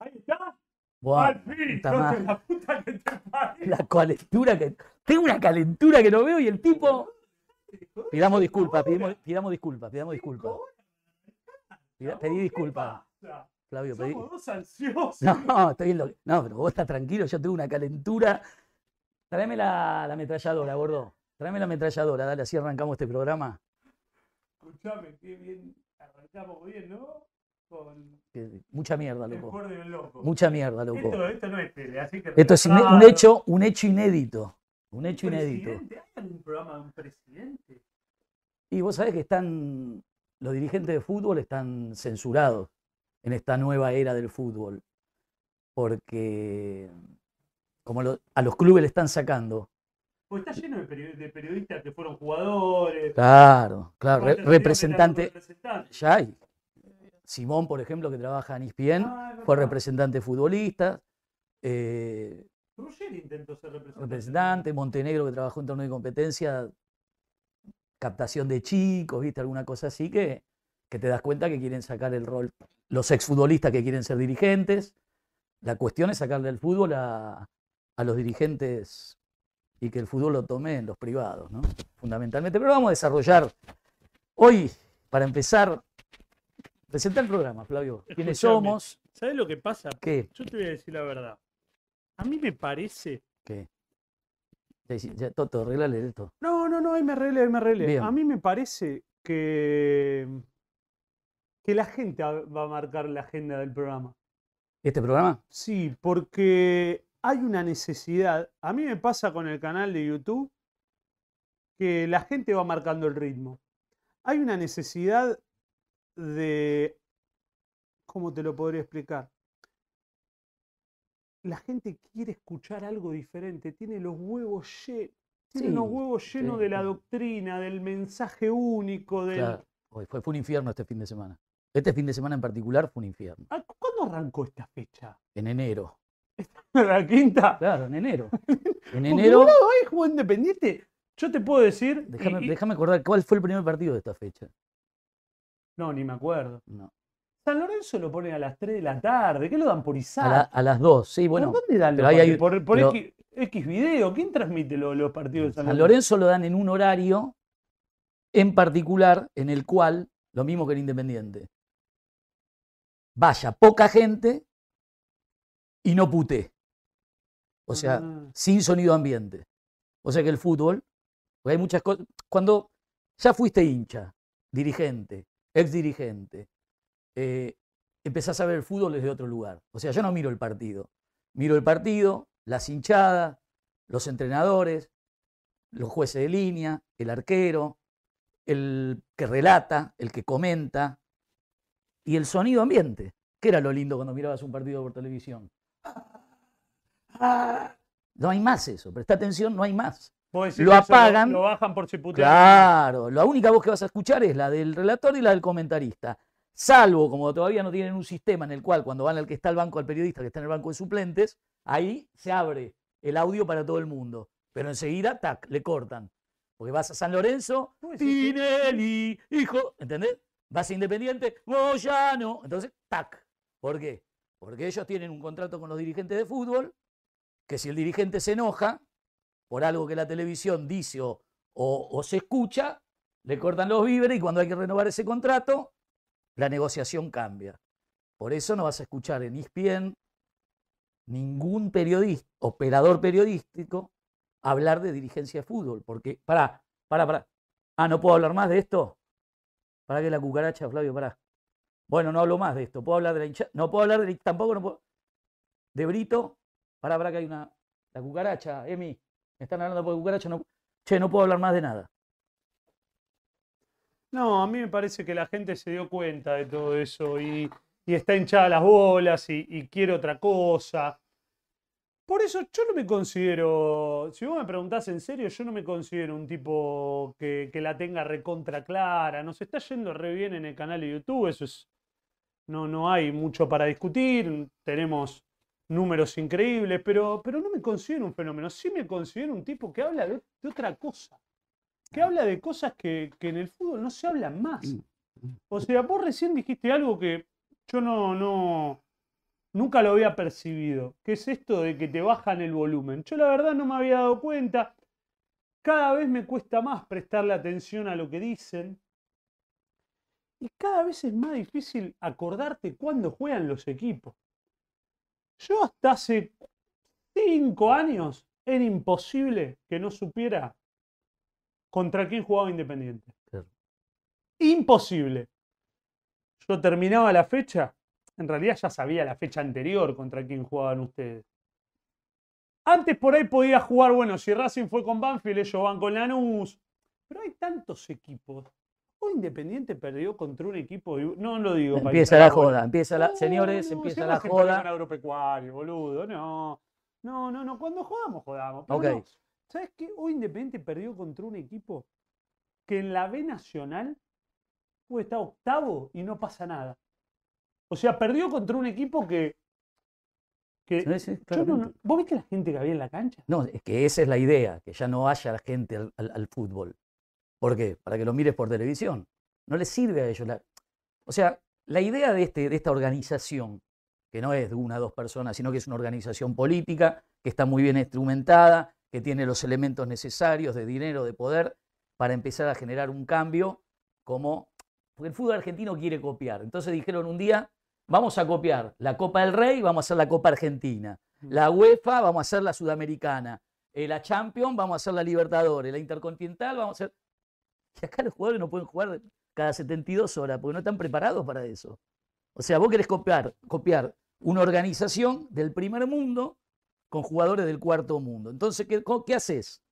Ahí está. Buah, Al fin, la puta que te parió. La calentura que. Tengo una calentura que no veo y el tipo. Pidamos disculpas, pidamos, pidamos disculpas, pidamos disculpas. Pida- Pedí disculpas. Flavio, pedí. Somos dos ansiosos. No, estoy en lo... No, pero vos estás tranquilo, yo tengo una calentura. Tráeme la, la ametralladora, gordo. Tráeme la ametralladora, dale, así arrancamos este programa. Escuchame, qué bien. Arrancamos bien, ¿no? Con Mucha mierda, loco. Mucha mierda, loco. Esto, esto no es tele, así que. Esto es un hecho, un hecho inédito. Un hecho inédito. ¿Hay algún programa de un presidente? Y vos sabés que están, los dirigentes de fútbol están censurados en esta nueva era del fútbol, porque como lo- a los clubes le están sacando. Porque está lleno de, peri- de periodistas que fueron jugadores. Claro, claro, re- representante, representantes. ya hay. Simón, por ejemplo, que trabaja en ESPN, Ah, es fue representante futbolista. eh, intentó ser representante. representante, Montenegro que trabajó en torneo de competencia, captación de chicos, viste, alguna cosa así que, que te das cuenta que quieren sacar el rol, los exfutbolistas que quieren ser dirigentes. La cuestión es sacarle el fútbol a, a los dirigentes y que el fútbol lo tome en los privados, ¿no? Fundamentalmente. Pero vamos a desarrollar hoy, para empezar, presentar el programa, Flavio. ¿Quiénes Escuchame. somos? ¿Sabes lo que pasa? ¿Qué? Yo te voy a decir la verdad. A mí me parece. ¿Qué? Ya, Toto, arreglale esto. No, no, no, ahí me arreglé, ahí me arreglé. Bien. A mí me parece que. que la gente va a marcar la agenda del programa. ¿Este programa? Sí, porque hay una necesidad. A mí me pasa con el canal de YouTube que la gente va marcando el ritmo. Hay una necesidad de... ¿Cómo te lo podría explicar? La gente quiere escuchar algo diferente, tiene los huevos llenos. Tiene Sí, los huevos llenos sí, de la doctrina, del mensaje único, del... Claro. Hoy fue, fue un infierno este fin de semana. Este fin de semana en particular fue un infierno. Ah, ¿Cuándo arrancó esta fecha? En enero. ¿La quinta? Claro, en enero. En Porque, enero. hoy jugó Independiente. Yo te puedo decir. Déjame, y- déjame acordar cuál fue el primer partido de esta fecha. No, ni me acuerdo. No. San Lorenzo lo ponen a las 3 de la tarde. ¿Qué lo dan por A, Izar? la- a las 2, sí, bueno. ¿Por dónde dan pero hay-? ¿Por, por pero- X, X video? ¿Quién transmite lo- los partidos de San, San Lorenzo? Lorenzo lo dan en un horario en particular en el cual, lo mismo que el Independiente, vaya poca gente y no pute. O sea, Ah. sin sonido ambiente. O sea que el fútbol, porque hay muchas cosas, cuando ya fuiste hincha, dirigente, ex dirigente, eh, empezás a ver el fútbol desde otro lugar. O sea, yo no miro el partido, miro el partido, las hinchadas, los entrenadores, los jueces de línea, el arquero, el que relata, el que comenta, y el sonido ambiente, que era lo lindo cuando mirabas un partido por televisión. No hay más eso, presta atención, no hay más. Lo apagan. Lo, bajan por si putean. Claro, la única voz que vas a escuchar es la del relator y la del comentarista. Salvo, como todavía no tienen un sistema en el cual cuando van al que está el banco, al periodista que está en el banco de suplentes, ahí se abre el audio para todo el mundo. Pero enseguida, tac, le cortan. Porque vas a San Lorenzo, Tinelli, hijo, ¿entendés? Vas a Independiente, Moyano. Entonces, tac. ¿Por qué? Porque ellos tienen un contrato con los dirigentes de fútbol, que si el dirigente se enoja por algo que la televisión dice o, se escucha, le cortan los víveres y cuando hay que renovar ese contrato, la negociación cambia. Por eso no vas a escuchar en ESPN ningún periodista, operador periodístico, hablar de dirigencia de fútbol. Porque, pará, pará, pará. Ah, ¿no puedo hablar más de esto? ¿Para que la cucaracha, Flavio? Pará. Bueno, no hablo más de esto. ¿Puedo hablar de la hinchada? No puedo hablar de tampoco no puedo. De Brito. Pará, pará que hay una. La cucaracha, Emi. Me están hablando por cucaracha. No, che, no puedo hablar más de nada. No, a mí me parece que la gente se dio cuenta de todo eso y, está hinchada las bolas y, quiere otra cosa. Por eso yo no me considero, si vos me preguntás en serio, yo no me considero un tipo que, que la tenga recontra clara. Nos está yendo re bien en el canal de YouTube, eso es, no, no hay mucho para discutir, tenemos números increíbles, pero, pero no me considero un fenómeno. Sí me considero un tipo que habla de, de otra cosa, que habla de cosas que, que en el fútbol no se hablan más. O sea, vos recién dijiste algo que yo no, no, nunca lo había percibido, que es esto de que te bajan el volumen. Yo la verdad no me había dado cuenta. Cada vez me cuesta más prestarle atención a lo que dicen. Y cada vez es más difícil acordarte cuándo juegan los equipos. Yo hasta hace cinco años era imposible que no supiera contra quién jugaba Independiente. Imposible. Yo terminaba la fecha, en realidad ya sabía la fecha anterior contra quién jugaban ustedes. Antes por ahí podía jugar, bueno, si Racing fue con Banfield, ellos van con Lanús. Pero hay tantos equipos. Independiente perdió contra un equipo. No lo digo para Empieza la joda, empieza la. señores, empieza la joda. agropecuario, boludo. No. No, no, no. Cuando jodamos, jodamos. Pero ¿Sabes qué? Hoy Independiente perdió contra un equipo que en la B Nacional puede estar octavo y no pasa nada. O sea, perdió contra un equipo que. ¿Vos viste la gente que había en la cancha? No, es que esa es la idea, que ya no haya la gente al, fútbol. ¿Por qué? Para que lo mires por televisión. No les sirve a ellos. o sea, la idea de, este, de esta organización, que no es de una o dos personas, sino que es una organización política, que está muy bien instrumentada, que tiene los elementos necesarios de dinero, de poder, para empezar a generar un cambio como porque el fútbol argentino quiere copiar. Entonces dijeron un día, vamos a copiar la Copa del Rey, vamos a hacer la Copa Argentina. Mm. La UEFA, vamos a hacer la Sudamericana. Eh, la Champions, vamos a hacer la Libertadores. La Intercontinental, vamos a hacer... Y acá los jugadores no pueden jugar cada 72 horas porque no están preparados para eso. O sea, vos querés copiar, copiar una organización del primer mundo con jugadores del cuarto mundo. Entonces, ¿qué, qué haces?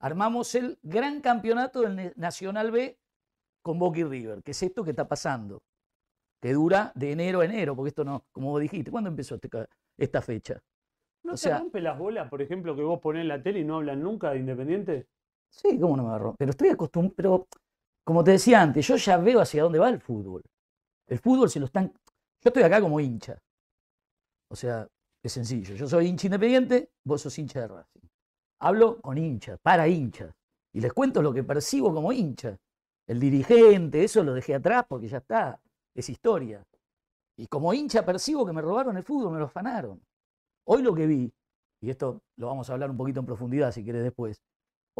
Armamos el gran campeonato del Nacional B con Boca y River, que es esto que está pasando, que dura de enero a enero, porque esto no, como vos dijiste, ¿cuándo empezó este esta fecha? ¿No se rompe las bolas, por ejemplo, que vos ponés en la tele y no hablan nunca de Independiente? Sí, cómo no me agarró. Pero estoy acostumbrado, pero como te decía antes, yo ya veo hacia dónde va el fútbol. El fútbol se lo están... Yo estoy acá como hincha. O sea, es sencillo. Yo soy hincha independiente, vos sos hincha de Racing. Hablo con hinchas, para hinchas. Y les cuento lo que percibo como hincha. El dirigente, eso lo dejé atrás porque ya está, es historia. Y como hincha percibo que me robaron el fútbol, me lo afanaron. Hoy lo que vi, y esto lo vamos a hablar un poquito en profundidad si quieres después,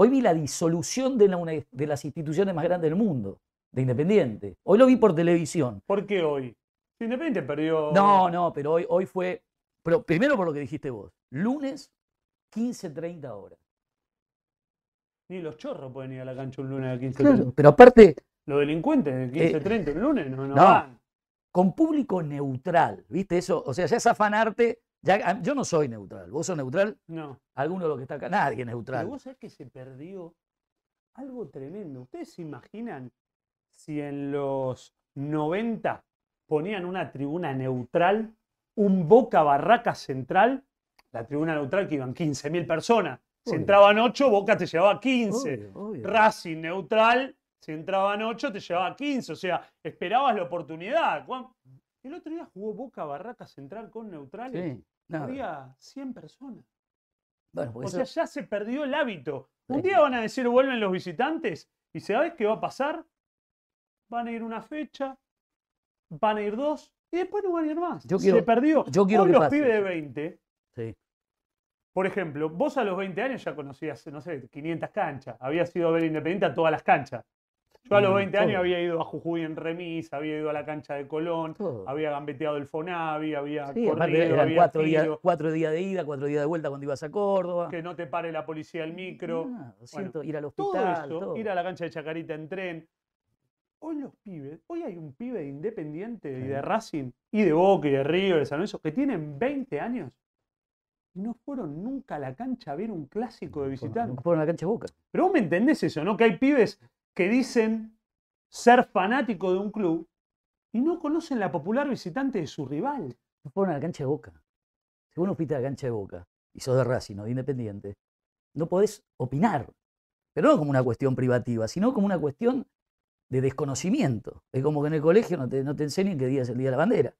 hoy vi la disolución de, de las instituciones más grandes del mundo, de Independiente. Hoy lo vi por televisión. ¿Por qué hoy? Independiente perdió. No, no, pero hoy, hoy fue. Pero primero por lo que dijiste vos. Lunes, 15.30 horas. Ni los chorros pueden ir a la cancha un lunes a 15.30. pero aparte. Los delincuentes de 15.30 eh, un lunes no, no, van. Con público neutral, ¿viste eso? O sea, ya es afanarte. Ya, yo no soy neutral. ¿Vos sos neutral? No. ¿Alguno de los que está acá? Nadie es neutral. Pero vos sabés que se perdió algo tremendo. ¿Ustedes se imaginan si en los 90 ponían una tribuna neutral, un Boca Barraca Central, la tribuna neutral que iban 15.000 personas? Si entraban 8, Boca te llevaba 15. Racing neutral, si entraban 8, te llevaba 15. O sea, esperabas la oportunidad. El otro día jugó Boca Barraca Central con neutrales. Había 100 personas. o sea, ya se perdió el hábito. Un día van a decir vuelven los visitantes y ¿sabes qué va a pasar? Van a ir una fecha, van a ir dos y después no van a ir más. se perdió. Yo quiero Hoy los pibes de 20 sí. Por ejemplo, vos a los 20 años ya conocías, no sé, 500 canchas. Habías ido a ver Independiente a todas las canchas. Yo a los 20 mm, años había ido a Jujuy en remis, había ido a la cancha de Colón, había gambeteado el Fonavi, había corrido, eran cuatro, días, cuatro días de ida, cuatro días de vuelta cuando ibas a Córdoba. Que no te pare la policía del micro. ir al hospital. Todo eso, ir a la cancha de Chacarita en tren. Hoy los pibes, hoy hay un pibe de Independiente y de Racing y de Boca y de River, de San que tienen 20 años no fueron nunca a la cancha a ver un clásico de visitantes. No fueron a la cancha Boca. Pero vos me entendés eso, ¿no? Que hay pibes que dicen ser fanático de un club y no conocen la popular visitante de su rival. No fueron a la cancha de Boca. Si vos no a la cancha de Boca y sos de Racing o de Independiente, no podés opinar. Pero no como una cuestión privativa, sino como una cuestión de desconocimiento. Es como que en el colegio no te, no te enseñan qué día es el Día de la Bandera.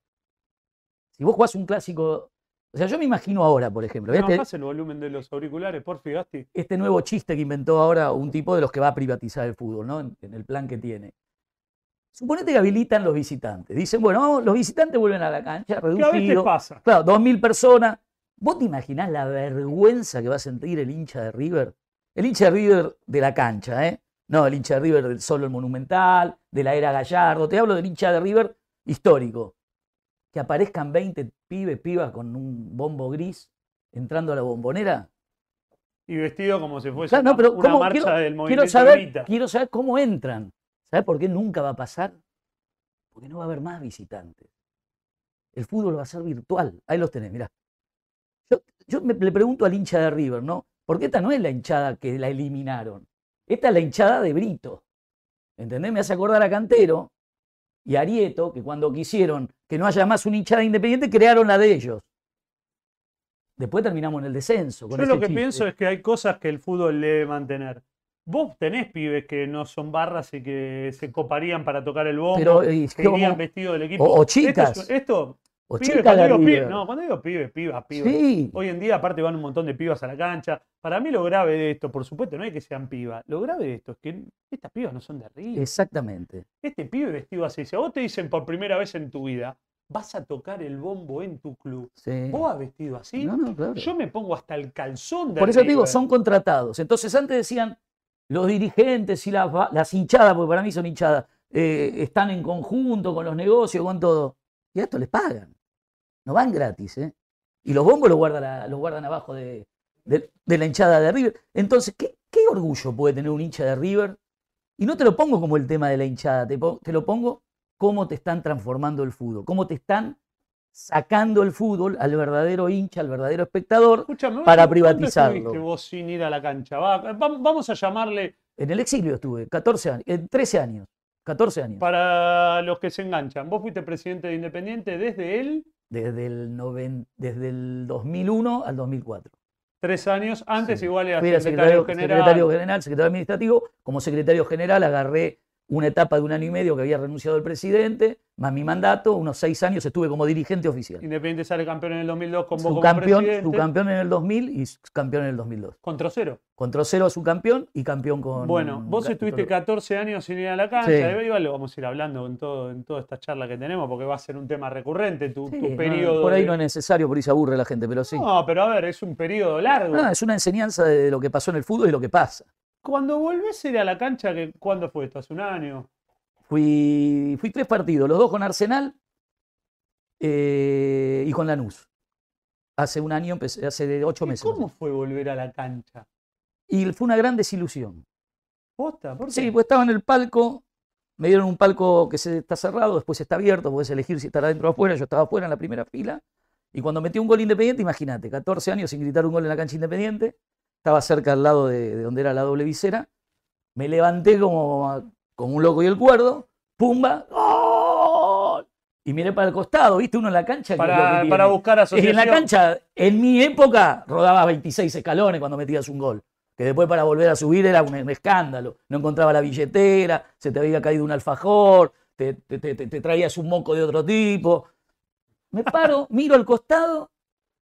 Si vos jugás un clásico o sea, yo me imagino ahora, por ejemplo. No, este, el volumen de los auriculares, por Gasti. Este nuevo chiste que inventó ahora un tipo de los que va a privatizar el fútbol, ¿no? En, el plan que tiene. Suponete que habilitan los visitantes. Dicen, bueno, vamos, los visitantes vuelven a la cancha, Que a veces reducido. pasa. Claro, 2.000 personas. ¿Vos te imaginás la vergüenza que va a sentir el hincha de River? El hincha de River de la cancha, ¿eh? No, el hincha de River del solo el Monumental, de la era Gallardo. Te hablo del hincha de River histórico. Que aparezcan 20 pibes, pibas con un bombo gris entrando a la bombonera. Y vestido como si fuese Claro, no, una, pero una ¿cómo? marcha Quiero- del movimiento Quiero saber, Evita. quiero saber cómo entran. ¿Sabes por qué nunca va a pasar? Porque no va a haber más visitantes. El fútbol va a ser virtual. Ahí los tenés, mirá. Yo, yo me, le pregunto al hincha de River, ¿no? Porque esta no es la hinchada que la eliminaron. Esta es la hinchada de Brito. ¿Entendés? Me hace acordar a Cantero y a Arieto, que cuando quisieron que no haya más una hinchada independiente, crearon la de ellos. Después terminamos en el descenso. Con Yo ese lo que chiste. pienso es que hay cosas que el fútbol debe mantener. Vos tenés pibes que no son barras y que se coparían para tocar el bombo, Pero, eh, que irían vestidos del equipo. O- chicas. es- Esto, O pibes, cuando digo pibes, no, cuando digo pibes, pibas, pibas. Sí. Hoy en día, aparte, van un montón de pibas a la cancha. Para mí, lo grave de esto, por supuesto, no es que sean pibas. Lo grave de esto es que estas pibas no son de River. Exactamente. Este pibe vestido así. Si a vos te dicen por primera vez en tu vida, vas a tocar el bombo en tu club. Sí. Vos has vestido así. No, no, claro. Yo me pongo hasta el calzón de Por eso te digo, son contratados. Entonces antes decían los dirigentes y las hinchadas, porque para mí son hinchadas, eh, están en conjunto con los negocios, con todo. Y a esto les pagan. No van gratis, ¿eh? Y los bombos los guardan, a- los guardan abajo de, de- de la hinchada de River. Entonces, ¿qué, qué orgullo puede tener un hincha de River? Y no te lo pongo como el tema de la hinchada, te, lo pongo cómo te están transformando el fútbol, cómo te están sacando el fútbol al verdadero hincha, al verdadero espectador, Escúchame, ¿vos para privatizarlo. estuviste vos sin ir a la cancha? Va, va- vamos a llamarle, En el exilio estuve, 14 años, eh, 13 años, 14 años. para los que se enganchan, vos fuiste presidente de Independiente desde él, Desde el, noven- desde el 2001 al 2004. tres años, antes Sí. igual era Fui secretario, secretario, general. secretario general, secretario administrativo. Como secretario general agarré una etapa de un año y medio que había renunciado el presidente, más mi mandato, unos seis años estuve como dirigente oficial. Independiente sale campeón en el 2002 con vos como Subcampeón, presidente. subcampeón en el 2000 y campeón en el 2002. Con Trocero. Con Trocero subcampeón y campeón con... Bueno, vos estuviste con- 14 años sin ir a la cancha, Sí. de igual lo vamos a ir hablando en, todo, en toda esta charla que tenemos, porque va a ser un tema recurrente, tu, Sí, tu no, periodo. por ahí de- no es necesario, por ahí se aburre la gente, pero sí. No, pero a ver, es un periodo largo. No, es una enseñanza de lo que pasó en el fútbol y lo que pasa. Cuando volvés a ir a la cancha, ¿cuándo fue esto? ¿Hace un año? Fui, fui tres partidos, los dos con Arsenal eh, y con Lanús. Hace un año, empecé, hace ocho ¿Y meses. ¿Cómo fue volver a la cancha? Y fue una gran desilusión. ¿Posta? ¿Por qué? Sí, pues estaba en el palco, me dieron un palco que se está cerrado, después está abierto, puedes elegir si estar adentro o afuera, yo estaba afuera en la primera fila, y cuando metí un gol independiente, imagínate, 14 años sin gritar un gol en la cancha independiente, estaba cerca al lado de, de donde era la doble visera, me levanté como, como un loco y el cuerdo, pumba, ¡gol! Y miré para el costado, viste uno en la cancha. que para, buscar asociación. en la cancha, en mi época, rodaba 26 escalones cuando metías un gol. Que después para volver a subir era un, un escándalo. No encontraba la billetera, se te había caído un alfajor, te, te- te- traías un moco de otro tipo. Me paro, miro al costado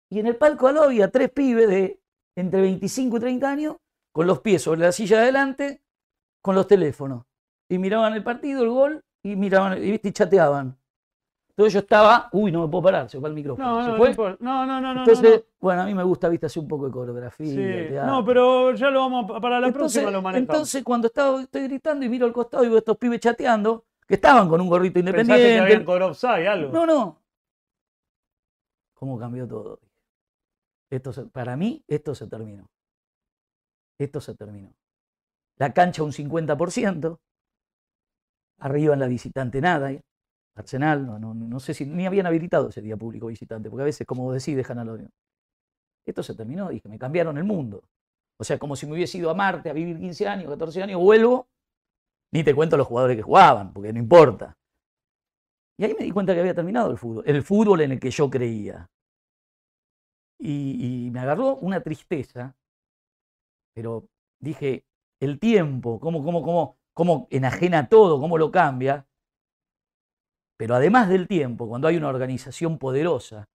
y en el palco al había tres pibes de entre 25 y 30 años con los pies sobre la silla de adelante, con los teléfonos. Y miraban el partido, el gol, y miraban, y, ¿viste? y chateaban. Entonces yo estaba, uy, no me puedo parar, se fue el micrófono. No, ¿Se no, no, fue? no, no, no, no, Entonces, no, no. bueno, a mí me gusta, viste, hacer un poco de coreografía. Sí. teatro. No, pero ya lo vamos a, para la entonces, próxima lo manejamos. entonces, cuando estaba, estoy gritando y miro al costado y veo a estos pibes chateando, que estaban con un gorrito Pensaste que independiente. habían con offside, algo. No, no. ¿Cómo cambió todo? Esto para mí, esto se terminó. Esto se terminó. La cancha un 50%, arriba en la visitante nada. Arsenal, no, no, no sé si ni habían habilitado ese día público visitante, porque a veces, como decís, dejan a los... Esto se terminó, dije, me cambiaron el mundo. O sea, como si me hubiese ido a Marte a vivir 15 años, 14 años, vuelvo, ni te cuento los jugadores que jugaban, porque no importa. Y ahí me di cuenta que había terminado el fútbol, el fútbol en el que yo creía. Y, y me agarró una tristeza, pero dije, el tiempo, cómo, cómo, cómo, cómo enajena todo, cómo lo cambia. Pero además del tiempo, cuando hay una organización poderosa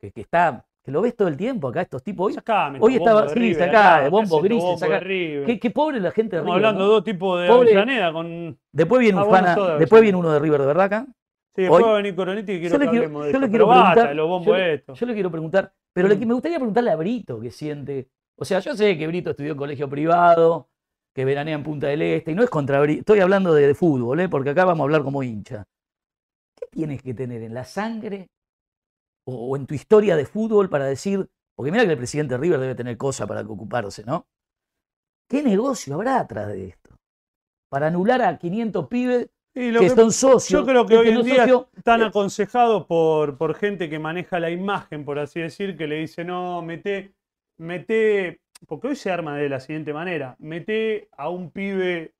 que, que está que lo ves todo el tiempo acá, estos tipos. Hoy, Sacame, hoy estaba- bombos sí, River acá, bombo ¿qué haces, grises, bombo qué, qué pobre la gente de Estamos River, hablando ¿no? de dos tipos de Pobre- Avellaneda con... Después viene Ah, un fana- después viene uno de River de Berraca. Sí, después va a venir Coronetti y quiero yo que quiero, hablemos de yo le quiero basta, preguntar. los bombos yo, le- estos. yo le quiero preguntar, pero le- Mm. me gustaría preguntarle a Brito que siente. O sea, yo sé que Brito estudió en colegio privado, que veranea en Punta del Este, y no es contra Brito. Estoy hablando de, de fútbol, ¿eh? porque acá vamos a hablar como hincha. ¿Qué tienes que tener en la sangre o, o en tu historia de fútbol para decir, porque mira que el presidente River debe tener cosas para ocuparse, ¿no? ¿Qué negocio habrá atrás de esto? Para anular a 500 pibes Y lo que, que- son socios. yo creo que hoy en día socios- están aconsejados por, por gente que maneja la imagen, por así decir, que le dice, no, mete, mete, porque hoy se arma de la siguiente manera, mete a un pibe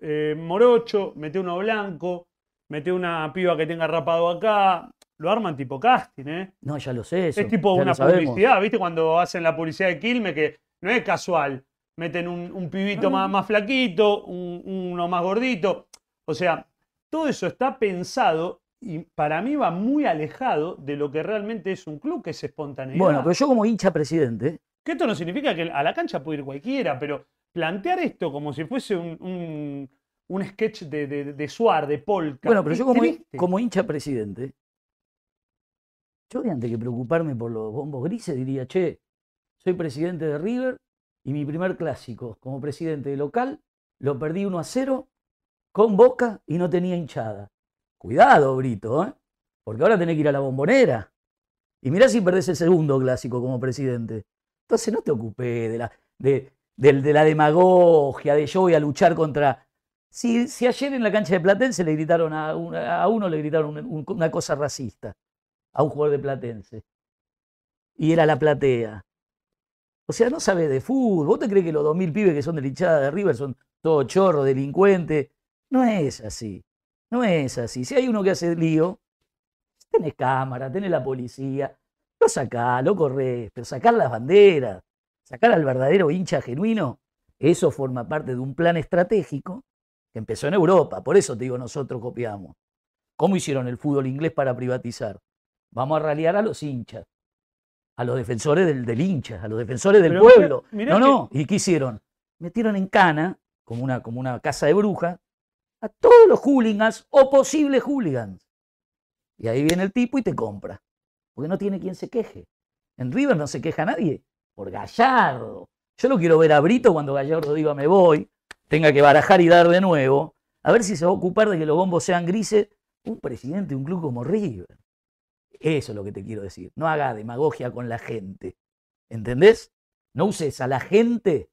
eh, morocho, mete uno blanco, mete una piba que tenga rapado acá, lo arman tipo casting, ¿eh? No, ya lo sé. Eso, Es tipo una publicidad, ¿viste? Cuando hacen la publicidad de Quilme, que no es casual. Meten un, un pibito No, no. más, más flaquito, un- uno más gordito. O sea, todo eso está pensado y para mí va muy alejado de lo que realmente es un club, que es espontaneidad. Bueno, pero yo como hincha presidente, Que esto no significa que a la cancha puede ir cualquiera, pero plantear esto como si fuese un, un- un sketch de, de, de Suar, de Polka. bueno, pero yo como hincha presidente, yo antes que preocuparme por los bombos grises diría, che, soy presidente de River y mi primer clásico como presidente de local lo perdí 1 a 0 con Boca y no tenía hinchada. Cuidado, Brito, ¿eh? porque ahora tenés que ir a la bombonera. Y mirá si perdés el segundo clásico como presidente. Entonces no te ocupes de la, de, la demagogia, de yo voy a luchar contra... Si, ayer en la cancha de Platense le gritaron a, un- a uno, le gritaron un- un- una cosa racista, a un jugador de Platense. Y era la platea. O sea, no sabe de fútbol. ¿Vos te crees que los 2.000 pibes que son de la hinchada de River son todos chorros, delincuentes? No es así. No es así. Si hay uno que hace lío, tenés cámara, tenés la policía, lo sacás, lo corres, pero sacar las banderas, sacar al verdadero hincha genuino, eso forma parte de un plan estratégico que empezó en Europa. Por eso te digo, nosotros copiamos. ¿Cómo hicieron el fútbol inglés para privatizar? Vamos a ralear a los hinchas, a los defensores del, del hincha, a los defensores del Pero mirá- pueblo. mirá no, que- no. ¿Y qué hicieron? Metieron en cana, como una, como una casa de brujas, a todos los hooligans o posibles hooligans. Y ahí viene el tipo y te compra. Porque no tiene quien se queje. En River no se queja nadie. Por Gallardo. Yo lo quiero ver a Brito cuando Gallardo diga me voy, tenga que barajar y dar de nuevo. A ver si se va a ocupar de que los bombos sean grises. Un presidente de un club como River. Eso es lo que te quiero decir. No haga demagogia con la gente. ¿Entendés? No uses a la gente.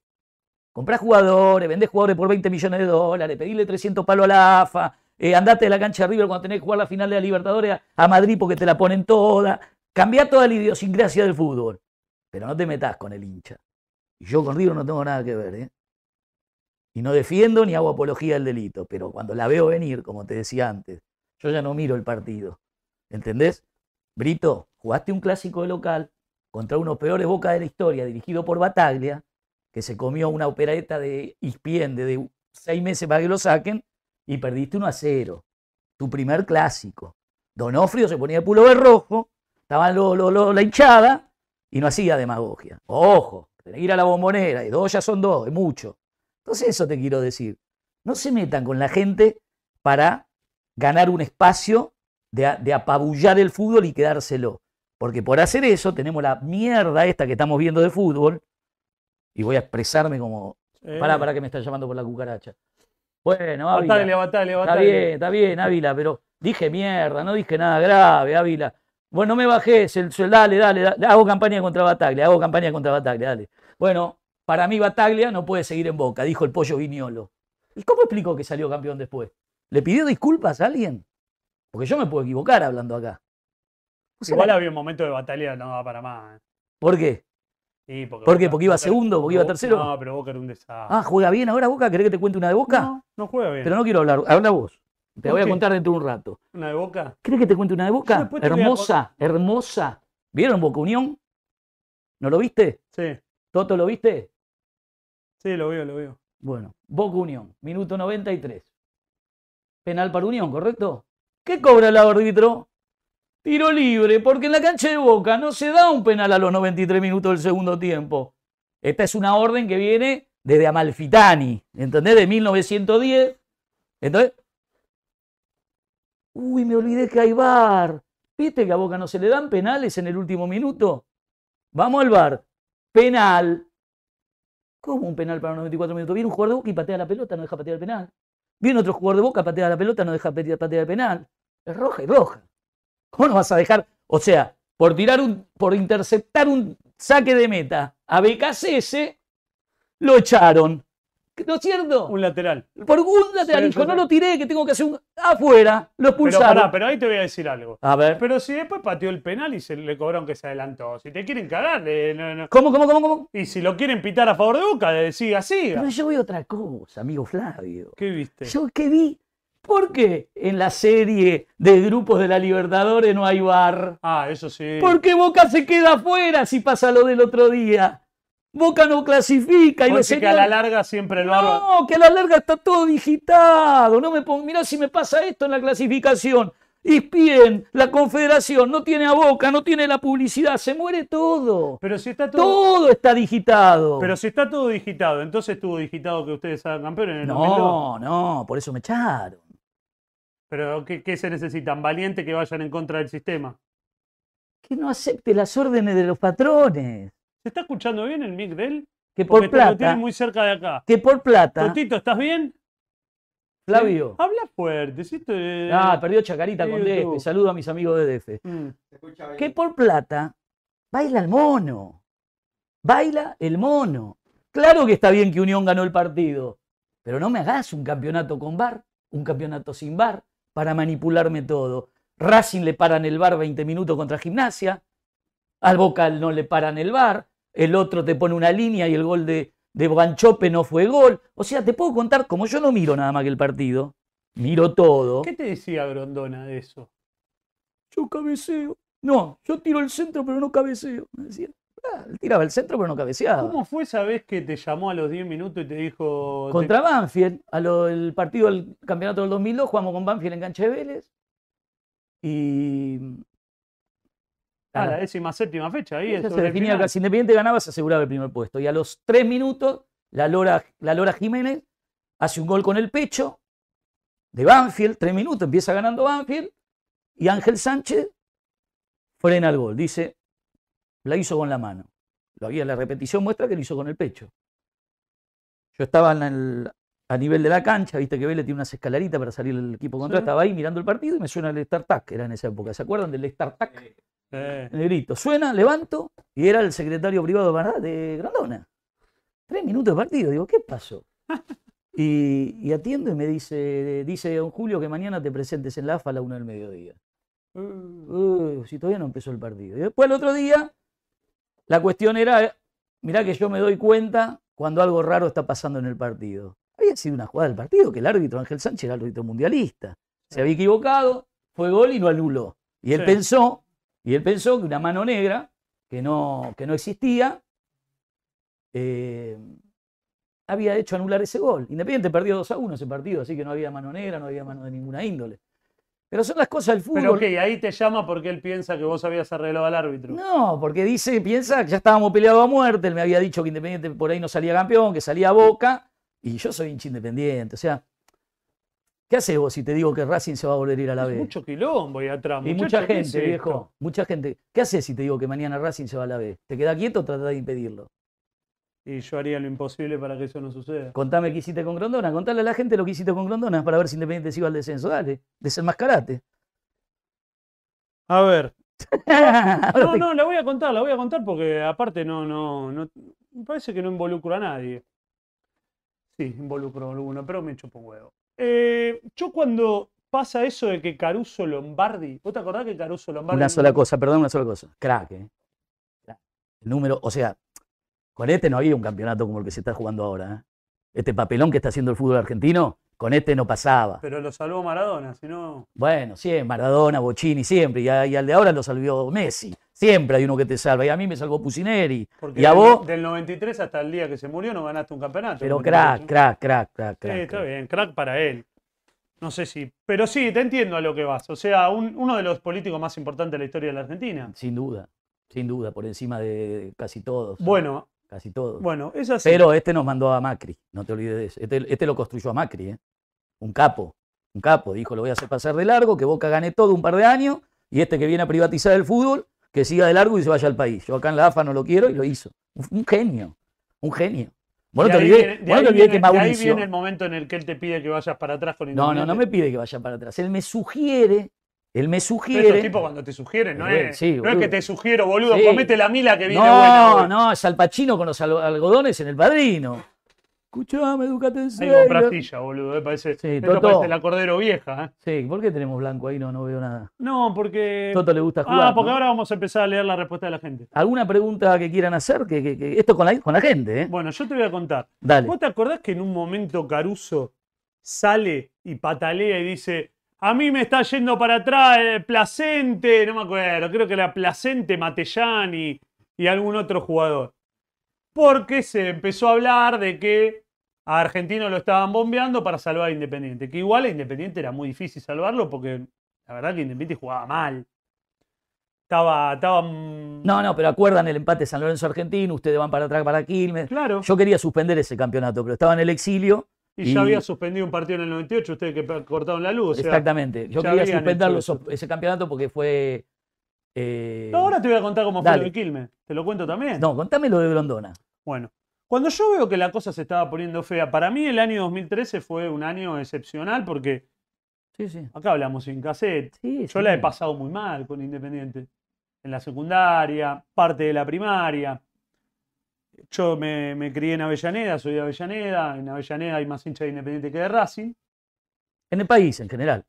Comprás jugadores, vendés jugadores por 20 millones de dólares, pedile 300 palos a la AFA, eh, andate de la cancha de River cuando tenés que jugar la final de la Libertadores a, Madrid porque te la ponen toda. Cambiá toda la idiosincrasia del fútbol. Pero no te metas con el hincha. Y yo con River no tengo nada que ver, ¿eh? Y no defiendo ni hago apología del delito, pero cuando la veo venir, como te decía antes, yo ya no miro el partido. ¿Entendés? Brito, jugaste un clásico de local contra unos peores bocas de la historia, dirigido por Bataglia, que se comió una opereta de Ispiende de seis meses para que lo saquen, y perdiste 1 a 0. Tu primer clásico. Donofrio se ponía el pullover rojo, estaba la hinchada, y no hacía demagogia. Ojo, tenés que ir a la bombonera, y dos ya son dos, es mucho. Entonces eso te quiero decir. No se metan con la gente para ganar un espacio de apabullar el fútbol y quedárselo. Porque por hacer eso tenemos la mierda esta que estamos viendo de fútbol, y voy a expresarme como... Eh, Pará, pará que me está llamando por la cucaracha. Bueno, Ávila. Batalla, batalla, Está batalla. bien, está bien, Ávila, pero dije mierda, no dije nada grave, Ávila. Bueno, no me el- dale, dale, dale, hago campaña contra Bataglia, hago campaña contra Bataglia, dale. Bueno, para mí Bataglia no puede seguir en Boca, dijo el pollo Viñolo. ¿Y cómo explicó que salió campeón después? ¿Le pidió disculpas a alguien? Porque yo me puedo equivocar hablando acá. O sea, Igual había un momento de batalla, no va para más. eh. ¿Por qué? Sí, porque ¿Por qué? Boca- ¿Porque iba Boca- segundo? ¿Porque iba tercero? No, pero Boca era un desastre. Ah, ¿juega bien ahora Boca? ¿Querés que te cuente una de Boca? No, no juega bien. Pero no quiero hablar, habla vos. Te ¿Por voy a contar dentro de un rato. ¿Una de Boca? ¿Querés que te cuente una de Boca? a Hermosa, hermosa. ¿Vieron Boca Unión? ¿No lo viste? Sí, ¿Toto lo viste? sí, lo veo, lo veo. Bueno, Boca Unión, minuto 93. Penal para Unión, ¿correcto? ¿Qué cobra el árbitro? Tiro libre, porque en la cancha de Boca no se da un penal a los 93 minutos del segundo tiempo. Esta es una orden que viene desde Amalfitani, ¿entendés? De 1910. Entonces, uy, me olvidé que hay bar. ¿Viste que a Boca no se le dan penales en el último minuto? Vamos al bar. Penal. ¿Cómo un penal para los 94 minutos? Viene un jugador de Boca y patea la pelota, no deja patear el penal. Viene otro jugador de Boca, patea la pelota, no deja patear el penal. Es roja y roja. ¿Cómo no vas a dejar? O sea, por tirar un, por interceptar un saque de meta a BKCS, lo echaron. ¿No es cierto? Un lateral. Por un lateral. Dijo, no lo tiré, que tengo que hacer un. afuera. Lo Pero expulsaron. pará, pero ahí te voy a decir algo. A ver. Pero si después pateó el penal y se le cobraron que se adelantó. Si te quieren cagar, le- no, no. ¿Cómo, cómo, cómo, cómo? Y si lo quieren pitar a favor de Boca, eh, siga, siga. Pero yo vi otra cosa, amigo Flavio. ¿Qué viste? Yo que vi. ¿Por qué en la serie de grupos de la Libertadores no hay bar? Ah, eso sí. Porque Boca se queda afuera si pasa lo del otro día. Boca no clasifica y Porque que a la larga siempre el barba. No, que a la larga está todo digitado. No me pongo, mirá si me pasa esto en la clasificación. Bien, la confederación no tiene a Boca, no tiene la publicidad, se muere todo. Pero si está todo. Todo está digitado. Pero si está todo digitado, entonces estuvo digitado que ustedes hagan campeones en el 2002. No, no, por eso me echaron. Pero ¿qué, qué se necesitan? Valientes que vayan en contra del sistema. Que no acepte las órdenes de los patrones. ¿Se está escuchando bien el mic de él? Que por Porque te lo plata, tienen muy cerca de acá. que por plata, Totito, ¿estás bien? Flavio. ¿Sí? Habla fuerte. ¿sí? Te- Ah, perdió Chacarita Sí, con YouTube. DF. Saludo a mis amigos de DF. Mm. que por plata baila el mono. Baila el mono. Claro que está bien que Unión ganó el partido, pero no me hagas un campeonato con bar, un campeonato sin bar, para manipularme todo. Racing le paran el bar 20 minutos contra Gimnasia, al Boca no le paran el bar, el otro te pone una línea y el gol de, de Guanchope no fue gol. O sea, te puedo contar, como yo no miro nada más que el partido, miro todo. ¿Qué te decía Grondona de eso? Yo cabeceo. No, yo tiro el centro, pero no cabeceo. Me decía. Él tiraba el centro, pero no cabeceaba. ¿Cómo fue esa vez que te llamó a los 10 minutos y te dijo. Contra Banfield, a lo- el partido del campeonato del 2002, jugamos con Banfield en cancha de Vélez. Y. Ah, la décima séptima fecha ahí. Se definía que si Independiente ganaba, se aseguraba el primer puesto. Y a los tres minutos, la Lora, la Lora Jiménez hace un gol con el pecho de Banfield, tres minutos, empieza ganando Banfield, y Ángel Sánchez frena el gol. Dice, la hizo con la mano. Lo había la repetición muestra que lo hizo con el pecho. Yo estaba en el- a nivel de la cancha, viste que Vélez tiene unas escalaritas para salir el equipo contra, Sí. estaba ahí mirando el partido y me suena el StarTac, era en esa época. ¿Se acuerdan del StarTac? Eh, Negrito. Suena, levanto y era el secretario privado ¿verdad? de Grandona. Tres minutos de partido. Digo, ¿qué pasó? Y, y atiendo y me dice, dice don Julio que mañana te presentes en la AFA a la una del mediodía. uh, Uh, si todavía no empezó el partido. Y después el otro día, la cuestión era, mirá que yo me doy cuenta cuando algo raro está pasando en el partido. Había sido una jugada del partido, que el árbitro Ángel Sánchez era el árbitro mundialista. Se había equivocado, fue gol y no anuló. Y él Sí. pensó, y él pensó que una mano negra, que no, que no existía, eh, había hecho anular ese gol. Independiente perdió 2 a 1 ese partido, así que no había mano negra, no había mano de ninguna índole. Pero son las cosas del fútbol. Pero ok, ahí te llama porque él piensa que vos habías arreglado al árbitro. No, porque dice, piensa que ya estábamos peleados a muerte, él me había dicho que Independiente por ahí no salía campeón, que salía a Boca, y yo soy hincha independiente. O sea, ¿qué haces vos si te digo que Racing se va a volver a ir a la Es B? mucho quilombo ahí atrás. y mucha ¿qué es gente, esto? viejo, mucha gente. ¿Qué haces si te digo que mañana Racing se va a la B? ¿Te queda quieto o tratás de impedirlo? Y yo haría lo imposible para que eso no suceda. Contame qué hiciste con Grondona, contale a la gente lo que hiciste con Grondona para ver si Independiente se iba al descenso. Dale, desenmascarate. A ver. No, no, la voy a contar, la voy a contar porque aparte no, no, no. Me parece que no involucro a nadie. Sí, involucro a alguno, pero me chupo un huevo. Eh, yo cuando pasa eso de que Caruso Lombardi. ¿Vos te acordás que Caruso Lombardi. Una sola cosa, perdón, una sola cosa. Crack, ¿eh? Crack. El número, o sea, con este no había un campeonato como el que se está jugando ahora. ¿eh? Este papelón que está haciendo el fútbol argentino, con este no pasaba. Pero lo salvó Maradona, si no. Bueno, siempre, Maradona, Bocini, siempre. Y, a- y al de ahora lo salvió Messi. Siempre hay uno que te salva. Y a mí me salvó Pusineri. Porque Y a del, vos, del 93 hasta el día que se murió no ganaste un campeonato. pero ¿Cómo te crack, parece? crack, crack, crack, Sí, crack. está crack. bien, crack para él. No sé si. Pero sí, te entiendo a lo que vas. O sea, un- uno de los políticos más importantes de la historia de la Argentina. Sin duda, sin duda, por encima de casi todos. Bueno, Casi todos. bueno, es así. Pero este nos mandó a Macri, no te olvides de eso. Este, este lo construyó a Macri, ¿eh? Un capo, un capo. Dijo, lo voy a hacer pasar de largo, que Boca gane todo un par de años, y este que viene a privatizar el fútbol, que siga de largo y se vaya al país. Yo acá en la AFA no lo quiero y lo hizo. Un, genio, un genio. Vos De no te ahí olvides, viene- de vos no ahí te olvides que viene- de ahí Mauricio... viene el momento en el que él te pide que vayas para atrás con No, no, no me pide que vaya para atrás. Él me sugiere, él me Pero sugiere... Estos tipos cuando te sugieren, no Eh, es, sí, no es que te sugiero, boludo, Sí. comete la mila que viene no, buena. hoy. no, es Al Pacino con los al- algodones en el padrino. Escuchame, educate en Ahí serio. compraste ya, boludo, eh, parece, Sí, esto parece la Cordero Vieja. ¿eh? Sí, ¿por qué tenemos blanco ahí? No, no veo nada. No, porque... Toto le gusta jugar. Ah, porque ¿no? ahora vamos a empezar a leer la respuesta de la gente. ¿Alguna pregunta que quieran hacer? Que, que- que- Esto con la, con la gente, ¿eh? Bueno, yo te voy a contar. Dale. ¿Vos te acordás que en un momento Caruso sale y patalea y dice, a mí me está yendo para atrás el Placente, no me acuerdo, creo que era Placente, Matellani y algún otro jugador? Porque se empezó a hablar de que a Argentino lo estaban bombeando para salvar a Independiente, que igual a Independiente era muy difícil salvarlo porque la verdad que Independiente jugaba mal. Estaba, estaba... No, no, pero acuerdan el empate San Lorenzo Argentino, ustedes van para atrás para Quilmes. Claro. Yo quería suspender ese campeonato, pero estaba en el exilio. Y, Y- ya había suspendido un partido en el 98, ustedes que cortaron la luz. o sea- Exactamente. Yo quería so- ese campeonato porque fue. eh, No, ahora te voy a contar cómo fue lo de Quilmes. ¿Te lo cuento también? no, contame lo de Grondona. Bueno, cuando yo veo que la cosa se estaba poniendo fea, para mí el año 2013 fue un año excepcional porque Sí, sí. acá hablamos sin cassette. sí Yo la he pasado muy mal con Independiente. En la secundaria, parte de la primaria. Yo me, me crié en Avellaneda, soy de Avellaneda. En Avellaneda hay más hinchas de Independiente que de Racing. En el país, en general.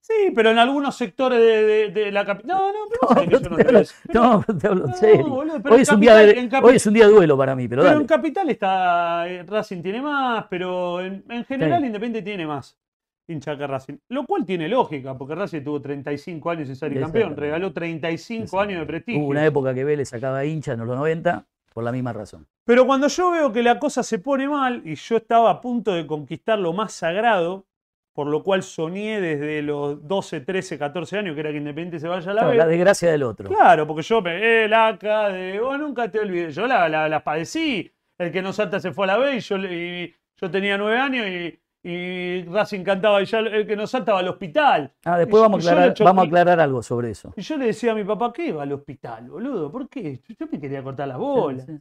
Sí, pero en algunos sectores de, de- de la capital. No, no, pero que yo no te. Pero- No, te hablo en No, serio. boludo, pero Hoy es, capital- de- en hoy es un día de duelo para mí, pero, Pero dale. en Capital está. eh, Racing tiene más, pero en, en general Sí. Independiente tiene más hincha que Racing. Lo cual tiene lógica, porque Racing tuvo 35 años sin ser campeón, regaló 35 años de prestigio. Hubo una época que Vélez sacaba hincha en los 90 por la misma razón. Pero cuando yo veo que la cosa se pone mal y yo estaba a punto de conquistar lo más sagrado, por lo cual soñé desde los 12, 13, 14 años que era que Independiente se vaya a la Claro, la desgracia del otro. Claro, porque yo me eh, la acá de vos nunca te olvides. Yo la, la, la padecí. El que no salta se fue a la y yo, y yo tenía nueve años y, y Racing cantaba y ya el que no salta va al hospital. Ah, después Y- vamos a, aclarar, vamos a aclarar algo sobre eso. Y yo le decía a mi papá, ¿qué va al hospital, boludo? ¿Por qué? Yo, me quería cortar la bola. Sí, sí.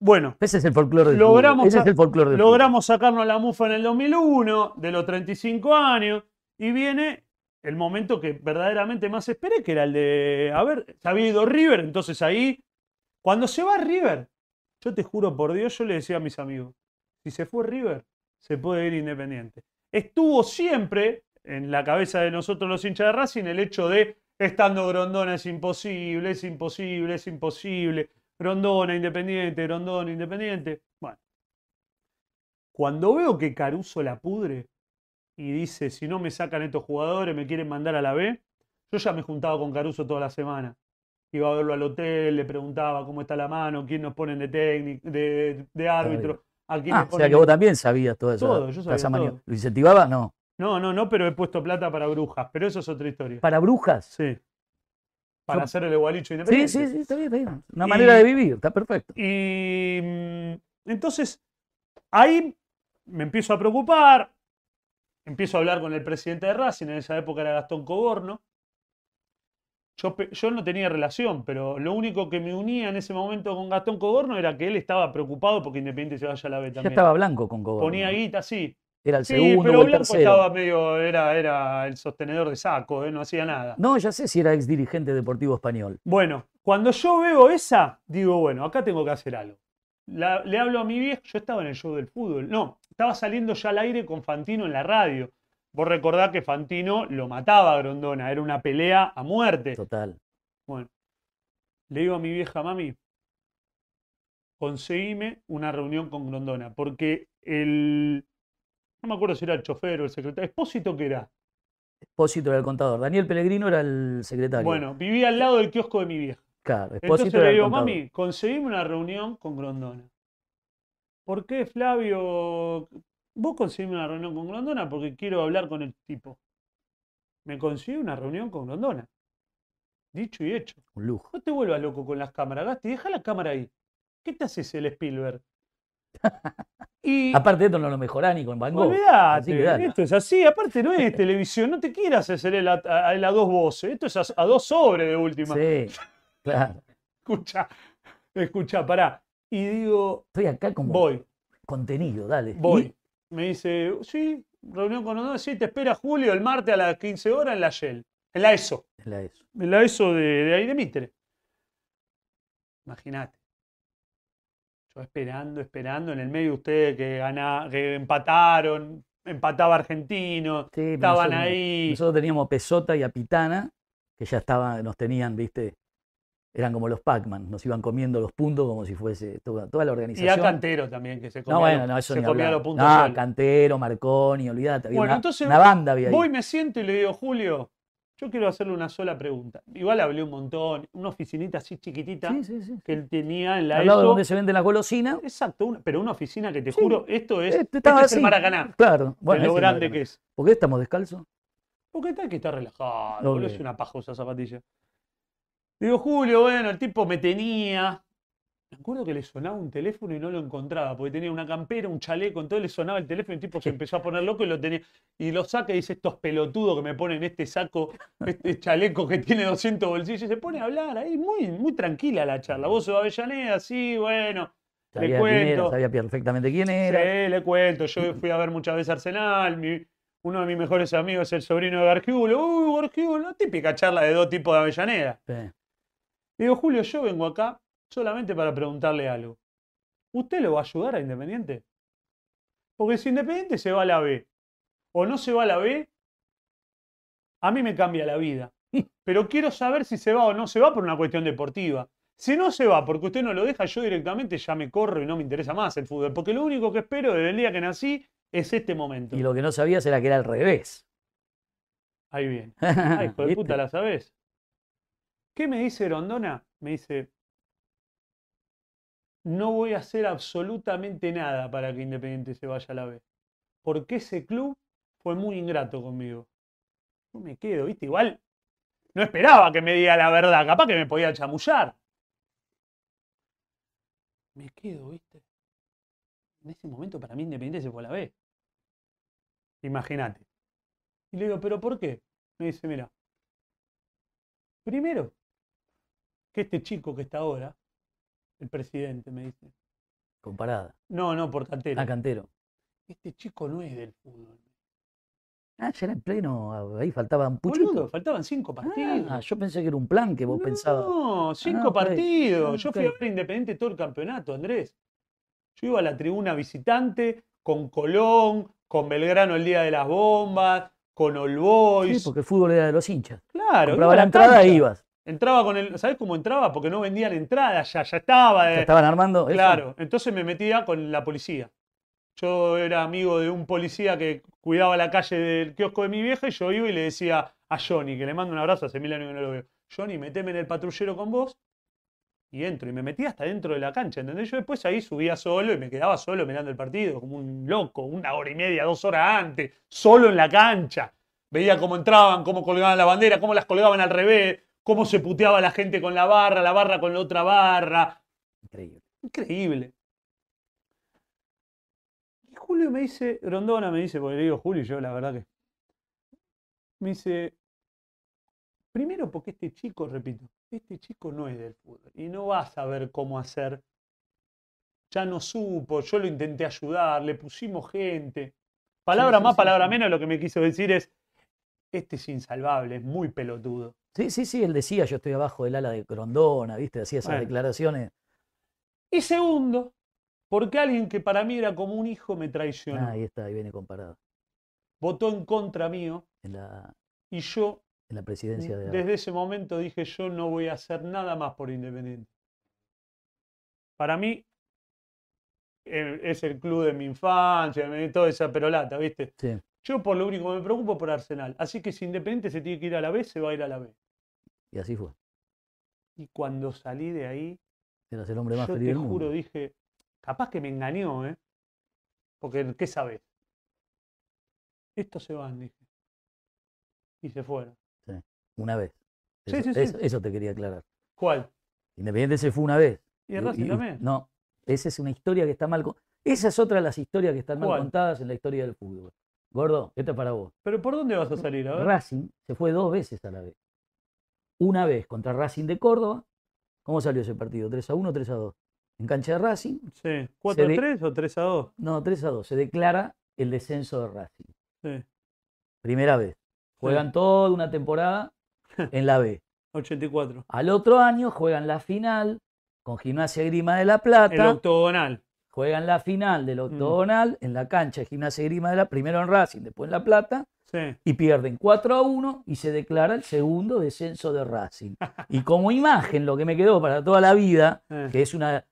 Bueno, Ese es el folclore del Logramos. Ese es el folclore del logramos sacarnos la mufa en el 2001, de los 35 años, y viene el momento que verdaderamente más esperé, que era el de, a ver, se había ido River, entonces ahí, cuando se va River, yo te juro por Dios, yo le decía a mis amigos, si se fue River, se puede ir Independiente. Estuvo siempre en la cabeza de nosotros los hinchas de Racing el hecho de, estando Grondona es imposible, es imposible, es imposible, Grondona Independiente, Grondona Independiente. Bueno, cuando veo que Caruso la pudre y dice, si no me sacan estos jugadores, me quieren mandar a la B, yo ya me juntaba con Caruso toda la semana. Iba a verlo al hotel, le preguntaba cómo está la mano, quién nos ponen de técnico, de, de árbitro, a quién Ah, o sea que vos también sabías todo eso. Todo, yo sabía todo. ¿Lo incentivaba? No. No, no, no, pero he puesto plata para brujas, pero eso es otra historia. ¿Para brujas? Sí. Para Yo- hacer el igualicho Sí, independiente. sí, sí, está bien, está bien. Una Y- manera de vivir, está perfecto. Y mm, entonces ahí me empiezo a preocupar, empiezo a hablar con el presidente de Racing, en esa época era Gastón Coborno. Yo, no tenía relación, pero lo único que me unía en ese momento con Gastón Coborno era que él estaba preocupado porque Independiente se vaya a la B Ya también. estaba blanco con Coborno. Ponía guita, sí. Era el Sí, segundo pero o el Blanco tercero. estaba medio, era, era el sostenedor de saco, ¿eh? no hacía nada. No, ya sé si era ex dirigente deportivo español. Bueno, cuando yo veo esa, digo, bueno, acá tengo que hacer algo. La- le hablo a mi vieja, yo estaba en el show del fútbol. No, estaba saliendo ya al aire con Fantino en la radio. Vos recordás que Fantino lo mataba a Grondona, era una pelea a muerte. Total. Bueno, le digo a mi vieja, mami, conseguime una reunión con Grondona, porque el, no me acuerdo si era el chofer o el secretario, Expósito que era. Espósito era el contador. Daniel Pellegrino era el secretario. Bueno, vivía al lado del kiosco de mi vieja. claro. Entonces Espósito le digo, mami, conseguime una reunión con Grondona. ¿Por qué, Flavio? Vos conseguime una reunión con Grondona porque quiero hablar con el tipo. Me consigue una reunión con Grondona. Dicho y hecho. Un lujo. No te vuelvas loco con las cámaras, Gasti, deja la cámara ahí. ¿Qué te haces el Spielberg? Y Aparte esto no lo mejorá ni con Van Gogh. Dale. esto es así, aparte no es televisión, no te quieras hacer el a, a- el a dos voces, esto es a, a dos sobres de última. Sí, claro. Escucha, escucha, pará. Y digo, Estoy acá como voy, contenido, dale. voy. Me dice, sí, reunión con uno, sí, te espera Julio el martes a las 15 horas en la Shell, en la ESO, es la eso. en la ESO de, de ahí de Mitre. Imagínate. Yo esperando, esperando, en el medio ustedes que, gana, que empataron, empataba Argentino, Sí, estaban nosotros- ahí. Nosotros teníamos Pesota y a Pitana, que ya estaban, nos tenían, viste, eran como los Pac-Man, nos iban comiendo los puntos como si fuese toda, toda la Y organización. a Cantero también, que se comía, no, bueno, no, eso se ni comía los puntos No. Cantero, Marconi, olvídate. Bueno, una, entonces una banda había ahí. Voy, me siento y le digo, Julio, yo quiero hacerle una sola pregunta. Igual hablé un montón, una oficinita así chiquitita Sí, sí, sí. que él tenía en la Al lado de donde se venden las golosinas. Exacto, una- pero una oficina que te juro, esto es, este este es el. Maracaná, Claro, bueno, de lo grande Maracaná. que es. ¿Por qué estamos descalzos? Porque está que está relajado, boludo, es una pajosa zapatilla. Digo, Julio, bueno, el tipo me tenía. Me acuerdo que le sonaba un teléfono y no lo encontraba, porque tenía una campera, un chaleco, entonces le sonaba el teléfono y el tipo se empezó a poner loco y lo tenía. Y lo saca y dice, estos pelotudos que me ponen este saco, este chaleco que tiene 200 bolsillos, y se pone a hablar ahí, muy, muy tranquila la charla. Vos sos Avellaneda, sí, bueno. Le Sabía quién era, cuento. sabía perfectamente quién era. Sí, le cuento. Yo fui a ver muchas veces Arsenal. mi- uno de mis mejores amigos es el sobrino de Gargiulo. Uy, Gargiulo, típica charla de dos tipos de Avellaneda. Sí. Digo, Julio, yo vengo acá solamente para preguntarle algo. ¿Usted lo va a ayudar a Independiente? Porque si Independiente se va a la B o no se va a la B, a mí me cambia la vida. Pero quiero saber si se va o no se va por una cuestión deportiva. Si no se va porque usted no lo deja, yo directamente ya me corro y no me interesa más el fútbol. Porque lo único que espero desde el día que nací es este momento. Y lo que no sabías era que era al revés. Ahí viene. Ay, hijo de puta, la sabés. ¿Qué me dice Rondona? Me dice, no voy a hacer absolutamente nada para que Independiente se vaya a la B. Porque ese club fue muy ingrato conmigo. Yo me quedo, ¿viste? Igual no esperaba que me diga la verdad, capaz que me podía chamullar. Me quedo, ¿viste? En ese momento para mí Independiente se fue a la B. Imagínate. Y le digo, ¿pero por qué? Me dice, mira, primero, que este chico que está ahora, el presidente, me dice, Comparada. no, no, por cantero, A Cantero. este chico no es del fútbol. Ah, ya era en pleno, ahí faltaba un puchito. Boludo, faltaban cinco partidos. Ah, yo pensé que era un plan que vos pensabas. No, cinco ok. partidos. Yo fui a ver Independiente todo el campeonato, Andrés. Yo iba a la tribuna visitante con Colón, con Belgrano el día de las bombas, con All Sí, Boys. porque el fútbol era de los hinchas. Claro, Compraba a la la entrada e ibas. Entraba con el. ¿Sabes cómo entraba? Porque no vendían entradas, ya, ya estaba. ¿Te eh, estaban armando? eso? Claro, entonces me metía con la policía. Yo era amigo de un policía que cuidaba la calle del kiosco de mi vieja y yo iba y le decía a Johnny, que le mando un abrazo, hace mil años que no lo veo, Johnny, meteme en el patrullero con vos y entro. Y me metía hasta dentro de la cancha, ¿entendés? Yo después ahí subía solo y me quedaba solo mirando el partido, como un loco, una hora y media, dos horas antes, solo en la cancha. Veía cómo entraban, cómo colgaban la bandera, cómo las colgaban al revés, cómo se puteaba la gente con la barra, la barra con la otra barra. Increíble. Increíble. Y Julio me dice, Grondona me dice, porque le digo Julio, y yo la verdad que. Me dice, primero porque este chico, repito, este chico no es del fútbol y no va a saber cómo hacer. Ya no supo, yo lo intenté ayudar, le pusimos gente. Palabra sí, más, sí, palabra menos, lo que me quiso decir es, este es insalvable, es muy pelotudo. Sí, sí, sí, él decía, yo estoy abajo del ala de Grondona, ¿viste? Hacía esas Bueno. declaraciones. Y segundo, porque alguien que para mí era como un hijo me traicionó. Ah, ahí está, ahí viene comparado. votó en contra mío En la, y yo en la presidencia de. desde ese momento dije yo no voy a hacer nada más por Independiente. Para mí eh, es el club de mi infancia, me- toda esa perolata, ¿viste? Sí, Yo por lo único que me preocupo por Arsenal. Así que si Independiente se tiene que ir a la B, se va a ir a la B. y así fue. Y cuando salí de ahí, Eras el hombre más yo feliz te del mundo. juro, dije, capaz que me engañó, ¿eh? Porque, ¿qué sabes? Estos se van, dije. Y se fueron. Una vez. Sí, Eso, sí, sí. eso- eso te quería aclarar. ¿Cuál? Independiente se fue una vez. ¿Y el Racing también? No, esa es una historia que está mal. con- Esa es otra de las historias que están mal ¿Cuál? contadas en la historia del fútbol. Gordo, esto es para vos. ¿Pero por dónde vas a salir? A ver. Racing se fue dos veces a la vez. Una vez contra Racing de Córdoba. ¿Cómo salió ese partido? ¿3 a 1 o 3 a 2? En cancha de Racing. Sí. ¿4 a de- 3 o 3 a 2? No, 3 a 2. Se declara el descenso de Racing. Sí. Primera vez. Juegan toda una temporada en la B. 84. Al otro año juegan la final con Gimnasia Grima de La El Plata. octogonal. Juegan la final del octogonal en la cancha de Gimnasia Grima de La primero en Racing, después en La Plata. Sí. y pierden 4 a 1 y se declara el segundo descenso de Racing. Y como imagen, lo que me quedó para toda la vida, Eh. que es una...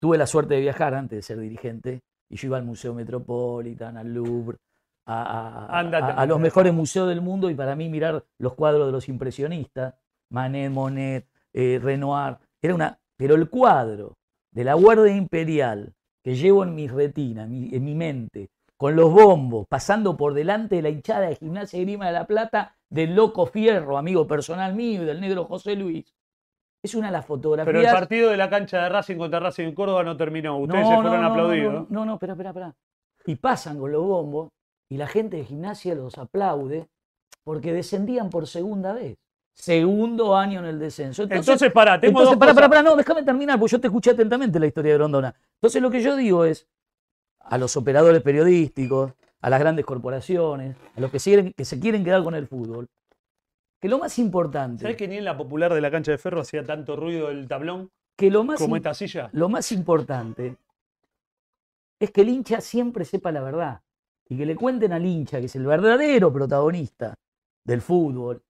Tuve la suerte de viajar antes de ser dirigente y yo iba al Museo Metropolitan, al Louvre, a, a- a- Ándate, a- a los mejores museos del mundo y para mí mirar los cuadros de los impresionistas, Manet, Monet, eh, Renoir, era una... Pero el cuadro de la Guardia Imperial que llevo en mi retina, en mi- en mi mente, con los bombos, pasando por delante de la hinchada de Gimnasia y Grima de la Plata, del Loco Fierro, amigo personal mío, y del negro José Luis. Es una de las fotografías. Pero el partido de la cancha de Racing contra Racing en Córdoba no terminó. Ustedes se fueron no, aplaudidos. No, no, no, espera, espera, espera. Y pasan con los bombos y la gente de gimnasia los aplaude porque descendían por segunda vez. Segundo año en el descenso. Entonces, Entonces, pará, tengo entonces dos pará, pará, pará, no, déjame terminar, porque yo te escuché atentamente la historia de Grondona. Entonces, lo que yo digo es a los operadores periodísticos, a las grandes corporaciones, a los que, se quieren- que se quieren quedar con el fútbol, que lo más importante, ¿Sabés que ni en la popular de la cancha de ferro hacía tanto ruido el tablón que lo más, como esta silla? lo más importante es que el hincha siempre sepa la verdad y que le cuenten al hincha que es el verdadero protagonista del fútbol,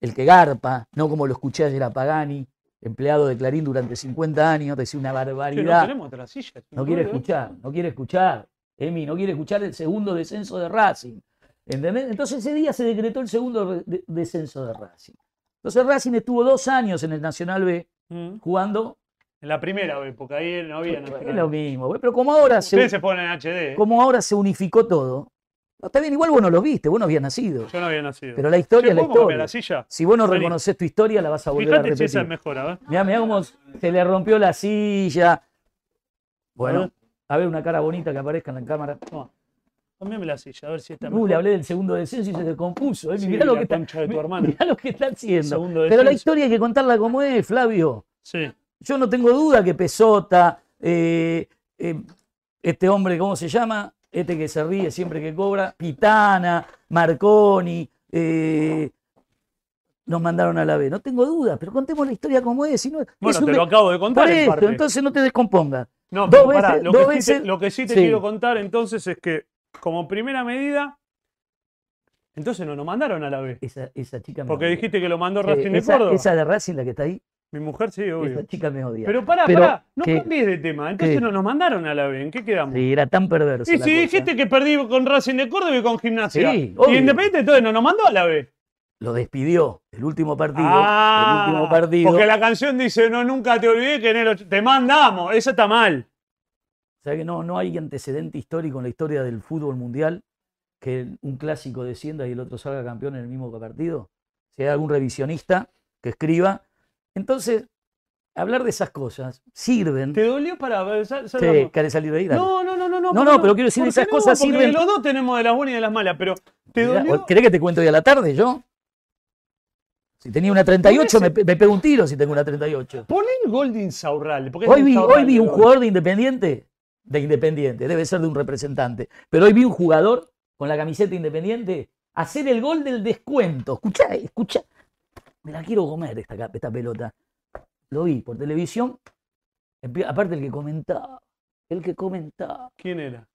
el que garpa, no como lo escuché ayer a Pagani, empleado de Clarín durante 50 años, decía una no barbaridad. tenemos otra silla. No quiere escuchar, no quiere escuchar. Emi, no quiere escuchar el segundo descenso de Racing. ¿Entendés? Entonces ese día se decretó el segundo de- descenso de Racing. Entonces Racing estuvo dos años en el Nacional B Mm. jugando. En la primera vez, porque ahí no había. Es lo mismo, pero como ahora Ustedes se, se ponen en HD. ¿eh? como ahora se unificó todo. No, está bien, igual vos no lo viste, vos no habías nacido. Yo no había nacido. Pero la historia es la ¿puedo cambiar historia. la silla? Si vos no reconoces tu historia, la vas a volver a Fíjate si esa es repetir. mejor, a ver. Mirá, mirá cómo se le rompió la silla. A Bueno, ver. a ver una cara bonita que aparezca en la cámara. Toma, Cambiame la silla, a ver si está Uh, mejor. le hablé del segundo descenso y se descompuso. ¿eh? Sí, mirá, lo que está, de tu hermana. mirá lo que está haciendo. Segundo Pero la historia hay que contarla como es, Flavio. Sí. Yo no tengo duda que Pesota, eh, eh, este hombre, ¿cómo se llama? Este que se ríe siempre que cobra, Pitana, Marconi, eh, nos mandaron a la B. No tengo duda, pero contemos la historia como es. Bueno, es te de- lo acabo de contar Por en parte. entonces no te descompongas. No, Dos pero pará, veces- lo, dos que sí veces- te, lo que sí te sí. quiero contar entonces es que, como primera medida, entonces no nos mandaron a la B. Esa, esa chica me Porque dijiste que lo mandó Sí, Racing de esa, Córdoba. esa de Racing, la que está ahí, Mi mujer sí, obvio. esa chica me odia. Pero pará, Pero pará, no que- cambies de tema. Entonces que- no nos mandaron a la B. ¿En qué quedamos? Sí, era tan perversa. y la si cosa. dijiste que perdí con Racing de Córdoba y con Gimnasia. Sí, y obvio. Independiente entonces no nos mandó a la B. Lo despidió el último partido. Ah, el último partido. Porque la canción dice, no, nunca te olvidé que en el... och- Te mandamos. Eso está mal. O sea que no, no hay antecedente histórico en la historia del fútbol mundial que un clásico descienda y el otro salga campeón en el mismo partido. Si hay algún revisionista que escriba. Entonces, hablar de esas cosas sirven. ¿Te dolió para ver? Sí. ¿querés salir de ahí? Dale. No, no, no, no. No, ¿por no, qué pero quiero decir, ¿Por esas qué cosas Porque sirven- los dos tenemos de las buenas y de las malas, pero ¿te Mirá, dolió? ¿Querés que te cuente hoy a la tarde yo? Si tenía una 38, me, me pego un tiro si tengo una 38. Poné el gol de Insaurralde. Hoy vi, Insaurralde hoy vi un jugador de Independiente, de Independiente, debe ser de un representante, pero hoy vi un jugador con la camiseta Independiente hacer el gol del descuento. Escuchá, escuchá. Me la quiero comer esta, esta pelota. Lo vi por televisión. Aparte el que comentaba, el que comentaba. ¿Quién era?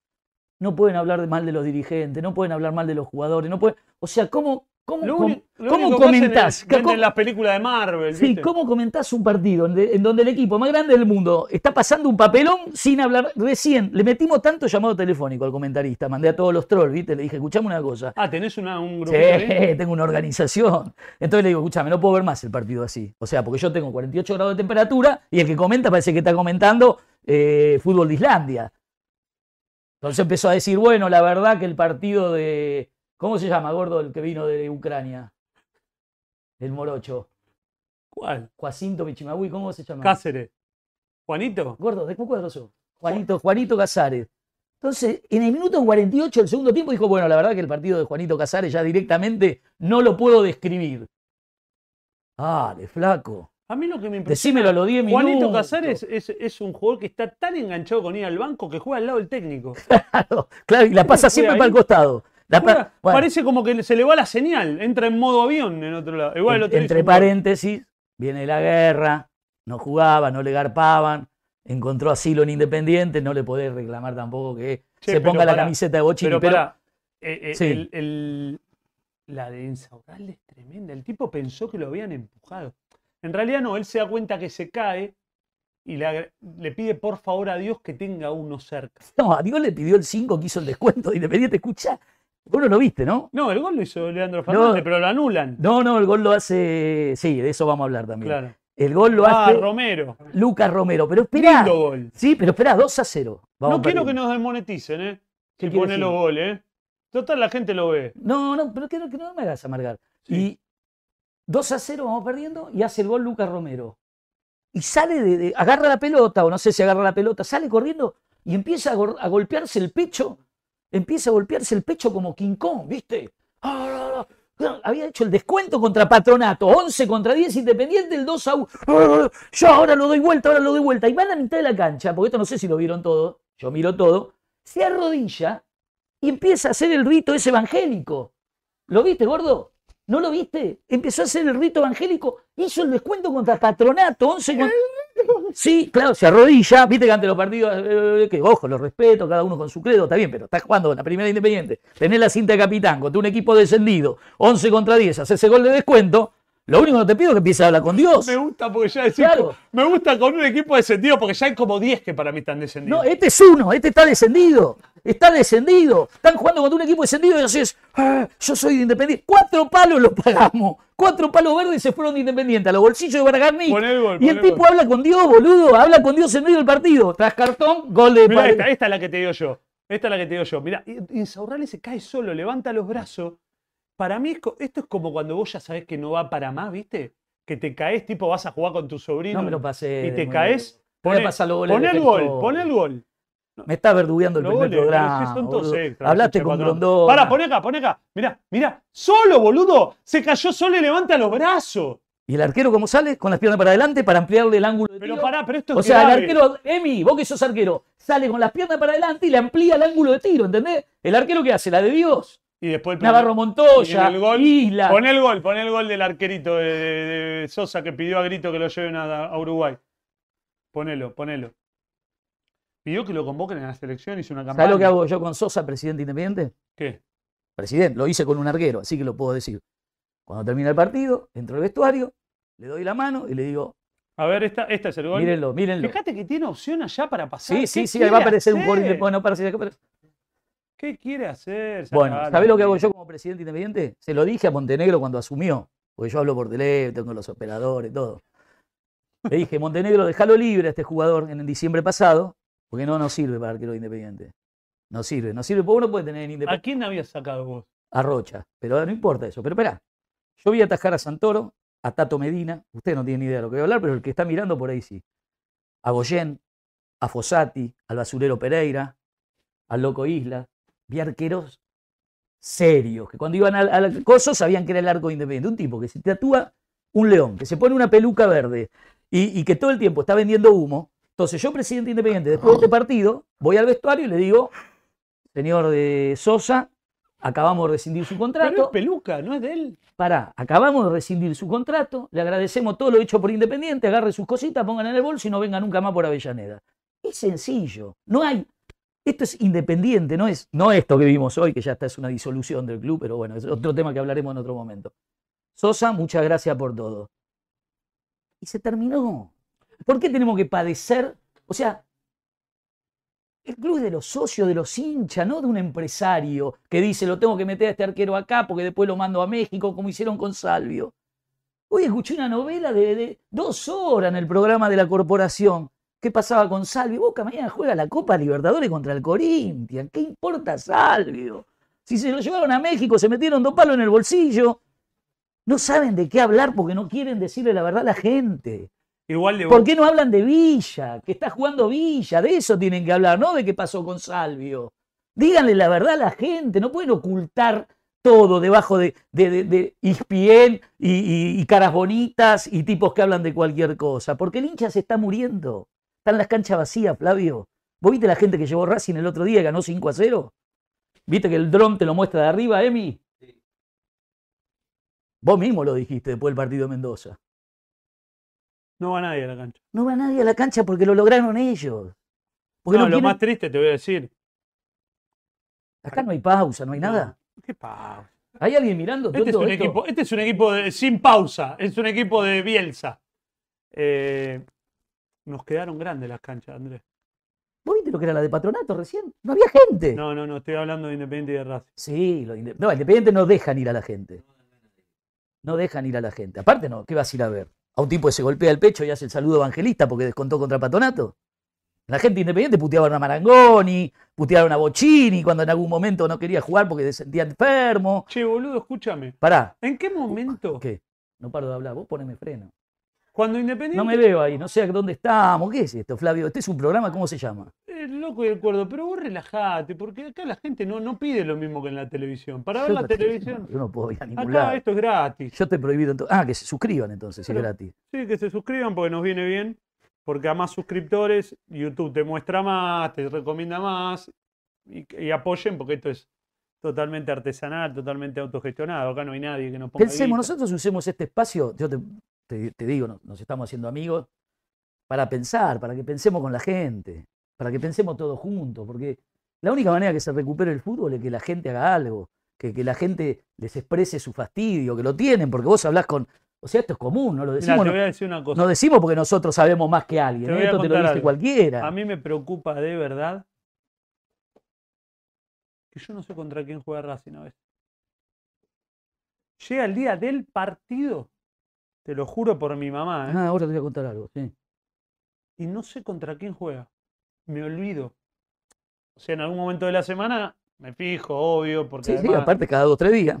No pueden hablar mal de los dirigentes, no pueden hablar mal de los jugadores, no pueden. O sea, ¿cómo, cómo, Lo, cómo único que hacen comentás? es venden ¿Cómo- las películas de Marvel, Sí, ¿viste? ¿cómo comentás un partido en, de- en donde el equipo más grande del mundo está pasando un papelón sin hablar? Recién le metimos tanto llamado telefónico al comentarista, mandé a todos los trolls, ¿viste? Le dije, escuchame una cosa. Ah, ¿tenés una, un Sí, grupito ahí? tengo una organización. Entonces le digo, escuchame, no puedo ver más el partido así. O sea, porque yo tengo 48 grados de temperatura y el que comenta parece que está comentando eh, fútbol de Islandia. Entonces empezó a decir, bueno, la verdad que el partido de. ¿Cómo se llama, gordo, el que vino de Ucrania? El morocho. ¿Cuál? Jacinto Michimahui, ¿cómo se llama? Cáceres. ¿Juanito? Gordo, ¿de qué cuadroso? Juanito, Juanito Casares. Entonces, en el minuto 48 del segundo tiempo dijo, bueno, la verdad que el partido de Juanito Casares ya directamente no lo puedo describir. Ah, de flaco. A mí lo que me impresiona. Decímelo a los 10 minutos. Juanito Casares es, es un jugador que está tan enganchado con ir al banco que juega al lado del técnico. Claro, claro, y la pasa siempre ahí? para el costado. La pa- Juega- bueno, Parece como que se le va la señal, entra en modo avión en otro lado. Igual el otro entre paréntesis, viene la guerra, no jugaba, no le garpaban, encontró asilo en Independiente, no le podés reclamar tampoco que Che, se ponga la camiseta de Bochini. Pero, pero- eh, eh, Sí. el- el- la de Insaurralde es tremenda. El tipo pensó que lo habían empujado. En realidad no, él se da cuenta que se cae y le pide por favor a Dios que tenga uno cerca. No, a Dios le pidió el 5 que hizo el descuento de Independiente. Escucha, vos no lo viste, ¿no? No, el gol lo hizo Leandro Fernández, pero lo anulan. No, no, el gol lo hace. Sí, de eso vamos a hablar también. Claro. El gol lo Ah, hace Romero. Lucas Romero. Pero espera. Gol. Sí, pero espera, 2 a 0. Vamos no quiero que nos desmoneticen, ¿eh? ¿Qué Si quiere pone los goles, ¿eh? Total, la gente lo ve. No, no, pero que no, que no me hagas amargar. Sí. Y 2 a 0 vamos perdiendo y hace el gol Lucas Romero. Y sale de, de- agarra la pelota, o no sé si agarra la pelota, sale corriendo y empieza a golpearse el pecho. Empieza a golpearse el pecho como King Kong, ¿viste? Ah, Había hecho el descuento contra Patronato, 11 contra 10 Independiente, el 2 a 1. Ah, Yo ahora lo doy vuelta, ahora lo doy vuelta. Y va a la mitad de la cancha, porque esto no sé si lo vieron todo, yo miro todo, se arrodilla y empieza a hacer el rito ese evangélico. ¿Lo viste, gordo? ¿No lo viste? Empezó a hacer el rito evangélico, hizo el descuento contra Patronato, 11 con- Sí, claro, se arrodilla, viste que ante los partidos, eh, que ojo, los respeto, cada uno con su credo, está bien, pero estás jugando con la primera independiente, tenés la cinta de capitán contra un equipo descendido, 11 contra 10, haces ese gol de descuento, lo único que te pido es que empieces a hablar con Dios. Me gusta porque ya Claro. me gusta con un equipo descendido porque ya hay como 10 que para mí están descendidos. No, este es uno, este está descendido. Está descendido. Están jugando contra un equipo descendido y así "Ah, yo soy de Independiente. Cuatro palos los pagamos. Cuatro palos verdes se fueron de Independiente a los bolsillos de Bragarni. Pon el gol, Y pon el el tipo gol. habla con Dios, boludo. Habla con Dios en medio del partido. Tras cartón, gol de Mirá esta, esta es la que te digo yo. Esta es la que te digo yo. Mirá, Insaurralde se cae solo, levanta los brazos. Para mí, esto es como cuando vos ya sabés que no va para más, ¿viste? Que te caes, tipo, vas a jugar con tu sobrino. No me lo pasé. Y te caes. De el gol, poné el gol. Me está verdugueando el Los primer programa. Hablaste con. Grondona. Pará, poné acá, poné acá. Mirá, mirá. Solo, boludo. Se cayó solo y levanta los brazos. Y el arquero, ¿cómo sale? Con las piernas para adelante para ampliarle el ángulo de Pero tiro. pará, pero esto es O sea, el arquero, Emi, vos que sos arquero, sale con las piernas para adelante y le amplía el ángulo de tiro, ¿entendés? El arquero que hace, la de Dios. Y después el Navarro Montoya, el gol, Isla. Pon el gol, pon el gol del arquerito de, de- de Sosa que pidió a grito que lo lleven a, a Uruguay. Ponelo, ponelo. Pidió que lo convoquen en la selección, hizo una campaña. ¿Sabés lo que hago yo con Sosa, presidente independiente? ¿Qué? Presidente, lo hice con un arquero, así que lo puedo decir. Cuando termina el partido, entro al vestuario, le doy la mano y le digo, A ver, esta, esta es el gol. mírenlo, mírenlo. Fíjate que tiene opción allá para pasar. Sí, ¿Qué sí, sí, ahí va a aparecer un hacer? independiente. Bueno, parece que aparece. ¿Qué quiere hacer? Bueno, ¿sabés lo que hago yo como presidente independiente? Se lo dije a Montenegro cuando asumió, porque yo hablo por teléfono, tengo los operadores, todo. Le dije, Montenegro, déjalo libre a este jugador en el diciembre pasado, porque no nos sirve para arquero independiente. No sirve, no sirve, porque uno puede tener en ¿A independiente quién habías sacado vos? a Rocha, pero no importa eso. Pero espera, yo voy a atajar a Santoro, a Tato Medina, usted no tiene ni idea de lo que voy a hablar, pero el que está mirando por ahí sí. A Goyen, a Fossati, al basurero Pereira, al loco Isla, vi arqueros serios, que cuando iban al, al coso sabían que era el arco independiente. Un tipo que se tatúa un león, que se pone una peluca verde y, y que todo el tiempo está vendiendo humo. Entonces yo, presidente independiente, después de este partido, voy al vestuario y le digo, señor de Sosa, acabamos de rescindir su Pero es contrato. peluca, no es de él. Pará, acabamos de rescindir su contrato, le agradecemos todo lo hecho por Independiente, agarre sus cositas, pongan en el bolso y no venga nunca más por Avellaneda. Es sencillo, no hay. Esto es independiente, no es no esto que vimos hoy, que ya está es una disolución del club, pero bueno, es otro tema que hablaremos en otro momento. Sosa, muchas gracias por todo. Y se terminó. ¿Por qué tenemos que padecer? O sea, el club es de los socios, de los hinchas, no de un empresario que dice lo tengo que meter a este arquero acá porque después lo mando a México, como hicieron con Salvio. Hoy escuché una novela de, dos horas en el programa de la corporación. qué pasaba con Salvio. Boca mañana juega la Copa Libertadores contra el Corinthians. ¿Qué importa Salvio? Si se lo llevaron a México, se metieron dos palos en el bolsillo. No saben de qué hablar porque no quieren decirle la verdad a la gente. Igual de ¿Por qué no hablan de Villa? Que está jugando Villa. De eso tienen que hablar, no de qué pasó con Salvio. Díganle la verdad a la gente. No pueden ocultar todo debajo de, de, de, y, y- y caras bonitas y tipos que hablan de cualquier cosa. Porque el hincha se está muriendo. Están las canchas vacías, Flavio. ¿Vos viste la gente que llevó Racing el otro día y ganó 5 a 0? ¿Viste que el dron te lo muestra de arriba, Emi? Vos mismo lo dijiste después del partido de Mendoza. No va nadie a la cancha. No va nadie a la cancha porque lo lograron ellos. Porque No, no lo quieren- más triste te voy a decir. Acá no hay pausa, no hay nada. ¿Qué pasa? ¿Hay alguien mirando todo Este es, un esto? equipo, este es un equipo de- sin pausa. Es un equipo de Bielsa. Eh, nos quedaron grandes las canchas, Andrés. ¿Vos viste lo que era la de Patronato recién? No había gente. No, no, no, estoy hablando de Independiente y de Racing. Sí, lo inde- no, Independiente no dejan ir a la gente. No dejan ir a la gente. Aparte, no, ¿qué vas a ir a ver? A un tipo que se golpea el pecho y hace el saludo evangelista porque descontó contra Patronato. La gente independiente puteaban a Marangoni, putearon a Bocini cuando en algún momento no quería jugar porque se sentía enfermo. Che, boludo, escúchame. Pará, ¿En qué momento? ¿qué? No paro de hablar, vos poneme freno. Cuando Independiente. No me veo ahí, no sé dónde estamos. ¿Qué es esto, Flavio? Este es un programa, ¿cómo se llama? El loco y el cuerdo, pero vos relajate, porque acá la gente no, no pide lo mismo que en la televisión. Para ver la televisión, Yo no puedo ir a ningún acá lado. esto es gratis. Yo te prohibido entonces. Ah, que se suscriban entonces, si es Pero- gratis. Sí, que se suscriban porque nos viene bien. Porque a más suscriptores, YouTube te muestra más, te recomienda más. Y, y apoyen porque esto es totalmente artesanal, totalmente autogestionado. Acá no hay nadie que nos ponga. Pensemos, guita. nosotros usemos este espacio, yo te, te- te digo, no- nos estamos haciendo amigos, para pensar, para que pensemos con la gente, para que pensemos todos juntos, porque la única manera que se recupere el fútbol es que la gente haga algo, que, que la gente les exprese su fastidio, que lo tienen, porque vos hablás con. O sea, esto es común, no lo Mirá, decimos. te no, voy a decir una cosa. no decimos porque nosotros sabemos más que alguien, Te voy a esto te lo dice algo. cualquiera. A mí me preocupa de verdad que yo no sé contra quién juega Racing a veces. Llega el día del partido, te lo juro por mi mamá, ¿eh? Ah, ahora te voy a contar algo, sí. y no sé contra quién juega. Me olvido. O sea, en algún momento de la semana me fijo, obvio, porque Sí, sí, aparte cada dos o tres días.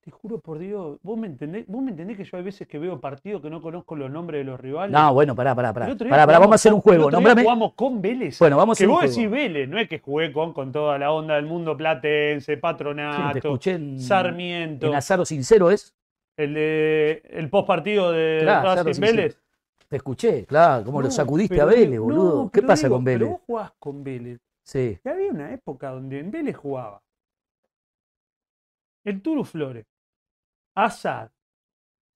te juro por Dios, ¿vos me, entendés, vos me entendés que yo hay veces que veo partidos que no conozco los nombres de los rivales. No, bueno, pará, pará, pará. Pará, pará, vamos a hacer un juego. Nómbrame. jugamos con Vélez. Bueno, vamos a que hacer un vos juego. decís Vélez, no es que jugué con, con toda la onda del mundo platense, Sí, te patronato, escuché en, Sarmiento, en Azaro Sincero, ¿es? El, de, el post partido de Claro, Racing Azaro Vélez. Te escuché, claro, como lo sacudiste pero a Vélez, boludo. no, ¿Qué pero pasa digo, con Pero Vélez? vos jugás con Vélez. Sí. Y había una época donde en Vélez jugaba el Turu Flores, Azad.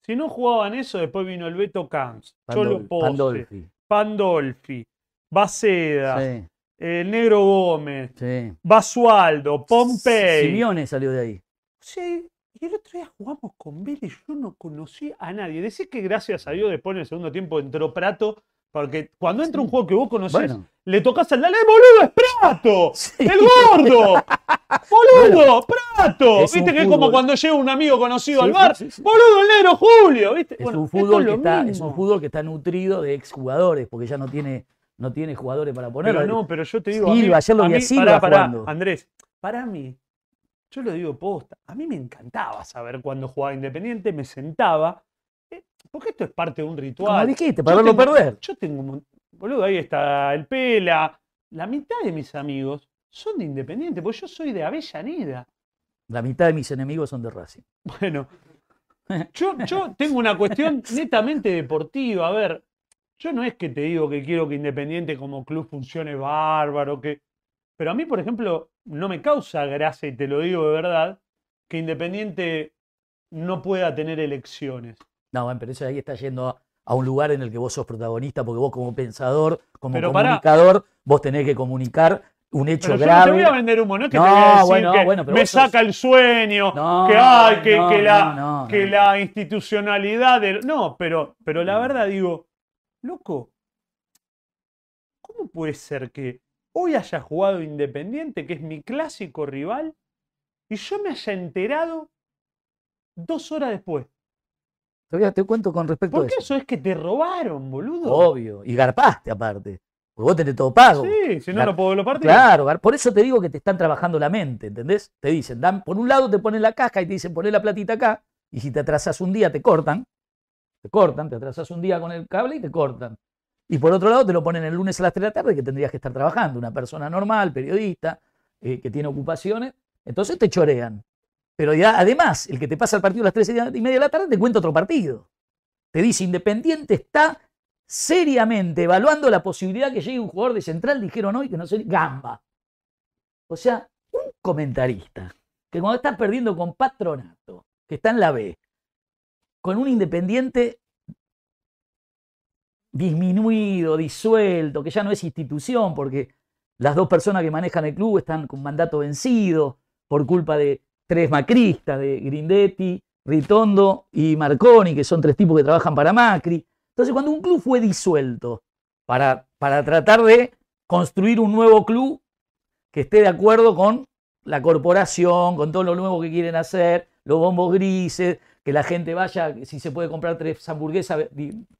Si no jugaban eso, después vino el Beto Camps, Cholo Posse, Pandolfi. Pandolfi, Baceda, Sí, el Negro Gómez, sí. Basualdo, Pompey. Simeone salió de ahí. Sí, y el otro día jugamos con Vélez, yo no conocí a nadie. Decís que gracias a Dios después en el segundo tiempo entró Prato, porque cuando entra un juego que vos conocés, Bueno, le tocas al dale, boludo, es Prato, Sí. el gordo, boludo, Prato. Viste que es como cuando llega un amigo conocido Sí, al bar, boludo, el negro Julio, ¿viste? es, Bueno, un fútbol lo que está, es un fútbol que está nutrido de exjugadores, porque ya no tiene, no tiene jugadores para poner. Pero no, pero yo te digo. Silva, ayer lo vi a Silva pará, pará, jugando. Andrés, para mí, yo lo digo posta, a mí me encantaba saber cuándo jugaba Independiente, me sentaba, eh, porque esto es parte de un ritual. Como dijiste, para Yo verlo tengo- perder. Yo tengo un boludo, ahí está el Pela. La mitad de mis amigos son de Independiente, porque yo soy de Avellaneda. La mitad de mis enemigos son de Racing. Bueno, yo, yo tengo una cuestión netamente deportiva. A ver, yo no es que te digo que quiero que Independiente como club funcione bárbaro, que... pero a mí, por ejemplo, no me causa gracia, y te lo digo de verdad, que Independiente no pueda tener elecciones. No, pero eso ahí está yendo a, a un lugar en el que vos sos protagonista, porque vos como pensador, como Pero comunicador, vos tenés que comunicar un hecho Pero yo no te grave. voy a vender humo, no es que No, te voy a decir bueno, que bueno, pero me sos- saca el sueño, No, que, ay, que, no, que la, que la institucionalidad del... No, pero, pero la No. verdad digo, loco, ¿cómo puede ser que hoy haya jugado Independiente, que es mi clásico rival, y yo me haya enterado dos horas después? Todavía te cuento con respecto a Porque eso. eso es que te robaron, boludo. Obvio. Y garpaste aparte. Porque vos tenés todo pago. Sí, si no, Gar- no puedo los partidos. Claro, por eso te digo que te están trabajando la mente, ¿entendés? Te dicen, dan, por un lado te ponen la caja y te dicen, poné la platita acá, y si te atrasas un día te cortan, te cortan, te atrasas un día con el cable y te cortan. Y por otro lado te lo ponen el lunes a las 3 de la tarde que tendrías que estar trabajando, una persona normal, periodista, eh, que tiene ocupaciones, entonces te chorean. Pero ya, además, el que te pasa el partido a las 3 y media de la tarde te cuenta otro partido. Te dice, Independiente está seriamente evaluando la posibilidad que llegue un jugador de central, dijeron hoy que no sé, Gamba. O sea, un comentarista que cuando estás perdiendo con Patronato, que está en la B, con un Independiente disminuido, disuelto, que ya no es institución, porque las dos personas que manejan el club están con mandato vencido por culpa de tres macristas, de Grindetti, Ritondo y Marconi, que son tres tipos que trabajan para Macri. Entonces, cuando un club fue disuelto para, para tratar de construir un nuevo club que esté de acuerdo con la corporación, con todo lo nuevo que quieren hacer, los bombos grises, que la gente vaya, si se puede comprar tres hamburguesas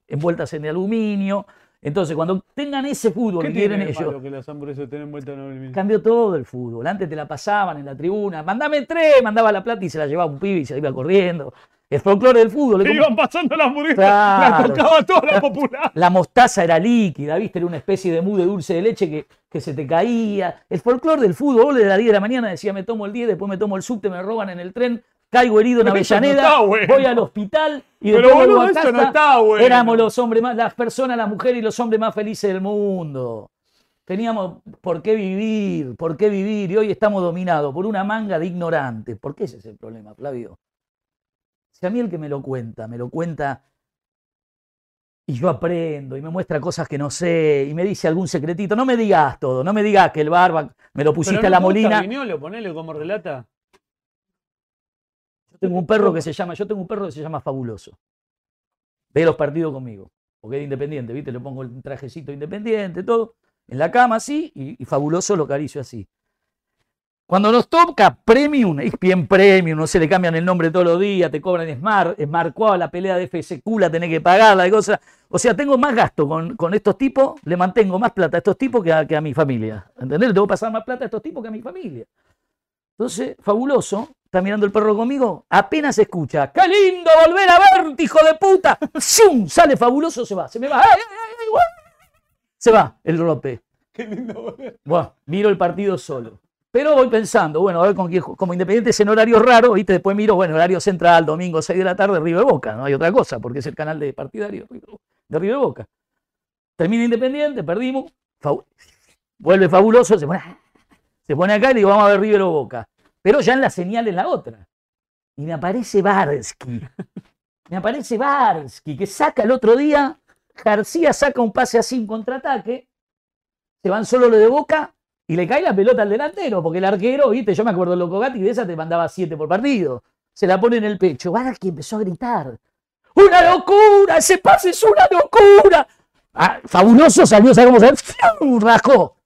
envueltas en aluminio. Entonces, cuando tengan ese fútbol ¿Qué que quieren tiene de ellos, malo que las hamburguesas estén en aluminio? Cambió todo el fútbol. Antes te la pasaban en la tribuna. Mandame tres, mandaba la plata y se la llevaba un pibe y se la iba corriendo. El folclore del fútbol. como- iban pasando las hamburguesas, Claro. tocaba toda la popular. La mostaza era líquida, ¿viste? Era una especie de mousse de dulce de leche que, que se te caía. El folclore del fútbol, vos de las 10 de la mañana decía, me tomo el 10, después me tomo el subte, me roban en el tren, caigo herido en Pero no Avellaneda, bueno. voy al hospital y Pero, después vuelvo boludo, a eso casa. no está bueno. Éramos los hombres más, las personas, las mujeres y los hombres más felices del mundo. Teníamos por qué vivir, por qué vivir, y hoy estamos dominados por una manga de ignorantes. ¿Por qué ese es el problema, Flavio? Si a mí el que me lo cuenta, me lo cuenta y yo aprendo y me muestra cosas que no sé y me dice algún secretito, no me digas todo, no me digas que el barba me lo pusiste Pero a no la te gusta molina. Viñolo, ponele como relata. Tengo un perro que se llama, yo tengo un perro que se llama Fabuloso. Ve los partidos conmigo, porque es independiente, ¿viste? Le pongo el trajecito independiente, todo, en la cama así, y, Fabuloso lo acaricio así. Cuando nos toca Premium, bien Premium, no se le cambian el nombre todos los días, te cobran Smart, Smart Cuau, la pelea de FSQ la tenés que pagar, la cosa. O sea, tengo más gasto con, con estos tipos, le mantengo más plata a estos tipos que a, que a mi familia. ¿Entendés? Le tengo que pasar más plata a estos tipos que a mi familia. Entonces, fabuloso, está mirando el perro conmigo, apenas escucha, ¡qué lindo volver a verte, hijo de puta! ¡Zum! Sale fabuloso, se va, se me va. ¡Ay, ay, ay! Se va el rope. Qué lindo. boludo. Bueno, miro el partido solo. Pero voy pensando, bueno, a ver con quién, como Independiente es en horario raro, ¿viste? Después miro, bueno, horario central, domingo 6 de la tarde, River Boca, no hay otra cosa, porque es el canal de partidario de River Boca. Termina Independiente, perdimos, Fabu- vuelve fabuloso, se pone, se pone acá y le digo, vamos a ver River o Boca. Pero ya en la señal en la otra. Y me aparece Barsky. Me aparece Barsky, que saca el otro día, García saca un pase así, un contraataque, se van solo los de Boca y le cae la pelota al delantero, porque el arquero, viste, yo me acuerdo del Loco Gatti, de esa te mandaba siete por partido. Se la pone en el pecho. Barsky empezó a gritar. ¡Una locura! ¡Ese pase es una locura! Ah, fabuloso salió, ¿sabes cómo salió? Rajó.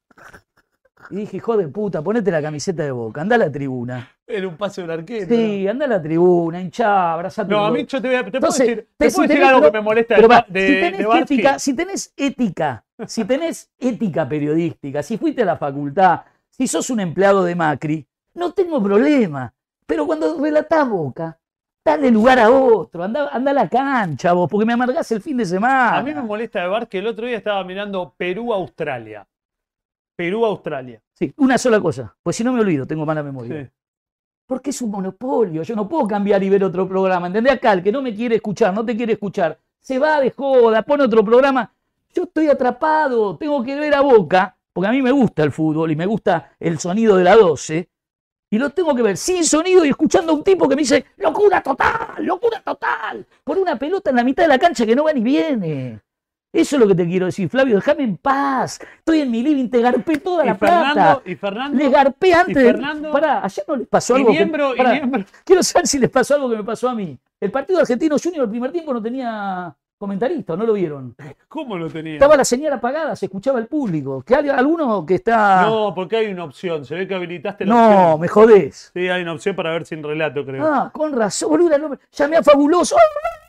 Y dije, hijo de puta, ponete la camiseta de boca, anda a la tribuna. Era un pase de un arquero. Sí, anda a la tribuna, hinchá, abrazate. No, a mí yo te voy a. Te puedo decir, te- te si puedo decir tenés- algo pero- que me molesta Pero de, si tenés ética, si tenés ética, si tenés ética periodística, si fuiste a la facultad, si sos un empleado de Macri, no tengo problema. Pero cuando relatás boca, dale lugar a otro, anda, anda a la cancha vos, porque me amargás el fin de semana. A mí me molesta de Bar que el otro día estaba mirando Perú-Australia. Perú-Australia. Sí, una sola cosa, pues si no me olvido, tengo mala memoria. Sí. Porque es un monopolio, yo no puedo cambiar y ver otro programa. ¿Entendés acá? El que no me quiere escuchar, no te quiere escuchar, se va de joda, pone otro programa. Yo estoy atrapado, tengo que ver a boca, porque a mí me gusta el fútbol y me gusta el sonido de la 12. Y lo tengo que ver sin sonido y escuchando a un tipo que me dice, locura total, locura total, por una pelota en la mitad de la cancha que no va ni viene. Eso es lo que te quiero decir, Flavio, déjame en paz. Estoy en mi living, te garpé toda Y la plata. Fernando, y Fernando, Le garpé antes de. Fernando? Pará, ayer no les pasó y algo. que- miembro, y miembro. Quiero saber si les pasó algo que me pasó a mí. El partido argentino Junior el primer tiempo no tenía comentarista, ¿no lo vieron? ¿Cómo lo tenía? Estaba la señal apagada, se escuchaba el público. Que hay alguno que está. No, porque hay una opción. Se ve que habilitaste la No, opción. me jodés. Sí, hay una opción para ver sin relato, creo. Ah, con razón, boludo. no- llamé a Fabuloso. ¡Ah!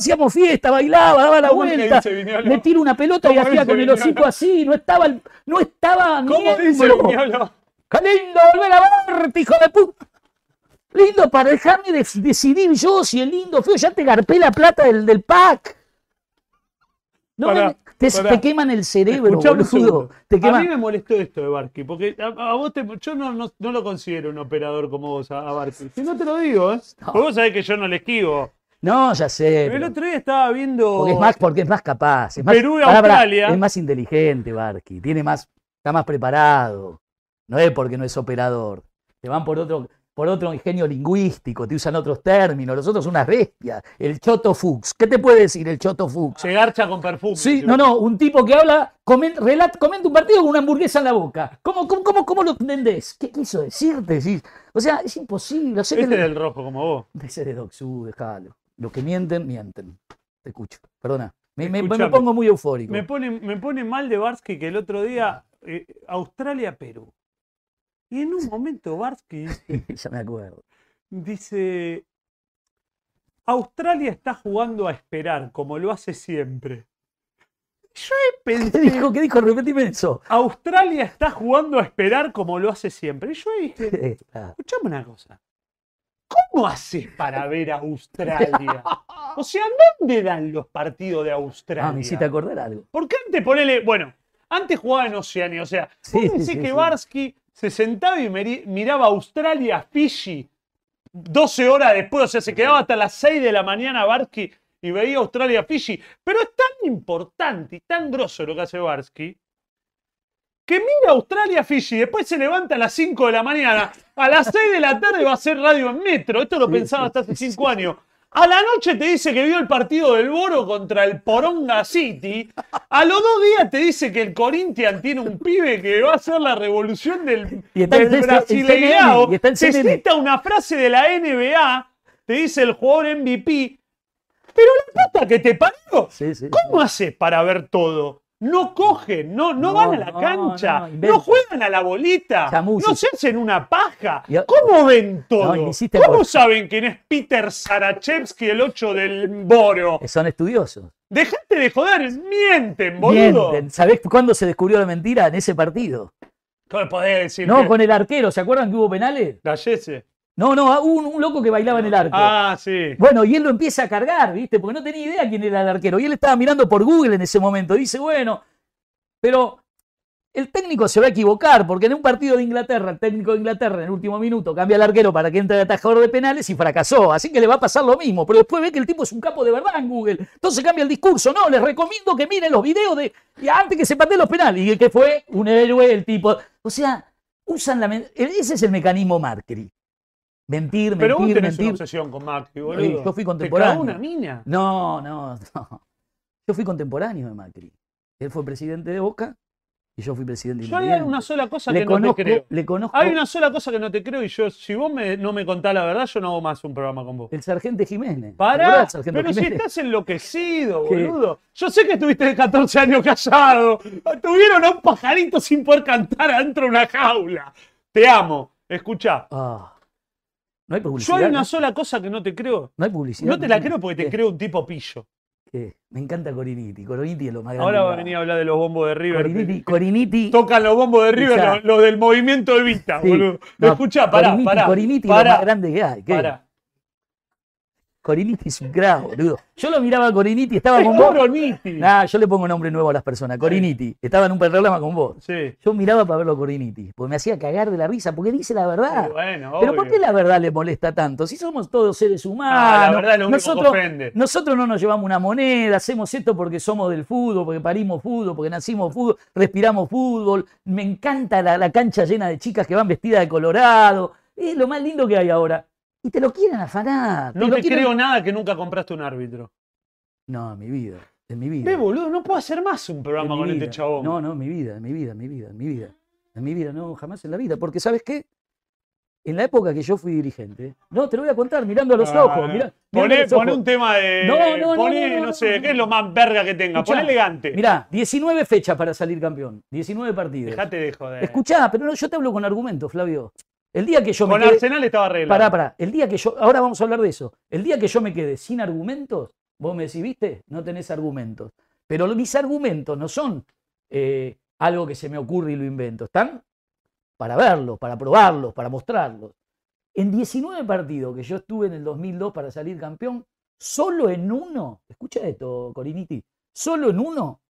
Hacíamos fiesta, bailaba, daba la ¿Cómo es que vuelta, dice le tiro una pelota y ¿Cómo hacía dice con el hocico así, no estaba, el- no estaba ¿Cómo dice miembro. Viñolo? ¡Qué lindo volver a verte, hijo de puta! Lindo para dejarme de- decidir yo si es lindo feo. Ya te garpé la plata del, del pack. No Pará, me- te, te queman el cerebro, boludo. Te A mí me molestó esto de Barky, porque a, a vos te, yo no, no, no lo considero un operador como vos, a, a Barky. Si no te lo digo, ¿eh? No. Vos sabés que yo no le esquivo. No, ya sé. El pero- otro día estaba viendo. porque, es más, porque es más capaz. Es más, Perú y Australia. es más inteligente, Barky. Tiene más, está más preparado. No es porque no es operador. Te van por otro, por otro ingenio lingüístico, te usan otros términos. Los otros son unas bestias. El Choto Fuchs. ¿Qué te puede decir el Choto Fuchs? Se garcha con perfume. Sí, no, no, un tipo que habla, comen- relat- comenta un partido con una hamburguesa en la boca. ¿Cómo, cómo, cómo, cómo lo entendés? ¿Qué quiso decirte? O sea, es imposible. Que Este es del rojo como vos. Ese de Doxu, déjalo. Los que mienten, mienten. Te escucho. Perdona. Me, me- me Escuchame. pongo muy eufórico. Me pone, me pone mal de Barsky que el otro día eh, Australia-Perú. Y en un momento Barsky ya me acuerdo. dice, Australia está jugando a esperar, como lo hace siempre. Yo ¿Qué pensé, dijo? ¿Qué dijo? Repetime eso. Australia está jugando a esperar como lo hace siempre. Y yo dije, Ah, escuchame una cosa. ¿Cómo haces para ver a Australia? O sea, ¿dónde dan los partidos de Australia? Ah, me hiciste acordar algo. Porque antes ponele, bueno, antes jugaba en Oceanía, o sea, Sí, vos sí, que. Barsky se sentaba y miraba Australia, Fiji, 12 horas después, o sea, se quedaba hasta las 6 de la mañana Barsky y veía Australia, Fiji. Pero es tan importante y tan grosso lo que hace Barsky que mira Australia, Fiji, después se levanta a las 5 de la mañana, a las 6 de la tarde va a hacer radio en metro, esto lo pensaba hasta hace sí, 5 años. A la noche te dice que vio el partido del Boro contra el Poronga City. A los dos días te dice que el Corinthians tiene un pibe que va a hacer la revolución del, Y está del brasileirao. Te cita una frase de la NBA, te dice el jugador MVP. Pero la puta que te parió. Sí, sí. ¿Cómo haces para ver todo? No cogen, no, no, No, van a la no, cancha, no, juegan a la bolita, no se hacen una paja. ¿Cómo ven todo? ¿Cómo saben quién es Peter Sarachevsky, el 8 del Boro? Son estudiosos. Dejate de joder, mienten, boludo. Mienten. ¿Sabés cuándo se descubrió la mentira? En ese partido. ¿Cómo podés decir No, que- con el arquero. ¿Se acuerdan que hubo penales? Gallese? No, no, hubo un, un loco que bailaba en el arco. Ah, sí. Bueno, y él lo empieza a cargar, ¿viste? Porque no tenía idea quién era el arquero. Y él estaba mirando por Google en ese momento. Dice, bueno, pero el técnico se va a equivocar, porque en un partido de Inglaterra, el técnico de Inglaterra en el último minuto cambia al arquero para que entre el atajador de penales y fracasó. Así que le va a pasar lo mismo. Pero después ve que el tipo es un capo de verdad en Google. Entonces cambia el discurso. No, les recomiendo que miren los videos de y antes que se pateen los penales. Y que fue un héroe el tipo. O sea, usan la. men- Ese es el mecanismo Marketing. Mentir, Pero vos mentir, tenés una mentir. obsesión con Macri, boludo. yo fui Te contemporáneo. cagó una mina. No, no, no. Yo fui contemporáneo de Macri. Él fue presidente de Boca y yo fui presidente Yo hay una sola cosa le que conozco, no te creo. le conozco Hay una sola cosa que no te creo y yo, si vos me- no me contás la verdad, yo no hago más un programa con vos. el sargento Jiménez. ¿Te Pará, sargento pero si estás enloquecido, ¿Qué? boludo. Yo sé que estuviste 14 años callado. Tuvieron a un pajarito sin poder cantar adentro de una jaula. Te amo. Escuchá. Ah, no hay Yo publicidad. hay una ¿no? sola cosa que no te creo. No hay publicidad. No te la creo porque te ¿Qué? creo un tipo pillo. ¿Qué? Me encanta Coriniti. Coriniti es lo más grande. Ahora va a venir a hablar de los bombos de River. Coriniti, Coriniti. Tocan los bombos de River, los, los del movimiento Evita, Sí. boludo. No, Escuchá, pará, Coriniti, pará. Coriniti es lo pará, más grande que hay. ¿Qué? pará. Coriniti es un grado, boludo. Yo lo miraba a Coriniti, estaba Es con vos. Coroniti. Nah, yo le pongo nombre nuevo a las personas. Coriniti. Estaba en un programa con vos. Sí. Yo miraba para verlo a Coriniti, porque me hacía cagar de la risa, porque dice la verdad. Bueno, Pero ¿por qué la verdad le molesta tanto? Si somos todos seres humanos. Ah, la verdad lo único nosotros, que ofende. nosotros no nos llevamos una moneda, hacemos esto porque somos del fútbol, porque parimos fútbol, porque nacimos fútbol, respiramos fútbol. Me encanta la, la cancha llena de chicas que van vestidas de colorado. Es lo más lindo que hay ahora. Y te lo quieren afanar. No te quieren- creo nada que nunca compraste un árbitro. No, en mi vida. En mi vida. Ve, boludo, no puedo hacer más un programa con vida. este chabón. No, no, en mi vida, en mi vida, en mi vida, en mi vida. En mi vida, no, jamás en la vida. Porque, ¿sabes qué? En la época que yo fui dirigente, no, te lo voy a contar mirando a los Ah, ojos. mirá- Poné, los poné un tema de. No, no, no, poné, no, no, sé. ¿qué es lo más verga que tenga? Escuchá, Poné elegante. Mirá, 19 fechas para salir campeón. 19 partidos. Dejate de joder. Escuchá, pero no, yo te hablo con argumentos, Flavio. El día que yo Con me quede. Arsenal estaba arreglado. Pará, pará. El día que yo. Ahora vamos a hablar de eso. El día que yo me quede sin argumentos, vos me decís, viste, no tenés argumentos. Pero mis argumentos no son eh, algo que se me ocurre y lo invento. Están para verlos, para probarlos, para mostrarlos. En 19 partidos que yo estuve en el 2002 para salir campeón, solo en uno, escucha esto, Coriniti, solo en uno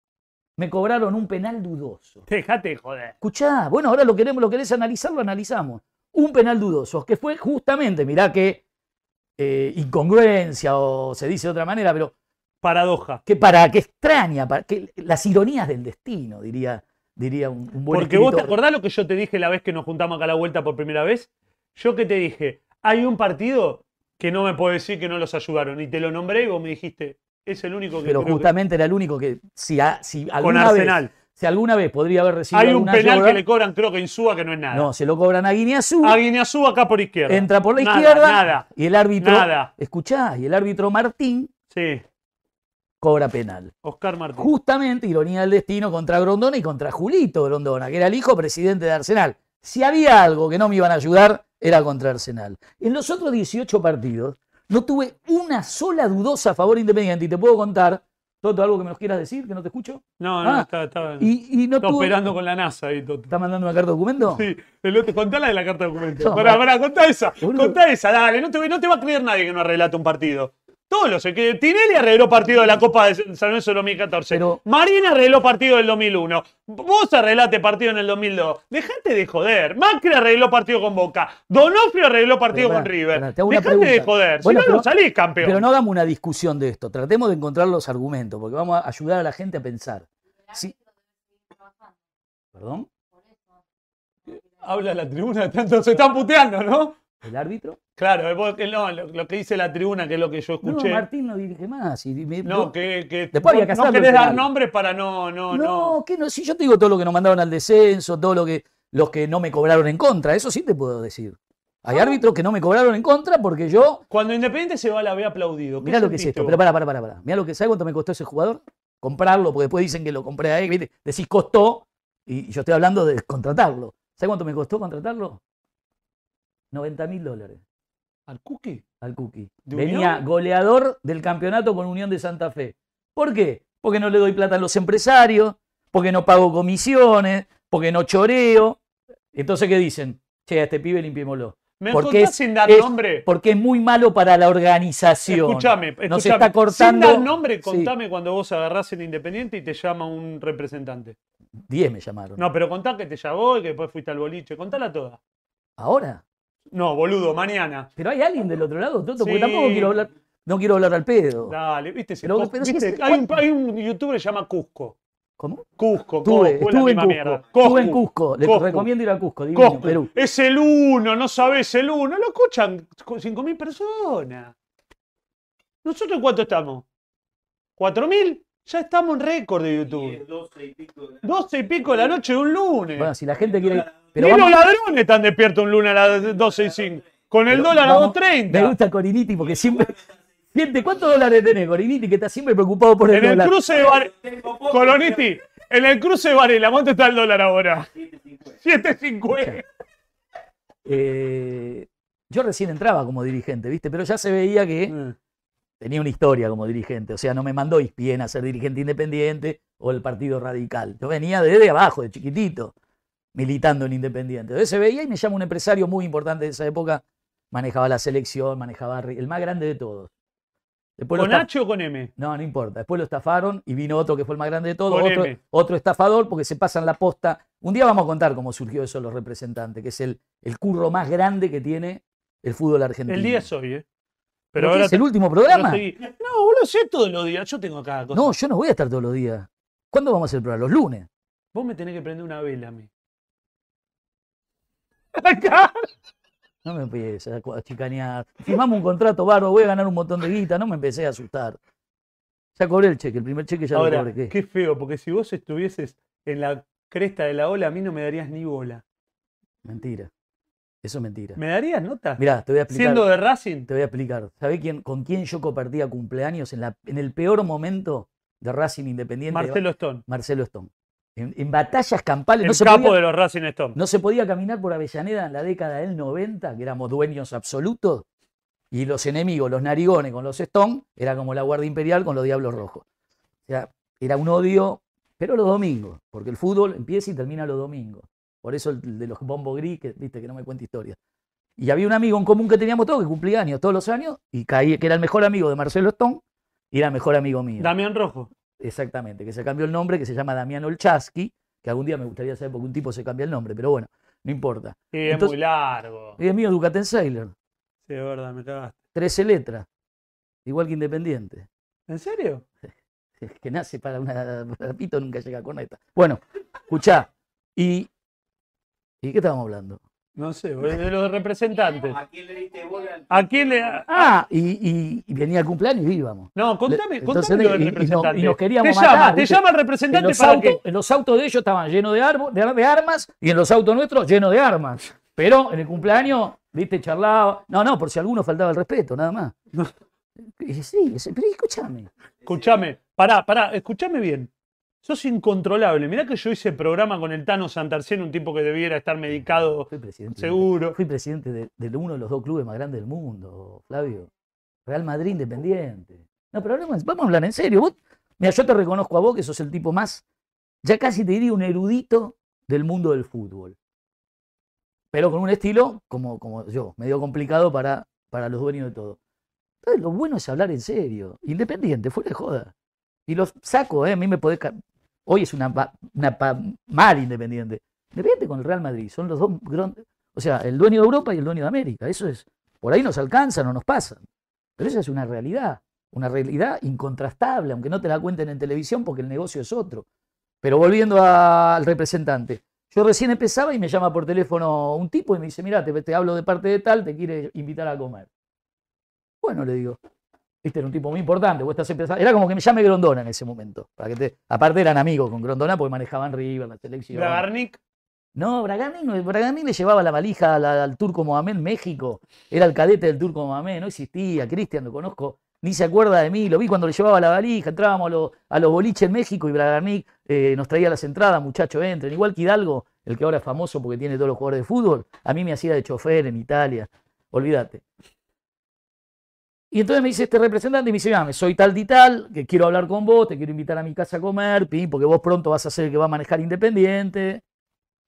me cobraron un penal dudoso. Déjate de joder. Escuchá, bueno, ahora lo queremos, lo querés analizar, lo analizamos. Un penal dudoso, que fue justamente, mirá qué eh, incongruencia, o se dice de otra manera, pero Paradoja. que para, que extraña, para, que las ironías del destino, diría, diría un, un buen Porque vos te acordás lo que yo te dije la vez que nos juntamos acá a la vuelta por primera vez. Yo que te dije, hay un partido que no me puedo decir que no los ayudaron. Y te lo nombré y vos me dijiste, es el único que Pero que- justamente era el único que, si, a- si con alguna vez, Arsenal. Si alguna vez podría haber recibido Hay un penal que le cobran, creo que Insúa, que no es nada. no, se lo cobran a Guineazú, A Guineazú acá por izquierda. entra por la Nada, izquierda, Nada. y el árbitro, Nada. escuchá, y el árbitro Martín Sí. cobra penal. Oscar Martín. Justamente, ironía del destino, contra Grondona y contra Julito Grondona, que era el hijo presidente de Arsenal. Si había algo que no me iban a ayudar, era contra Arsenal. En los otros 18 partidos, no tuve una sola dudosa a favor de Independiente. Y te puedo contar, Toto, algo que me nos quieras decir, que no te escucho. No, no, Ah, está, está, Y, y no está tuve. operando con la NASA ahí, Toto. ¿Está mandando una carta de documento? Sí, el otro, contala de la carta de documento. No, pará, pará. contá esa. Contá esa, dale. No te, no te va a creer nadie que no arreglate un partido. Todos los que Tinelli arregló partido de la Copa de San Lorenzo del 2014. Pero- Marina arregló partido del 2001. Vos arreglaste partido en el 2002. Dejate de joder. Macri arregló partido con Boca. Donofrio arregló partido con River. pará, Dejate de joder. Bueno, si no, pero- no salís campeón. Pero no hagamos una discusión de esto. Tratemos de encontrar los argumentos, porque vamos a ayudar a la gente a pensar. Sí. ¿Perdón? Habla la tribuna, tanto se están puteando, ¿no? ¿El árbitro? Claro, vos- no, lo, lo que dice la tribuna, que es lo que yo No, escuché. Martín no dirige más. y me- No, que, que Después había que no querés dar nombres para no, no, no. No, que no, si yo te digo todo lo que nos mandaron al descenso, todo lo que los que no me cobraron en contra, eso sí te puedo decir. Hay Ah. árbitros que no me cobraron en contra porque yo, Cuando Independiente se va, la ve aplaudido. ¿Qué mirá lo que es esto, pero para, para, para, para. Mirá lo que, ¿sabes cuánto me costó ese jugador? Comprarlo, porque después dicen que lo compré a él, ¿viste? decís costó, y yo estoy hablando de contratarlo. ¿Sabes cuánto me costó contratarlo? 90 mil dólares ¿Al Cookie? al Cookie. ¿De Venía Unión? goleador del campeonato con Unión de Santa Fe. ¿Por qué? Porque no le doy plata a los empresarios, porque no pago comisiones, porque no choreo. Entonces, ¿qué dicen? Che, a este pibe limpiémoslo. ¿Me Porque es- sin dar es- nombre? Porque es muy malo para la organización. Escúchame. Nos está cortando. Sin dar nombre, Sí. contame cuando vos agarrás el Independiente y te llama un representante. 10 me llamaron. No, pero contá que te llamó y que después fuiste al boliche. Contala toda. Ahora. No, boludo, mañana. Pero hay alguien del otro lado, Toto, porque Sí. tampoco quiero hablar, no quiero hablar al pedo. Dale, viste, ese Pero- Cusco, pero si viste, es- hay, un, hay un youtuber que se llama Cusco. ¿Cómo? Cusco, Estuve, Coscu, es la estuve en misma Cusco. mierda. Estuve en Coscu, Cusco. Les Coscu. recomiendo ir a Cusco, divino, Coscu. Perú. Es el uno, no sabes el uno. Lo escuchan con 5.000 personas. ¿Nosotros cuánto estamos? ¿4.000? Ya estamos en récord de YouTube. 12 y pico de la noche de un lunes. Bueno, si la gente quiere. Pero Ni vamos, los ladrones están despiertos un lunes a las 12 y 5. Con el pero dólar a vamos- 2.30. Me gusta Coriniti porque siempre. ¿cuántos dólares tenés, Coriniti? Que está siempre preocupado por el En el dólar. cruce de. Coloniti, en el cruce de Varela, ¿cuánto está el dólar ahora? 7.50. Eh, yo recién entraba como dirigente, ¿viste? Pero ya se veía que Mm. tenía una historia como dirigente. O sea, no me mandó Ispien a ser dirigente independiente o el Partido Radical. Yo venía desde abajo, de chiquitito, militando en Independiente. Entonces se veía y me llama un empresario muy importante de esa época. Manejaba la selección, manejaba el más grande de todos. Después lo ¿Con H o con M? No, no importa. Después lo estafaron y vino otro que fue el más grande de todos, otro, estafador porque se pasan la posta. Un día vamos a contar cómo surgió eso los representantes, que es el, el curro más grande que tiene el fútbol argentino. El día es hoy, ¿eh? ¿Pero ahora es el último programa? No, boludo, sé todos los días. Yo tengo cada cosa. No, yo no voy a estar todos los días. ¿Cuándo vamos a hacer el programa? Los lunes. Vos me tenés que prender una vela a mí. No me empieces a chicanear. Firmamos un contrato barro, voy a ganar un montón de guita. No me empecé a asustar. Ya cobré el cheque, el primer cheque ya lo Ahora, cobré. ¿qué? qué feo, porque si vos estuvieses en la cresta de la ola, a mí no me darías ni bola. Mentira. Eso es mentira. ¿Me darías nota? Mirá, te voy a explicar. Siendo de Racing. Te voy a explicar. ¿Sabés quién, con quién yo compartía cumpleaños en, la, en el peor momento de Racing Independiente? Marcelo Stone. Marcelo Stone. En, en batallas campales El no se, capo podía, de los Racing Stone. no se podía caminar por Avellaneda en la década del 90, que éramos dueños absolutos. Y los enemigos, los narigones con los Stone, era como la Guardia Imperial con los Diablos Rojos. O sea, era un odio, pero los domingos, porque el fútbol empieza y termina los domingos. Por eso el de los bombo gris, que viste que no me cuenta historia. Y había un amigo en común que teníamos todos, que cumplía años todos los años, y caí, que era el mejor amigo de Marcelo Stone, y era el mejor amigo mío. Damián Rojo. Exactamente, que se cambió el nombre, que se llama Damián Olchaski, que algún día me gustaría saber por qué un tipo se cambia el nombre, pero bueno, no importa. Sí, es muy largo. Y es mío Ducaten Sailor, Sí, es verdad, me cagaste. 13 letras, igual que Independiente. ¿En serio? Es que nace para una para pito nunca llega con esta. Bueno, escuchá, y, ¿y qué estábamos hablando? No sé, de los representantes. ¿A quién le diste bola? al- ¿A quién le.? Ah, y, y- y venía el cumpleaños y íbamos. No, contame, Entonces, contame lo del y- y nos- representante. y nos queríamos te matar, llama, te llama el En representante los, para autos, que. en los autos de ellos estaban llenos de, arbo- de, ar- de armas y en los autos nuestros llenos de armas. Pero en el cumpleaños, viste, charlaba. No, no, por si alguno faltaba el respeto, nada más. No. Sí, pero escúchame. Escúchame, pará, pará, escúchame bien. Sos incontrolable. Mirá que yo hice programa con el Tano Santarcién, un tipo que debiera estar medicado Fui presidente. seguro. Fui presidente de, de uno de los dos clubes más grandes del mundo, Flavio. Real Madrid Independiente. No, pero vamos a hablar en serio. Vos, mira, yo te reconozco a vos que sos el tipo más, ya casi te diría un erudito del mundo del fútbol. Pero con un estilo como, como yo, medio complicado para, para los dueños de todo. Entonces, lo bueno es hablar en serio. Independiente, fuera de joda. Y los saco, ¿eh? A mí me podés... Hoy es una, una mal Independiente. Independiente con el Real Madrid. Son los dos grandes... O sea, el dueño de Europa y el dueño de América. Eso es... Por ahí nos alcanzan o nos pasan. Pero esa es una realidad. Una realidad incontrastable, aunque no te la cuenten en televisión porque el negocio es otro. Pero volviendo al representante. Yo recién empezaba y me llama por teléfono un tipo y me dice, mira, te, te hablo de parte de tal, te quiere invitar a comer. Bueno, le digo, Viste, era un tipo muy importante. Vos estás empezando. Era como que me llame Grondona en ese momento. Para que te... Aparte eran amigos con Grondona porque manejaban River, la selección. Bragarnik, No, Bragarnik, no, Bragarnik le llevaba la valija al, al Turco Mohamed en México. Era el cadete del Turco Mohamed, no existía. Cristian lo conozco, ni se acuerda de mí. Lo vi cuando le llevaba la valija. Entrábamos a, los- a los boliches en México y Bragarnik eh, nos traía las entradas, muchachos, entren. Igual que Hidalgo, el que ahora es famoso porque tiene todos los jugadores de fútbol, a mí me hacía de chofer en Italia. Olvídate. Y entonces me dice este representante y me dice, "Mira, soy tal y tal, que quiero hablar con vos, te quiero invitar a mi casa a comer, pi, porque vos pronto vas a ser el que va a manejar Independiente.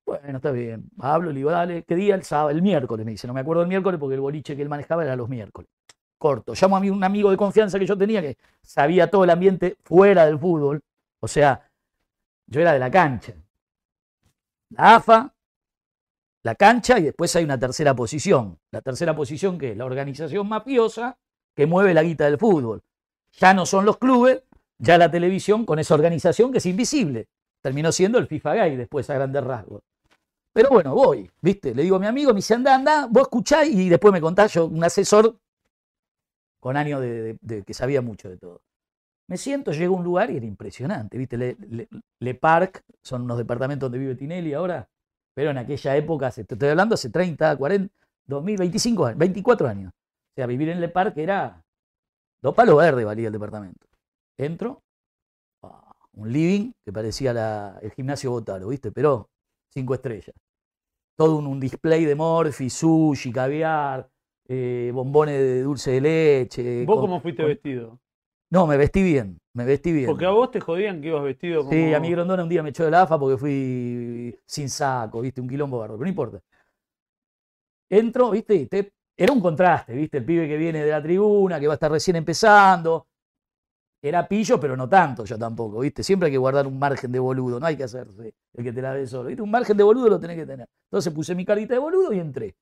Bueno, está bien. Hablo, le digo, dale, ¿qué día? El sábado, el miércoles, me dice. No me acuerdo el miércoles porque el boliche que él manejaba era los miércoles. Corto. Llamo a mí un amigo de confianza que yo tenía que sabía todo el ambiente fuera del fútbol. O sea, yo era de la cancha. La AFA, la cancha y después hay una tercera posición. La tercera posición que es la organización mafiosa que mueve la guita del fútbol. Ya no son los clubes, ya la televisión con esa organización que es invisible. Terminó siendo el FIFA Gay después a grandes rasgos. Pero bueno, voy, ¿viste? Le digo a mi amigo, me dice, anda, anda, vos escuchá y después me contás yo, un asesor con años de, que sabía mucho de todo. Me siento, llego a un lugar y era impresionante, ¿viste? Le, Parc, son unos departamentos donde vive Tinelli ahora, pero en aquella época, te estoy hablando hace 30, 40, 2000, 25 años, 24 años. O sea, vivir en Le Parc era dos palos verdes valía el departamento. Entro, ah, un living que parecía la- el gimnasio Botaro, ¿viste? Pero cinco estrellas. Todo un, un display de morfi, sushi, caviar, eh, bombones de dulce de leche. ¿vos con- cómo fuiste con- vestido? No, me vestí bien, me vestí bien. Porque a vos te jodían que ibas vestido como. Sí, a mí Grondona un día me echó de la AFA porque fui sin saco, ¿viste? Un quilombo barro, pero no importa. Entro, ¿viste? Y te- Era un contraste, ¿viste? El pibe que viene de la tribuna, que va a estar recién empezando. Era pillo, pero no tanto yo tampoco, ¿viste? Siempre hay que guardar un margen de boludo, no hay que hacerse el que te la ve solo, ¿viste? Un margen de boludo lo tenés que tener. Entonces puse mi carita de boludo y entré.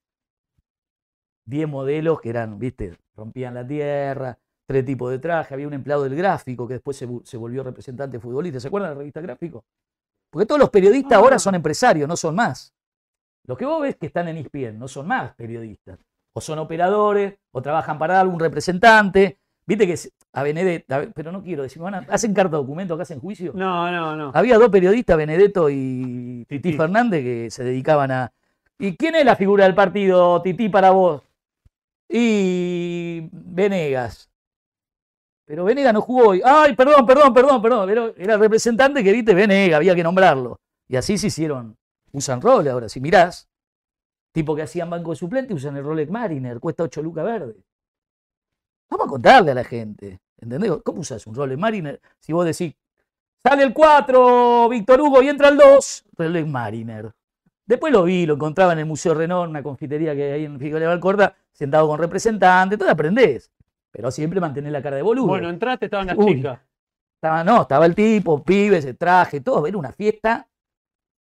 Diez modelos que eran, ¿viste? Rompían la tierra, tres tipos de traje, había un empleado del gráfico que después se, se volvió representante futbolista. ¿Se acuerdan de la revista Gráfico? Porque todos los periodistas ahora son empresarios, no son más. Los que vos ves que están en ESPN no son más periodistas. O son operadores, o trabajan para algún representante. Viste que a Benedetto, pero no quiero decir, ¿hacen carta documento acá hacen juicio? No, no, no. Había dos periodistas, Benedetto y Titi Tití. Fernández, que se dedicaban a. ¿Y quién es la figura del partido, Tití, para vos? Y Venegas. Pero Venegas no jugó hoy. Ay, perdón, perdón, perdón, perdón. Pero era el representante que viste Venegas, había que nombrarlo. Y así se hicieron. Usan roles ahora, si mirás. Tipo que hacían banco de suplente, usan el Rolex Mariner, cuesta 8 lucas verde. Vamos a contarle a la gente. ¿Entendés? ¿Cómo usas un Rolex Mariner? Si vos decís, sale el 4, Víctor Hugo, y entra el 2, Rolex Mariner. Después lo vi, lo encontraba en el Museo Renault, una confitería que hay en Figueroa de Valcorda, sentado con representantes, todo aprendés. Pero siempre mantener la cara de boludo. Bueno, entraste, estaban las Uy. chicas. Estaba, no, estaba el tipo, pibes, el traje, todo. Era una fiesta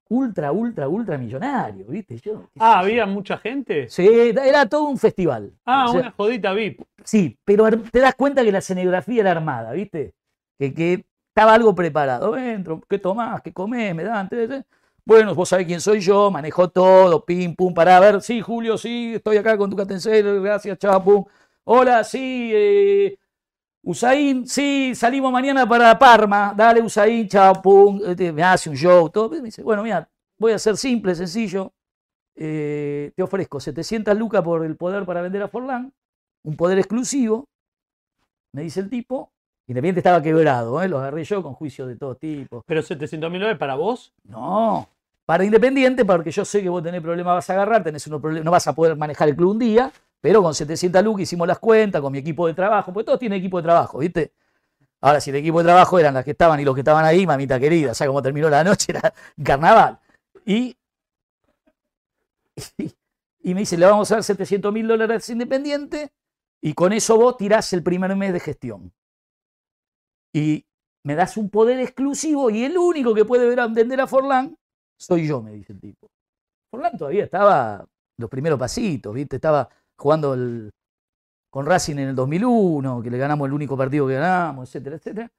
ultra, ultra, ultra millonario, ¿viste? Yo, Ah. ¿había mucha gente? Sí, era todo un festival. Ah, O sea, una jodita VIP. Sí, pero te das cuenta que la escenografía era armada, ¿viste? Que, que estaba algo preparado. Entro, ¿qué tomás? ¿Qué comés? ¿Me dan? Bueno, vos sabés quién soy yo, manejo todo, pim, pum, para ver. Sí, Julio, sí, estoy acá con tu catencero, gracias, chao, pum. Hola, sí, eh, Usain, sí, salimos mañana para Parma. Dale, Usain, chao, pum. Este, Me hace un show, todo. Me dice, bueno, mira, voy a ser simple, sencillo. Eh, te ofrezco 700 lucas por el poder para vender a Forlán, un poder exclusivo, me dice el tipo. Independiente estaba quebrado, ¿eh? lo agarré yo con juicio de todo tipo. Pero 700 mil dólares para vos. No, para Independiente, porque yo sé que vos tenés problemas, vas a agarrar, tenés unos problemas, no vas a poder manejar el club un día, pero con 700 lucas hicimos las cuentas con mi equipo de trabajo, porque todos tienen equipo de trabajo, ¿viste? Ahora, si el equipo de trabajo eran las que estaban y los que estaban ahí, mamita querida, o sea, cómo terminó la noche, era carnaval. Y, y, me dice, le vamos a dar 700 mil dólares Independiente y con eso vos tirás el primer mes de gestión. Y me das un poder exclusivo y el único que puede vender a Forlán soy yo, me dice el tipo. Forlán todavía estaba los primeros pasitos, ¿viste? Estaba jugando el- con Racing en el 2001, que le ganamos el único partido que ganamos, etcétera, etcétera.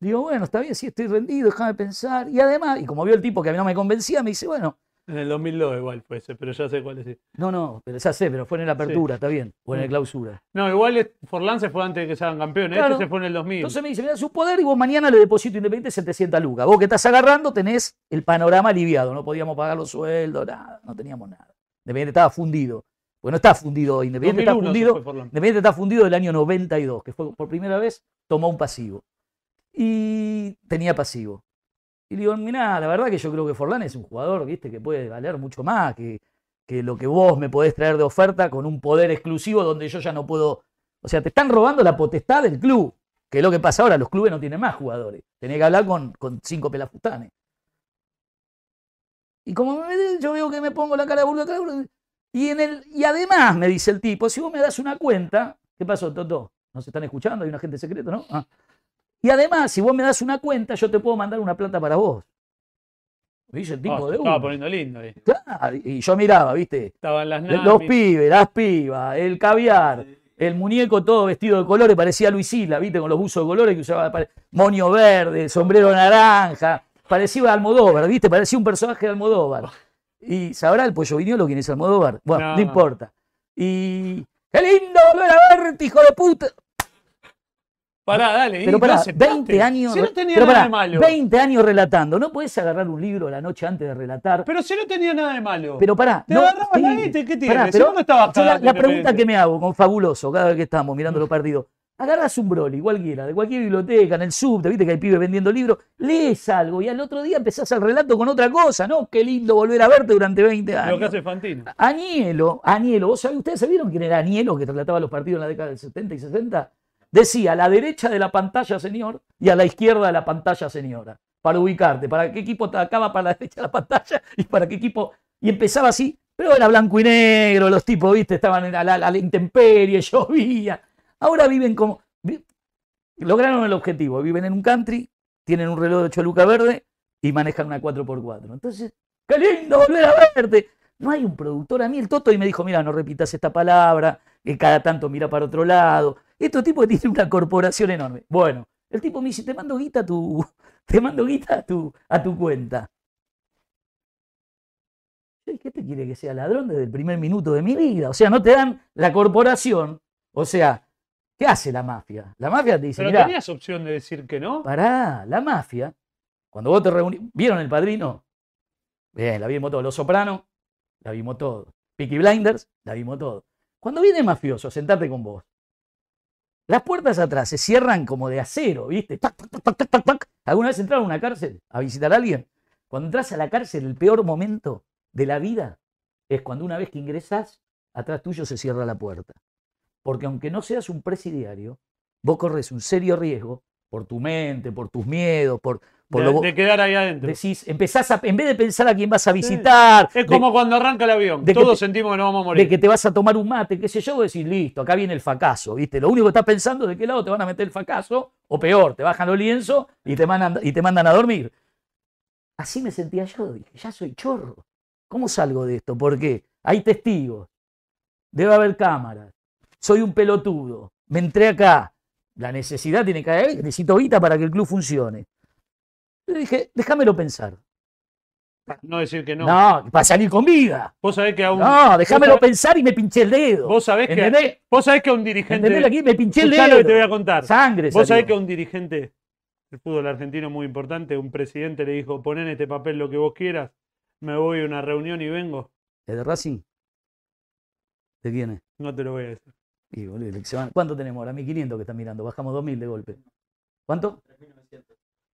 Digo, bueno, está bien, sí, estoy rendido, déjame pensar. Y además, y como vio el tipo que a mí no me convencía, me dice, bueno, En el 2002 igual fue ese, pero ya sé cuál es. no, no, pero ya sé, pero fue en la apertura, está bien, o en la Mm. clausura. No, igual Forlán se fue antes de que se hagan campeones. Claro. Este se fue en el 2000. Entonces me dice, mira su poder y vos mañana le deposito Independiente 700 lucas. Vos que estás agarrando tenés el panorama aliviado. No podíamos pagar los sueldos, nada, no teníamos nada. Independiente estaba fundido. Pues no está fundido hoy. Independiente está 2001 se fundido. Independiente está fundido del año 92, que fue por primera vez, tomó un pasivo. Y tenía pasivo. Y le digo, mirá, la verdad que yo creo que Forlán es un jugador, viste, que puede valer mucho más que, que lo que vos me podés traer de oferta con un poder exclusivo donde yo ya no puedo. O sea, te están robando la potestad del club. Que es lo que pasa ahora, los clubes no tienen más jugadores. Tenés que hablar con, con cinco pelafustanes. Y como me yo veo que me pongo la cara de boludo, y, en el, y además me dice el tipo, si vos me das una cuenta, ¿qué pasó, Toto? ¿Nos están escuchando? Hay un agente secreto, ¿no? Ah. Y además, si vos me das una cuenta, yo te puedo mandar una plata para vos. Dice el tipo se de estaba uno. poniendo lindo ahí. Claro, y yo miraba, ¿viste? Estaban las Los namis. pibes, las pibas, el caviar, el muñeco todo vestido de colores, parecía Luisila, ¿viste? Con los buzos de colores que usaba, moño verde, sombrero naranja, parecía Almodóvar, ¿viste? Parecía un personaje de Almodóvar. Y sabrá el pollo viñolo quién es Almodóvar. Bueno, no, No. importa. Y. ¡Qué lindo volver a verte, hijo de puta! Pará, dale. Pero pará, no aceptaste. 20 años. Si no tenía pero nada pará, de malo. 20 años relatando. No podés agarrar un libro la noche antes de relatar. Pero si no tenía nada de malo. Pero pará. Te no, agarrabas la sí, guita, ¿y qué tiene? pará, Si pero vos no estabas la, la pregunta que me hago con Fabuloso cada vez que estamos mirando los partidos. Agarras un Broly, cualquiera, de cualquier biblioteca, en el subte, viste que hay pibes vendiendo libros, lees algo y al otro día empezás el relato con otra cosa, ¿no? Qué lindo volver a verte durante 20 años. Lo que hace Fantino. Añelo, Añelo, ¿vos sabés, ¿ustedes sabieron quién era Añelo que relataba los partidos en la década del 70 y 60? Decía a la derecha de la pantalla, señor, y a la izquierda de la pantalla, señora. Para ubicarte, para qué equipo atacaba para la derecha de la pantalla y para qué equipo. Y empezaba así, pero era blanco y negro, los tipos, viste, estaban a la, a la intemperie, llovía. Ahora viven como. lograron el objetivo, viven en un country, tienen un reloj de 8 lucas verde y manejan una 4x4. Entonces, ¡qué lindo volver a verte! No hay un productor. A mí el Toto y me dijo, mira, no repitas esta palabra, que cada tanto mira para otro lado. Estos tipos tienen una corporación enorme. Bueno, el tipo me dice, te mando guita a tu, te mando guita a tu, a tu cuenta. ¿Qué te quiere que sea ladrón desde el primer minuto de mi vida? O sea, no te dan la corporación. O sea, ¿qué hace la mafia? La mafia te dice, Pero tenías opción de decir que no. Pará, la mafia, cuando vos te reunís, ¿vieron el padrino? Bien, la vimos todo. Los Sopranos, la vimos todo. Peaky Blinders, la vimos todo. Cuando viene el mafioso a sentarte con vos, las puertas atrás se cierran como de acero, ¿viste? Tac, tac, tac, tac, tac, tac, tac. ¿Alguna vez entraron a una cárcel a visitar a alguien? Cuando entras a la cárcel, el peor momento de la vida es cuando una vez que ingresás, atrás tuyo se cierra la puerta. Porque aunque no seas un presidiario, vos corres un serio riesgo por tu mente, por tus miedos, por, por de, lo de quedar ahí adentro. decís, empezás a, en vez de pensar a quién vas a visitar, Es de- como cuando arranca el avión. de Todos te- sentimos que no vamos a morir. de que te vas a tomar un mate, qué sé yo, vos decís, listo, acá viene el fracaso, ¿viste? Lo único que estás pensando es de qué lado te van a meter el fracaso, o peor, te bajan los lienzos y te mandan, y te mandan a dormir. Así me sentía yo, dije, ya soy chorro. ¿Cómo salgo de esto? ¿Por qué? Hay testigos, debe haber cámaras, soy un pelotudo, me entré acá, la necesidad tiene que haber, necesito guita para que el club funcione. Le dije, déjamelo pensar. No decir que no. No, para salir con vida. Vos sabés que a un. No, déjamelo sabés- pensar y me pinché el dedo. Vos sabés que, vos sabés que a un dirigente. ¿Entendés? Aquí me pinché el dedo. lo que te voy a contar. Sangre. Vos sabés salió. que a un dirigente del fútbol argentino muy importante, un presidente le dijo: poné en este papel lo que vos quieras, me voy a una reunión y vengo. ¿Es de Racing? ¿De quién es? No te lo voy a decir. Y, boludo, que se van- ¿Cuánto tenemos ahora? 1500 que están mirando. Bajamos 2000 de golpe. ¿Cuánto?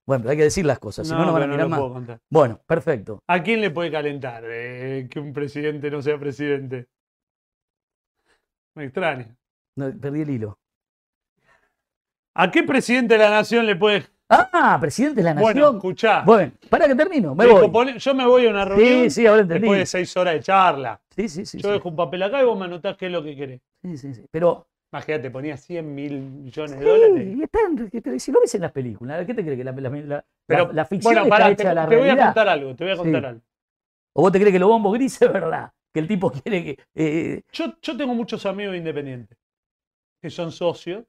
Bueno, pero hay que decir las cosas, si no, no van a mirar lo más. Bueno, perfecto. ¿A quién le puede calentar eh, que un presidente no sea presidente? Me extraña. No, perdí el hilo. ¿A qué presidente de la nación le puede.? Ah, presidente de la Bueno, nación. escuchá. Bueno, para que termino. Me voy. yo me voy a una reunión Sí, sí, ahora entendí. después de seis horas de charla. Sí, sí, sí. yo sí. dejo un papel acá y vos me anotás qué es lo que querés. Sí, sí, sí. Pero. Imagínate, ponía 100 mil millones de dólares. Y están, si lo ves en las películas, ¿qué te crees que la, la- la- Pero, la- ficción bueno, está hecha te, la te voy a realidad? contar algo, te voy a contar Sí. algo. ¿O vos te crees que los bombos grises es verdad? Que el tipo quiere que. eh, Yo, yo tengo muchos amigos independientes que son socios.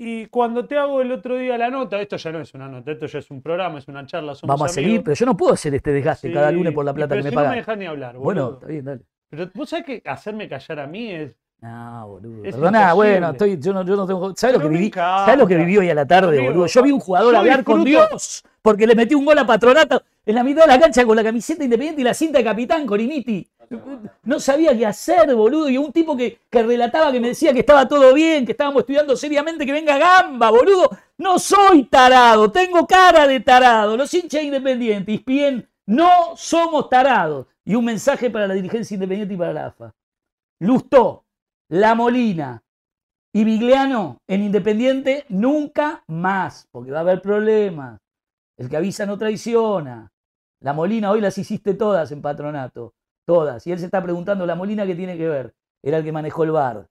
Y cuando te hago el otro día la nota, esto ya no es una nota, esto ya es un programa, es una charla. Somos vamos a seguir, pero yo no puedo hacer este desgaste Sí, cada lunes por la plata pero que me si no pagan. me dejas ni hablar, bueno, boludo. está bien, dale. Pero vos sabés que hacerme callar a mí es. No, boludo. Es Perdona, imposible. bueno, estoy, yo, no, yo no tengo. ¿Sabes lo que viví? ¿Sabes lo que viví hoy a la tarde, boludo? Yo vi un jugador yo hablar con Dios porque le metí un gol a Patronato en la mitad de la cancha con la camiseta independiente y la cinta de capitán, Coriniti. No sabía qué hacer, boludo. Y un tipo que, que relataba que me decía que estaba todo bien, que estábamos estudiando seriamente, que venga Gamba, boludo. No soy tarado, tengo cara de tarado. Los hinchas independientes, Ispien, no somos tarados. Y un mensaje para la dirigencia independiente y para la AFA. Lustó, La Molina y Vigliano en Independiente nunca más, porque va a haber problemas. El que avisa no traiciona. La Molina hoy las hiciste todas en patronato, todas. Y él se está preguntando, ¿la Molina qué tiene que ver? Era el que manejó el bar,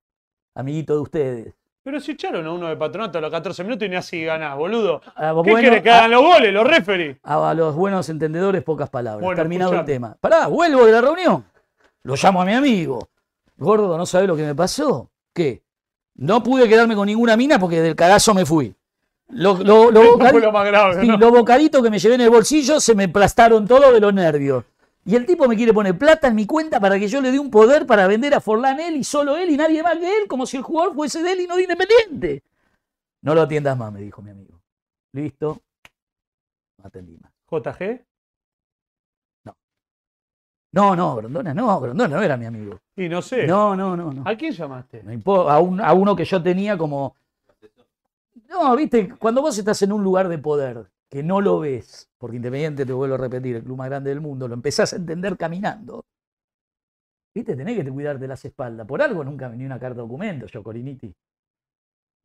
amiguito de ustedes. Pero si echaron a uno de patronato a los 14 minutos y ni así ganás, boludo. Ah, ¿Qué bueno, querés que hagan los goles, los referees? a, a los buenos entendedores, pocas palabras. Bueno, Terminado el tema. Pará, vuelvo de la reunión. Lo llamo a mi amigo. Gordo, ¿no sabe lo que me pasó? ¿Qué? No pude quedarme con ninguna mina porque del cagazo me fui. Lo, lo- lo Eso bocadi- fue lo más grave, sí, ¿no? los bocaditos que me llevé en el bolsillo se me aplastaron todo de los nervios. Y el tipo me quiere poner plata en mi cuenta para que yo le dé un poder para vender a Forlán él y solo él y nadie más que él, como si el jugador fuese de él y no de Independiente. No lo atiendas más, me dijo mi amigo. Listo. No atendí más. JG. No, no, Grondona no, Grondona no era mi amigo. Y no sé. No, no, no, no. ¿A quién llamaste? No a, un- a uno que yo tenía como. No, viste, cuando vos estás en un lugar de poder que no lo ves, porque Independiente, te vuelvo a repetir, el club más grande del mundo, lo empezás a entender caminando. Viste, tenés que te cuidar de las espaldas. Por algo nunca venía una carta de documento, yo, Coriniti.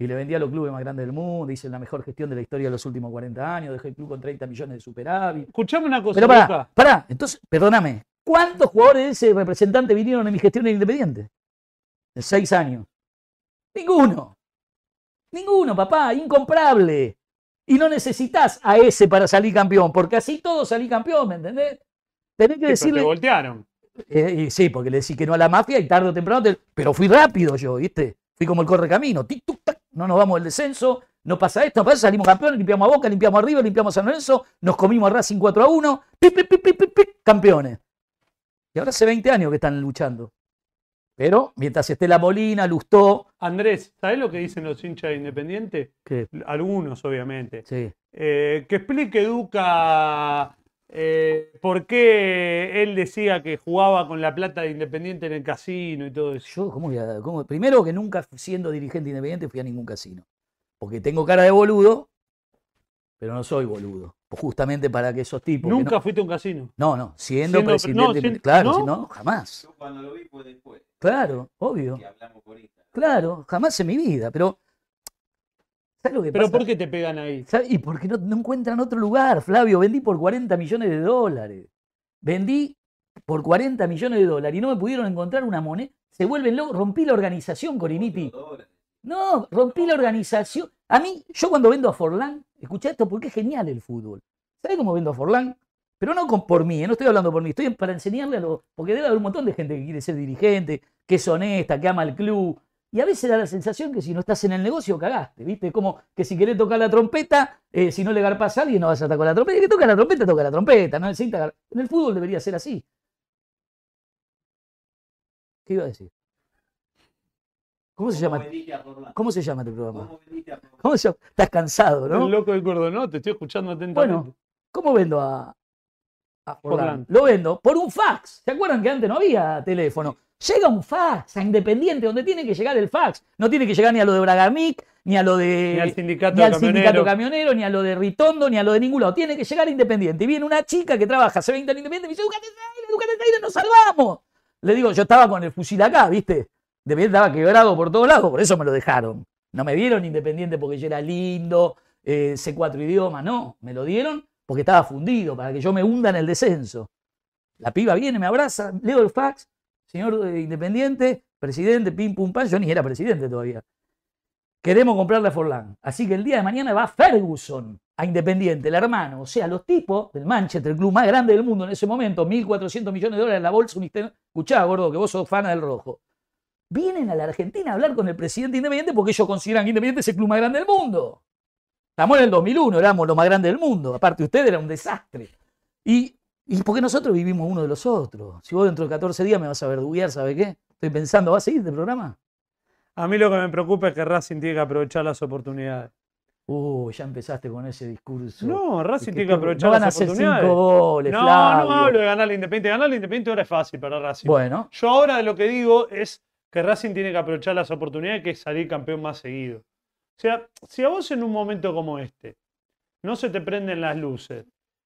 Y le vendí a los clubes más grandes del mundo, hice la mejor gestión de la historia de los últimos 40 años, dejé el club con 30 millones de superávit. Escuchame una cosa, Pero pará, pará, entonces, perdóname, ¿cuántos jugadores de ese representante vinieron en mi gestión en Independiente? En seis años. Ninguno. Ninguno, papá, incomparable. Y no necesitas a ese para salir campeón, porque así todos salí campeón, ¿me entendés? Tenés que Sí, decirle. te voltearon. Eh, y sí, porque le decís que no a la mafia y tarde o temprano. te- Pero fui rápido yo, ¿viste? Fui como el correcamino. Tic, tuc, tac. No nos vamos del descenso. No pasa esto, no pasa, salimos campeones, limpiamos a Boca, limpiamos a River, limpiamos a San Lorenzo, nos comimos a Racing 4 a 1, pip, pip, pip, pip, pip, pip, campeones. Y ahora hace 20 años que están luchando. Pero mientras esté la Molina, Lustó, Andrés, ¿sabés lo que dicen los hinchas de Independiente? que Algunos, obviamente. sí, Eh, que explique Duca eh, por qué él decía que jugaba con la plata de Independiente en el casino y todo eso. Yo, ¿cómo voy a- cómo- Primero que nunca siendo dirigente independiente fui a ningún casino. Porque tengo cara de boludo, pero no soy boludo. Justamente para que esos tipos. Nunca no, fuiste a un casino. no, no, siendo, Siendo pre- presidente. no, claro, ¿no? si no, jamás. Yo cuando lo vi fue después. Claro, obvio. que hablamos por Instagram. Claro, jamás en mi vida. Pero, ¿sabes lo que Pero pasa? ¿por qué te pegan ahí? Y porque no, no encuentran otro lugar, Flavio. Vendí por 40 millones de dólares. Vendí por 40 millones de dólares y no me pudieron encontrar una moneda. Se vuelven locos. Rompí la organización. Dólares. No, rompí la organización. A mí, yo cuando vendo a Forlán, escuché esto porque es genial el fútbol. ¿Sabes cómo vendo a Forlán? Pero no con- por mí, ¿eh? no estoy hablando por mí, estoy para enseñarle a los. Porque debe haber un montón de gente que quiere ser dirigente, que es honesta, que ama el club. Y a veces da la sensación que si no estás en el negocio, cagaste, ¿viste? Como que si querés tocar la trompeta, eh, si no le garpas a alguien, no vas a con la trompeta. Y que toca la trompeta, toca la trompeta. No En el fútbol debería ser así. ¿Qué iba a decir? ¿Cómo se llama? ¿Cómo se llama tu programa? ¿Cómo se llama? Estás cansado, ¿no? El loco del cordón, te estoy escuchando atentamente. Bueno, ¿cómo vendo a, a Forlán? Lo vendo por un fax. ¿Se acuerdan que antes no había teléfono? Llega un fax a Independiente, donde tiene que llegar el fax. No tiene que llegar ni a lo de Bragarnik, ni a lo de. Ni al sindicato ni al camionero. sindicato camionero, ni a lo de Ritondo, ni a lo de ningún lado. Tiene que llegar a Independiente. Y viene una chica que trabaja hace 20 en Independiente y me dice: Educate Educate nos salvamos. Le digo, yo estaba con el fusil acá, ¿viste? Independiente estaba quebrado por todos lados, por eso me lo dejaron. No me dieron Independiente porque yo era lindo, eh, sé cuatro idiomas, no. Me lo dieron porque estaba fundido, para que yo me hunda en el descenso. La piba viene, me abraza, leo el fax, señor eh, Independiente, presidente, pim pum pam, yo ni era presidente todavía. Queremos comprarle a Forlán. Así que el día de mañana va Ferguson a Independiente, el hermano. O sea, los tipos del Manchester, el club más grande del mundo en ese momento, 1.400 millones de dólares en la bolsa. Escuchá, gordo, que vos sos fan del rojo. Vienen a la Argentina a hablar con el presidente Independiente porque ellos consideran que Independiente es el club más grande del mundo. Estamos en el 2001, éramos lo más grande del mundo. Aparte, usted era un desastre. Y, y porque nosotros vivimos uno de los otros. Si vos dentro de 14 días me vas a verduguear, ¿sabe qué? Estoy pensando, ¿va a seguir este programa? A mí lo que me preocupa es que Racing tiene que aprovechar las oportunidades. Uy, ya empezaste con ese discurso. No, Racing tiene que aprovechar no van a las hacer oportunidades. cinco goles, no, Flavio. no hablo de ganarle Independiente. Ganarle Independiente ahora es fácil para Racing. Bueno, Yo ahora lo que digo es que Racing tiene que aprovechar las oportunidades que es salir campeón más seguido. O sea, si a vos en un momento como este no se te prenden las luces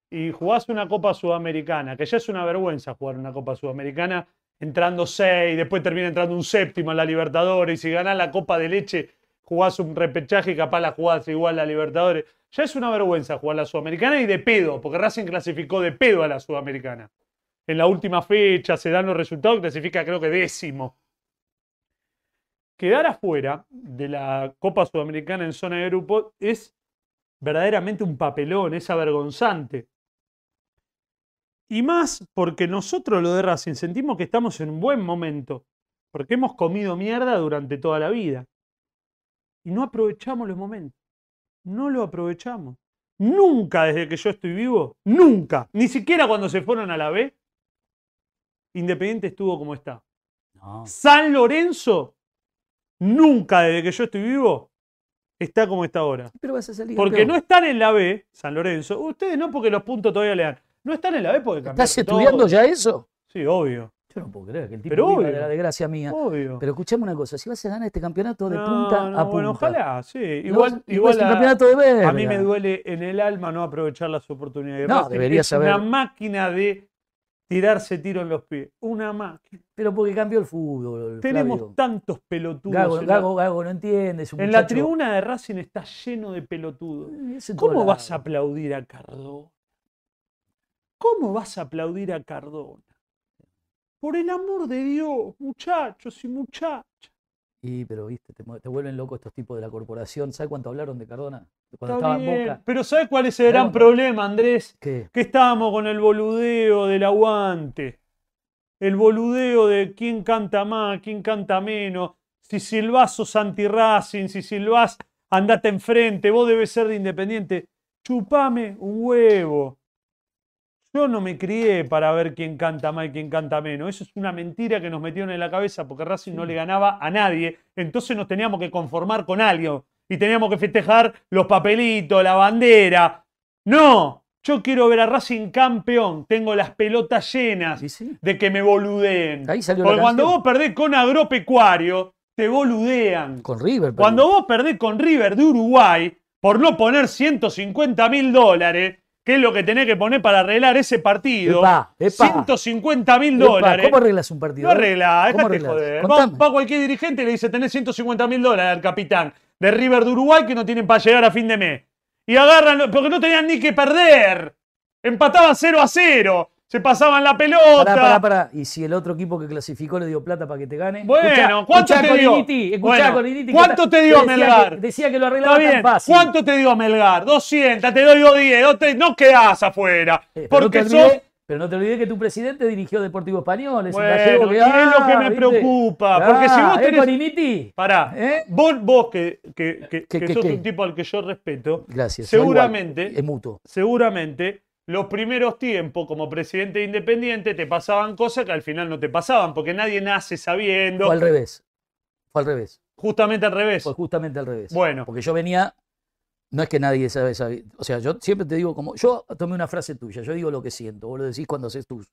y jugás una Copa Sudamericana, que ya es una vergüenza jugar una Copa Sudamericana entrando seis, después termina entrando un séptimo en la Libertadores y si ganás la Copa de Leche jugás un repechaje y capaz la jugás igual la Libertadores. Ya es una vergüenza jugar la Sudamericana y de pedo, porque Racing clasificó de pedo a la Sudamericana. En la última fecha se dan los resultados, clasifica creo que décimo. Quedar afuera de la Copa Sudamericana en zona de grupo es verdaderamente un papelón, es avergonzante. Y más porque nosotros lo de Racing sentimos que estamos en un buen momento, porque hemos comido mierda durante toda la vida. Y no aprovechamos los momentos. No lo aprovechamos. Nunca desde que yo estoy vivo, nunca, ni siquiera cuando se fueron a la B, Independiente estuvo como está. no. San Lorenzo, nunca desde que yo estoy vivo, está como está ahora. Pero vas a salir Porque campeón. no están en la B, San Lorenzo. Ustedes no, porque los puntos todavía le dan. No están en la B porque cambiaron ¿Estás todo. estudiando ya eso? Sí, obvio. Yo no puedo creer que el tipo Pero obvio. de la desgracia mía. Obvio. Pero escuchame una cosa, si vas a ganar este campeonato de No, punta no, a punta. Bueno, ojalá, sí. no Igual, vas- igual es un a, campeonato de verga. a mí me duele en el alma no aprovechar las oportunidades. No, Racing deberías es saber. una máquina de tirarse tiro en los pies. Una máquina. Pero porque cambió el fútbol. Tenemos Flavio. tantos pelotudos. Gago, en la- Gago, Gago, no entiendes. En la tribuna de Racing está lleno de pelotudos. Todos ¿Cómo vas a aplaudir a Cardona? ¿Cómo vas a aplaudir a Cardona? Por el amor de Dios, muchachos y muchachas. Y, pero viste, te, vuelven locos estos tipos de la corporación. ¿Sabes cuánto hablaron de Cardona? Cuando Está estaba en Boca. Pero ¿sabes cuál es el gran problema, Andrés? ¿Qué? Que estábamos con el boludeo del aguante. El boludeo de quién canta más, quién canta menos. Si silbás sos anti-Racing, si silbás andate enfrente, vos debes ser de Independiente. Chupame un huevo. Yo no me crié para ver quién canta más y quién canta menos. Eso es una mentira que nos metieron en la cabeza porque Racing no le ganaba a nadie. Entonces nos teníamos que conformar con algo. Y teníamos que festejar los papelitos, la bandera. No, yo quiero ver a Racing campeón. Tengo las pelotas llenas Sí, sí. de que me boludeen. Ahí salió la Porque cuando canción. vos perdés con agropecuario, te boludean. Con River. pero- Cuando vos perdés con River de Uruguay por no poner 150 mil dólares, ¿Qué es lo que tenés que poner para arreglar ese partido? Epa, epa. 150 mil dólares. ¿Cómo arreglas un partido? No arregla, ¿Cómo déjate joder. Va, va cualquier dirigente y le dice, tenés 150 mil dólares al capitán de River de Uruguay que no tienen para llegar a fin de mes. Y agarran, porque no tenían ni que perder. Empataban 0 a 0. Se pasaban la pelota. Pará, pará, pará. ¿Y si el otro equipo que clasificó le dio plata para que te gane? Bueno, Escuchá, ¿cuánto escuchá te dio? Initi, escuchá Bueno, con Initi que ¿cuánto te dio decía Melgar? que- decía que lo Está arreglaba tan bien. fácil. ¿Cuánto te dio Melgar? 200, te doy 10, dos, tres, no quedás afuera. Eh, no porque te sos. pero no te olvides que tu presidente dirigió Deportivo Español. Es gallego Bueno, que, es lo que ah, me ¿viste? preocupa. Porque si Ah, vos ¿eh, tenés. con Initi? Pará, ¿Eh? vos, vos que, que, que- ¿Qué, que sos un tipo al que yo respeto, Gracias. no, seguramente, Es mutuo. seguramente los primeros tiempos como presidente independiente te pasaban cosas que al final no te pasaban, porque nadie nace sabiendo. Fue al revés. Fue al revés. Justamente al revés. Fue justamente al revés. Bueno. Porque yo venía. No es que nadie sabe, sabe- O sea, yo siempre te digo como. Yo tomé una frase tuya. Yo digo lo que siento. Vos lo decís cuando haces tus,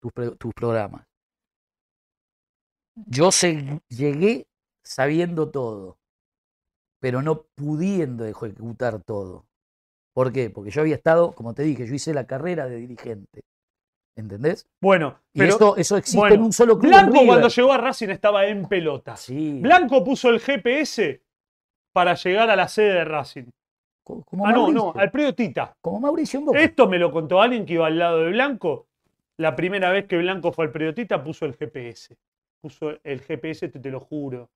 tus, tus programas. Yo se- llegué sabiendo todo, pero no pudiendo ejecutar todo. ¿Por qué? Porque yo había estado, como te dije, yo hice la carrera de dirigente. ¿Entendés? Bueno, Y pero eso, eso existe bueno, en un solo club. Blanco cuando llegó a Racing estaba en pelota. Sí. Blanco puso el GPS para llegar a la sede de Racing. co- como Ah, no, Mauricio. no, al predio Tita. Como Mauricio en Boca. Esto me lo contó alguien que iba al lado de Blanco. La primera vez que Blanco fue al periodista puso el GPS. Puso el GPS, te, te lo juro.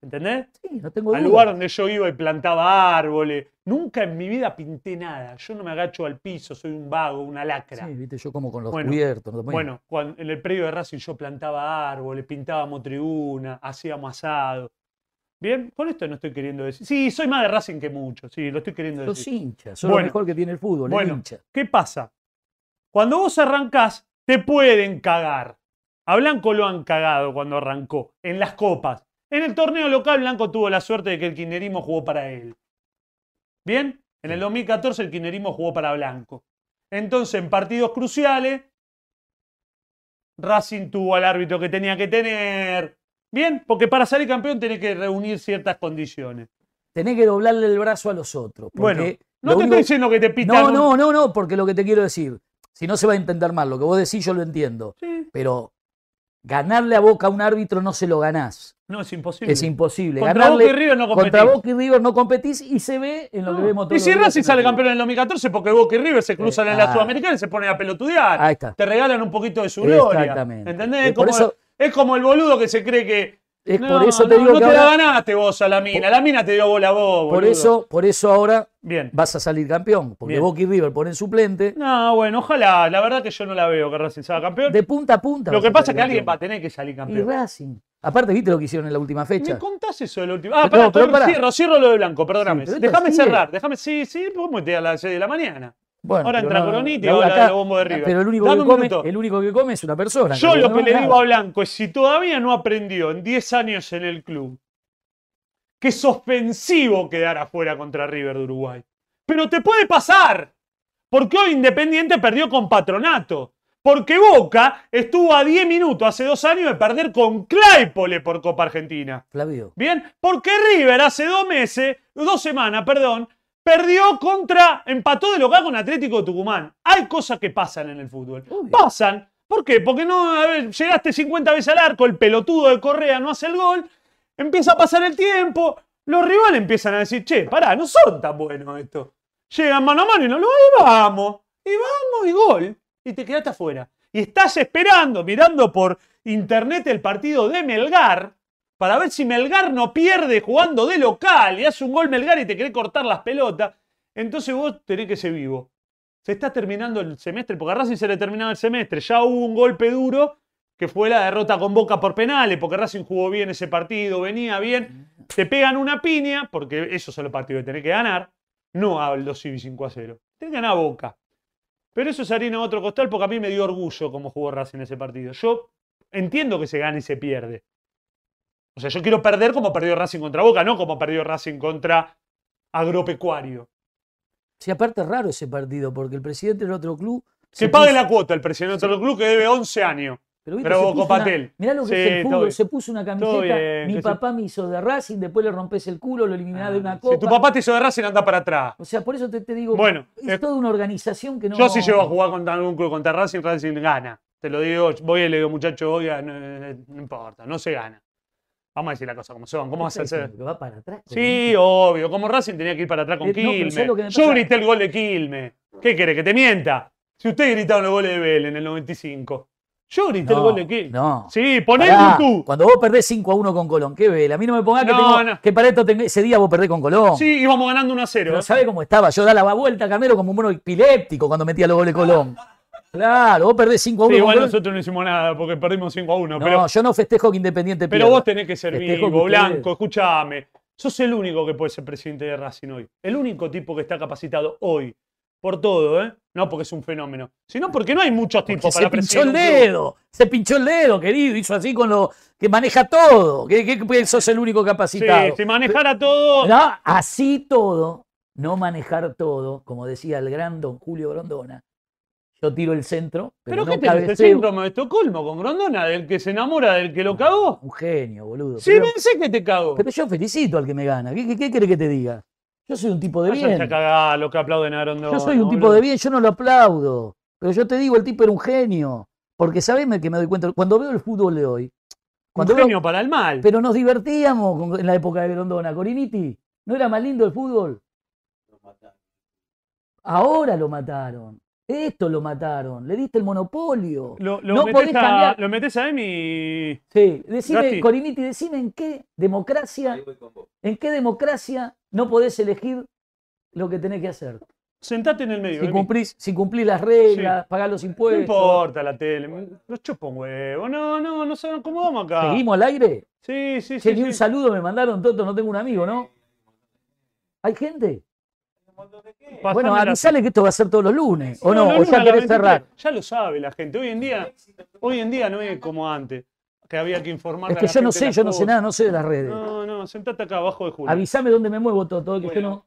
¿Entendés? Sí, no tengo Al duda. lugar donde yo iba y plantaba árboles. Nunca en mi vida pinté nada. Yo no me agacho al piso, soy un vago, una lacra. Sí, viste, yo como con los Bueno, cubiertos. ¿no? Bueno, cuando, en el predio de Racing yo plantaba árboles, pintábamos tribuna, hacíamos asado. Bien, con esto no estoy queriendo decir. Sí, soy más de Racing que mucho, sí, lo estoy queriendo Los decir. hinchas, son Bueno. lo mejor que tiene el fútbol, el Bueno, hincha. ¿qué pasa? Cuando vos arrancás, te pueden cagar. A Blanco lo han cagado cuando arrancó, en las copas. En el torneo local, Blanco tuvo la suerte de que el kirchnerismo jugó para él. ¿Bien? En el 2014 el kirchnerismo jugó para Blanco. Entonces, en partidos cruciales, Racing tuvo al árbitro que tenía que tener. Bien, porque para salir campeón tenés que reunir ciertas condiciones. Tenés que doblarle el brazo a los otros. Bueno, no te único- estoy diciendo que te pitan No, un- no, no, no, porque lo que te quiero decir, si no se va a entender mal, lo que vos decís yo lo entiendo, Sí, pero ganarle a Boca a un árbitro no se lo ganás. no, es imposible. Es imposible. Contra ganarle, Boca y River no contra competís. Boca y River no competís y se ve en lo que vemos todos Y si Racing sale campeón en el 2014 porque Boca y River se cruzan en la ah. Sudamericana y se ponen a pelotudear. Ahí está. Te regalan un poquito de su gloria. Exactamente. ¿Entendés? Como- eso- es como el boludo que se cree que. Es no, por eso te no, digo no que te la ahora- ganaste vos a la mina. La mina te dio bola a vos, por eso, por eso ahora Bien. vas a salir campeón, porque Bien. Boca y River ponen suplente No, bueno, ojalá. La verdad que yo no la veo que Racing salga campeón. de punta a punta. Lo que pasa es que alguien va a tener que salir Y campeón. Racing. Aparte, ¿viste lo que hicieron en la última fecha? ¿Me contás eso del último? Ah, No, pará, pero pero pará. cierro, cierro lo de Blanco, perdóname. Sí, déjame cerrar, déjame, sí, sí, meter a las 6 de la mañana. Bueno, Ahora entra Coroniti y la- habla acá- de River. Pero el único, Dame que come, minuto. el único que come es una persona. Yo lo que le digo a Blanco es si todavía no aprendió en 10 años en el club que es ofensivo quedar afuera contra River de Uruguay. Pero te puede pasar. Porque hoy Independiente perdió con Patronato. Porque Boca estuvo a 10 minutos hace dos años de perder con Claypole por Copa Argentina. Flavio, Bien, porque River hace dos meses, dos semanas, perdón, perdió contra, empató de local con Atlético de Tucumán. Hay cosas que pasan en el fútbol. Obvio. Pasan. ¿Por qué? Porque no, a ver, llegaste 50 veces al arco, el pelotudo de Correa no hace el gol, empieza a pasar el tiempo, los rivales empiezan a decir, che, pará, no son tan buenos estos. Llegan mano a mano y no lo y vamos, y vamos, y gol. Y te quedaste afuera. Y estás esperando, mirando por internet el partido de Melgar, para ver si Melgar no pierde jugando de local y hace un gol Melgar y te quiere cortar las pelotas. Entonces vos tenés que ser vivo. Se está terminando el semestre, porque a Racing se le terminaba el semestre. Ya hubo un golpe duro que fue la derrota con Boca por penales, porque Racing jugó bien ese partido, venía bien. Te pegan una piña, porque esos son los partidos que tenés que ganar. No a Aldo Civi 5 a 0. Tenés que ganar a Boca. Pero eso es harina de otro costal, porque a mí me dio orgullo cómo jugó Racing ese partido. Yo entiendo que se gana y se pierde. O sea, yo quiero perder como perdió Racing contra Boca, no como perdió Racing contra Agropecuario. si aparte es raro ese partido, porque el presidente del otro club. Que se pague puso- la cuota el presidente del club que debe 11 años. Pero, ¿viste? Pero Copatel. una- Mirá lo que Sí, es el fútbol. Se puso una camiseta. bien, Mi papá me hizo de Racing, después le rompes el culo, lo eliminás de una copa. Si tu papá te hizo de Racing, anda para atrás. O sea, por eso te, te digo. Bueno, es eh, toda una organización que no. Yo si llego a jugar contra algún club contra Racing, Racing gana. Te lo digo, voy y le digo, muchacho, oiga, no, no importa, no se gana. Vamos a decir la cosa como son. ¿Cómo vas a hacer? Que va para atrás. Sí, obvio. Como Racing tenía que ir para atrás con Eh, Quilme. ¿sabes lo que me Yo grité el gol de Quilme. ¿Qué quiere? ¿Que te mienta? Si usted gritaron los goles de Vélez en el 95. Yo grité el gol de Quilme. no. Sí, poné YouTube. Cuando vos perdés 5 a 1 con Colón, qué vela. A mí no me pongas que, tengo- no. que para esto tengo- ese día vos perdés con Colón. Sí, íbamos ganando 1 a 0. Pero ¿sabe cómo estaba? Yo daba la vuelta, Carmelo, como un mono epiléptico cuando metía los goles Colón. Claro, vos perdés 5 a 1 Sí, con igual nosotros no hicimos nada porque perdimos 5 a 1. No, pero yo no festejo que Independiente pero pierda. vos tenés que ser Festejo que vivo, ustedes- blanco, escúchame. Sos el único que puede ser presidente de Racing hoy. El único tipo que está capacitado hoy. Por todo, ¿eh? No porque es un fenómeno, sino porque no hay muchos Porque tipos se para pinchó el dedo, se pinchó el dedo, querido, hizo así con lo que maneja todo, que, que- que sos el único capacitado. Sí, si manejara todo. No, así todo, no manejar todo, como decía el gran don Julio Grondona. Yo tiro el centro, pero, ¿Pero no qué tenés? ¿El síndrome de Estocolmo con Grondona? ¿Del que se enamora del que lo cagó? Un genio, boludo. Sí, pero, pensé que te cagó. pero yo felicito al que me gana. ¿Qué, qué, qué querés que te diga? Yo soy un tipo de Váyanse bien. a cagar lo que aplauden a Grondona. Yo soy un tipo de bien, yo no lo aplaudo. Pero yo te digo, el tipo era un genio. Porque sabeme que me doy cuenta, cuando veo el fútbol de hoy, Un veo- genio para el mal. pero nos divertíamos con- en la época de Grondona. Coriniti, ¿no era más lindo el fútbol? Ahora lo mataron. Esto lo mataron. Le diste el monopolio. Lo, lo no metés podés a, cambiar. lo metés a Emi. Sí, decime. Coriniti, decime en qué democracia, en qué democracia no podés elegir lo que tenés que hacer. Sentate en el medio. Si cumplís, si cumplís las reglas, pagás los No impuestos. importa la tele. Los chupo un huevo. No, no, no se acomodamos acá. ¿Seguimos al aire? Sí, sí, Che, sí. ni un sí. saludo me mandaron, Toto, no tengo un amigo, ¿no? ¿Hay gente? Pasame Bueno, la- avisale que esto va a ser todos los lunes. ¿O no? no, ¿O ya la querés 23, cerrar? Ya lo sabe la gente. Hoy en día, hoy en día no es como antes, que había que informar. Es que yo no sé, yo no sé nada, no sé de las redes. No, no, sentate acá abajo de Julio. Avisame dónde me muevo, Toto, que yo no.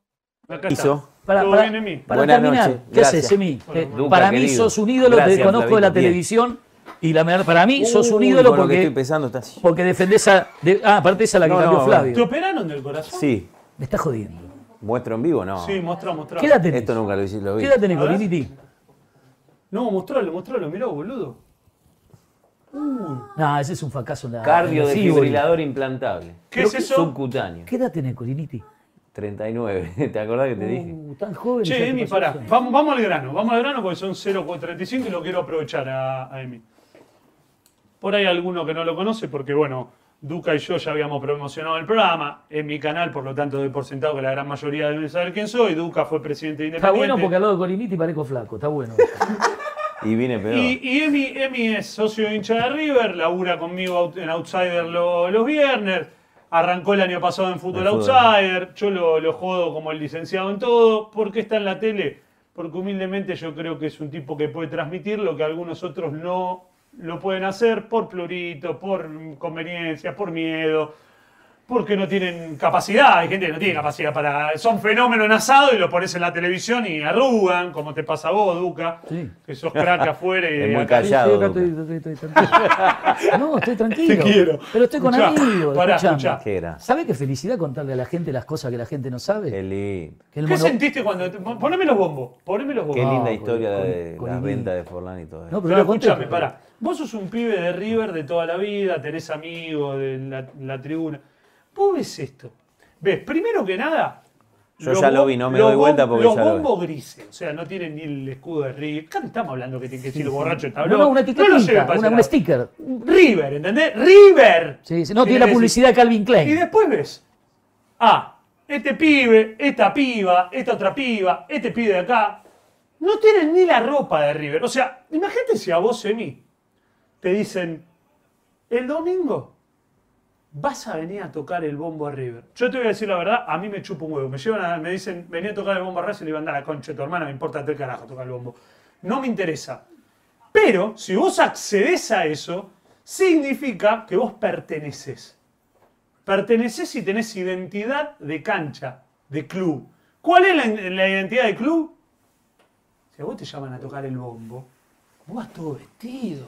Acá está. Hizo. Para, ¿Todo para- bien, Emi? para Buenas terminar, noches, ¿qué haces, gracias. Emi? Eh, Duca, para mí querido. sos un ídolo, te Gracias, conozco de la bien. televisión y la, para mí sos un ídolo con lo que estoy porque, porque defendés a... de- ah, aparte esa es la que No, cambió no, Flavio. ¿Te operaron del corazón? Sí. Me está jodiendo. ¿Muestro en vivo? No. Sí, mostrá, mostrá. ¿Qué edad tenés? Esto nunca lo, lo vi. ¿Qué edad tenés. Coriniti? No, mostralo, mostralo, mirá, boludo. No, ese es un fracaso. Cardio desfibrilador implantable. ¿Qué es eso? Subcutáneo. ¿Qué edad tenés, Coriniti? 39. ¿Te acordás que te dije? Uh, tan joven. Che, Emi, pará. Vamos, vamos al grano, vamos al grano porque son 0,35 y lo quiero aprovechar a, a Emi. Por ahí alguno que no lo conoce, porque bueno, Duca y yo ya habíamos promocionado el programa en mi canal, por lo tanto doy por sentado que la gran mayoría deben saber quién soy. Duca fue presidente de Está Independiente. bueno porque al lado de Coriniti parezco flaco, está bueno. Y vine peor. Y, y Emi, Emi es socio de hincha de River, labura conmigo en Outsider lo- los viernes, arrancó el año pasado en Fútbol En fútbol. Outsider, yo lo, lo jodo como el licenciado en todo. ¿Por qué está en la tele? Porque humildemente yo creo que es un tipo que puede transmitir lo que algunos otros no lo pueden hacer por plurito, por conveniencia, por miedo. Porque no tienen capacidad, hay gente que no tiene capacidad para. Son fenómenos en asado y lo pones en la televisión y arrugan, como te pasa a vos, Duca, Sí. que sos crack afuera y Es muy callado. Sí, acá estoy, estoy- estoy tranquilo. No, estoy tranquilo. Te quiero. Pero estoy con Escuchá, amigos. pará, escuchá. ¿Qué era? ¿Sabe qué felicidad contarle a la gente las cosas que la gente no sabe? Qué lindo. ¿Qué mono- sentiste cuando.? te- Poneme los bombos. Poneme los Qué bombos. linda con- historia con- de con las el- ventas de Forlán y todo eso. No, pero escúchame, pará. Vos sos un pibe de River de toda la vida, tenés amigos de la, la tribuna. Vos ves esto. Ves, primero que nada. Yo los ya lo vi, no me los doy bom- porque Los ya lo vi. bombos grises, o sea, no tienen ni el escudo de River. Acá no estamos hablando que tiene que decir borracho el No, tablón. no, una ese un sticker. River, ¿entendés? ¡River! Sí, sí, no, tiene la publicidad de Calvin Y Klein. después ves, ah, este pibe, esta piba, esta otra piba, este pibe de acá, no tienen ni la ropa de River. O sea, imagínate si a vos, Emi, te dicen, el domingo vas a venir a tocar el bombo a River. Yo te voy a decir la verdad, a mí me chupa un huevo. Me llevan a- me dicen, vení a tocar el bombo a Racing y le van a dar la concha de tu hermana, me importa tres carajo tocar el bombo. No me interesa. Pero si vos accedes a eso, significa que vos perteneces. Perteneces y tenés identidad de cancha, de club. ¿Cuál es la, la identidad de club? Si a vos te llaman a tocar el bombo, vos vas todo vestido.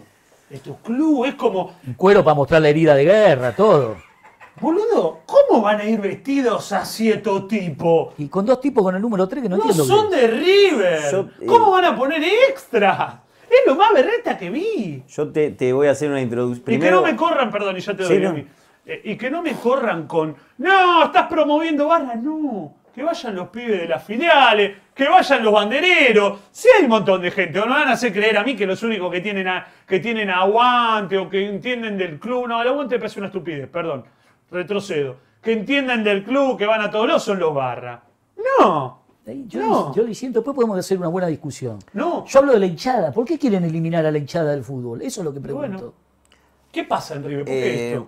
De tu club. Es como, Un cuero para mostrar la herida de guerra, todo. boludo, ¿cómo van a ir vestidos así estos tipos? Y con dos tipos con el número 3 que no, No, entiendo. son de River. Yo, eh, ¿Cómo van a poner extra? Es lo más berreta que vi. Yo te, te voy a hacer una introducción. Y que no me corran, perdón, y ya te Sí, doy. no. Emi. Eh, y que no me corran con, no, estás promoviendo barras, no. Que vayan los pibes de las filiales, que vayan los bandereros. Sí hay un montón de gente, o no van a hacer creer a mí que los únicos que tienen, a- que tienen aguante o que entienden del club, no, el aguante parece una estupidez, perdón, retrocedo. Que entienden del club, que van a todos lados, son los barras. No, Yo, No. yo diciendo, después podemos hacer una buena discusión. no. Yo hablo de la hinchada. ¿Por qué quieren eliminar a la hinchada del fútbol? Eso es lo que pregunto. Bueno. ¿Qué pasa en River? ¿Por qué Eh, esto?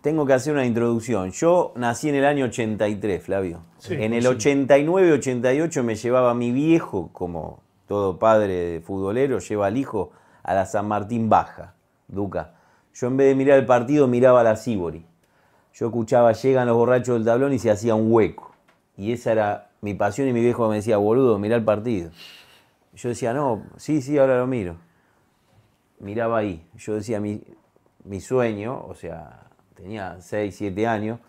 Tengo que hacer una introducción. Yo nací en el año 83, Flavio. Sí, en el sí. 89-88 me llevaba mi viejo, como todo padre de futbolero, lleva al hijo a la San Martín Baja, Duca. Yo en vez de mirar el partido miraba a la Sibori. Yo escuchaba, llegan los borrachos del tablón y se hacía un hueco. Y esa era mi pasión y mi viejo me decía, boludo, mirá el partido. Yo decía, no, sí, sí, ahora lo miro. Miraba ahí. Yo decía, mi, mi sueño, o sea, tenía 6, 7 años,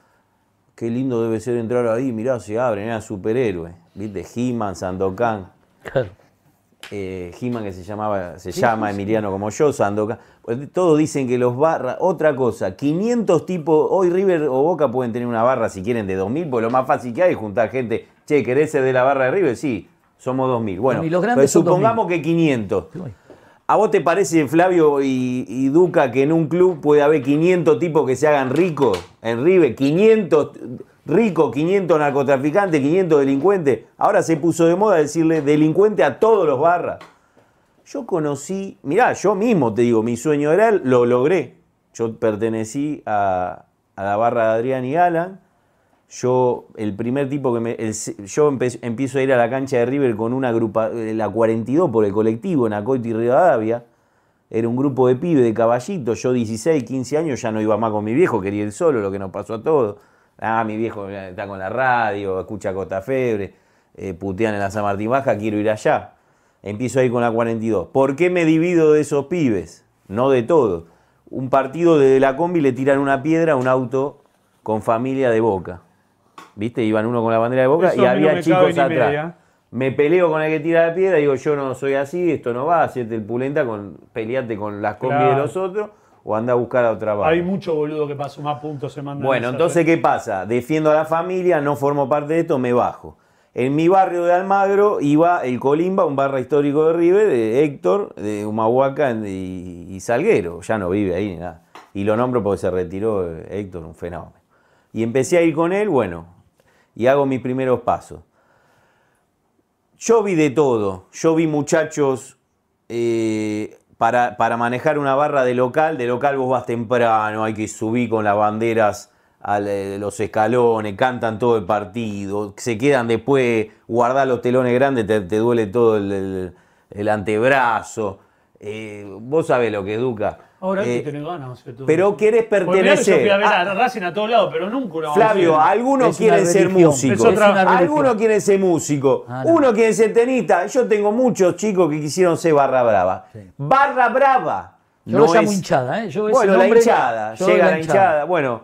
qué lindo debe ser entrar ahí, mirá, se abren, era superhéroe. ¿Viste? He-Man, Sandokan. Claro. Eh, He-Man que se llamaba, se llama Emiliano como yo, Sandokan. Pues todos dicen que los barras, otra cosa, 500 tipos, hoy River o Boca pueden tener una barra si quieren de 2000, porque lo más fácil que hay es juntar gente, che, ¿querés ser de la barra de River? Sí, somos 2000. Bueno, Y los grandes pues supongamos que 500. ¿A vos te parece, Flavio y, y Duca, que en un club puede haber 500 tipos que se hagan ricos en River? 500 ricos, 500 narcotraficantes, 500 delincuentes. Ahora se puso de moda decirle delincuente a todos los barras. Yo conocí, mirá, yo mismo te digo, mi sueño era, lo logré. Yo pertenecí a, a la barra de Adrián y Alan. Yo, el primer tipo que me. yo empiezo a ir a la cancha de River con una grupa, eh, la 42 por el colectivo en Acoito y Rivadavia. Era un grupo de pibes, de caballitos. Yo, 16, 15 años, ya no iba más con mi viejo, quería ir solo, lo que nos pasó a todos. Ah, mi viejo está con la radio, escucha Costa Febre, eh, putean en la San Martín Baja, quiero ir allá. Empiezo a ir con la 42. ¿Por qué me divido de esos pibes? No de todos. Un partido desde la combi le tiran una piedra a un auto con familia de Boca. ¿Viste? Iban uno con la bandera de Boca Eso y no había me chicos atrás. media. Me peleo con el que tira la piedra, digo, yo no soy así, esto no va, hacerte el pulenta, con, peleate con las combi de los otros o anda a buscar a otra barra. Hay mucho boludo que pasó más puntos se mandan. Bueno, entonces, ¿qué pasa? Defiendo a la familia, no formo parte de esto, me bajo. En mi barrio de Almagro iba el Colimba, un barra histórico de River, de Héctor, de Humahuaca y, y Salguero. Ya no vive ahí ni nada. Y lo nombro porque se retiró eh, Héctor, un fenómeno. Y empecé a ir con él, bueno, y hago mis primeros pasos. Yo vi de todo. Yo vi muchachos eh, para, para manejar una barra de local. De local vos vas temprano, hay que subir con las banderas a los escalones, cantan todo el partido, se quedan después, guardar los telones grandes, te, te duele todo el antebrazo. Eh, vos sabés lo que educa. Ahora hay Eh, que tener ganas de hacer todo pero Yo pertenecer. fui a ver a- a Racing a todos lados, pero nunca una Flavio, opción. algunos quieren ser músicos, algunos quieren ser músicos, Ah, no. uno quiere ser tenista. Yo tengo muchos chicos que quisieron ser barra brava. Sí. Barra brava. Yo no lo llamo es- hinchada, ¿eh? Yo Bueno, la hinchada, yo llega la hinchada. Bueno,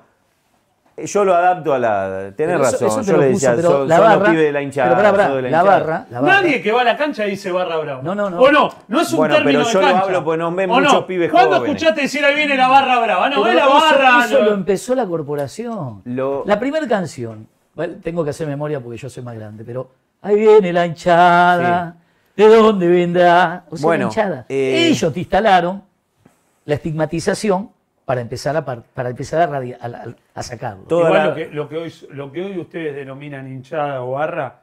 yo lo adapto a la. Tenés eso- razón, eso te yo lo le puso, decía, pero son, la son los barra- pibes de la hinchada. pero pará, pará, de la hinchada. barra, la barra. Nadie que va a la cancha dice barra brava. No, no, no. O no, no es un Bueno, término pero de yo lo cancha. hablo porque nos ven ¿O muchos no? pibes ¿Cuándo jóvenes. escuchaste decir ahí viene la barra brava? No, Pero es la barra. Eso lo- lo empezó la corporación. Lo- La primera canción, bueno, tengo que hacer memoria porque yo soy más grande, pero ahí viene la hinchada, ¿de dónde vendrá? O sea, Bueno, la hinchada. eh, Ellos te instalaron la estigmatización para empezar a, par- para empezar a, radia- a, sacarlo. Toda Igual la- lo, que, lo, que hoy, lo que hoy ustedes denominan hinchada o barra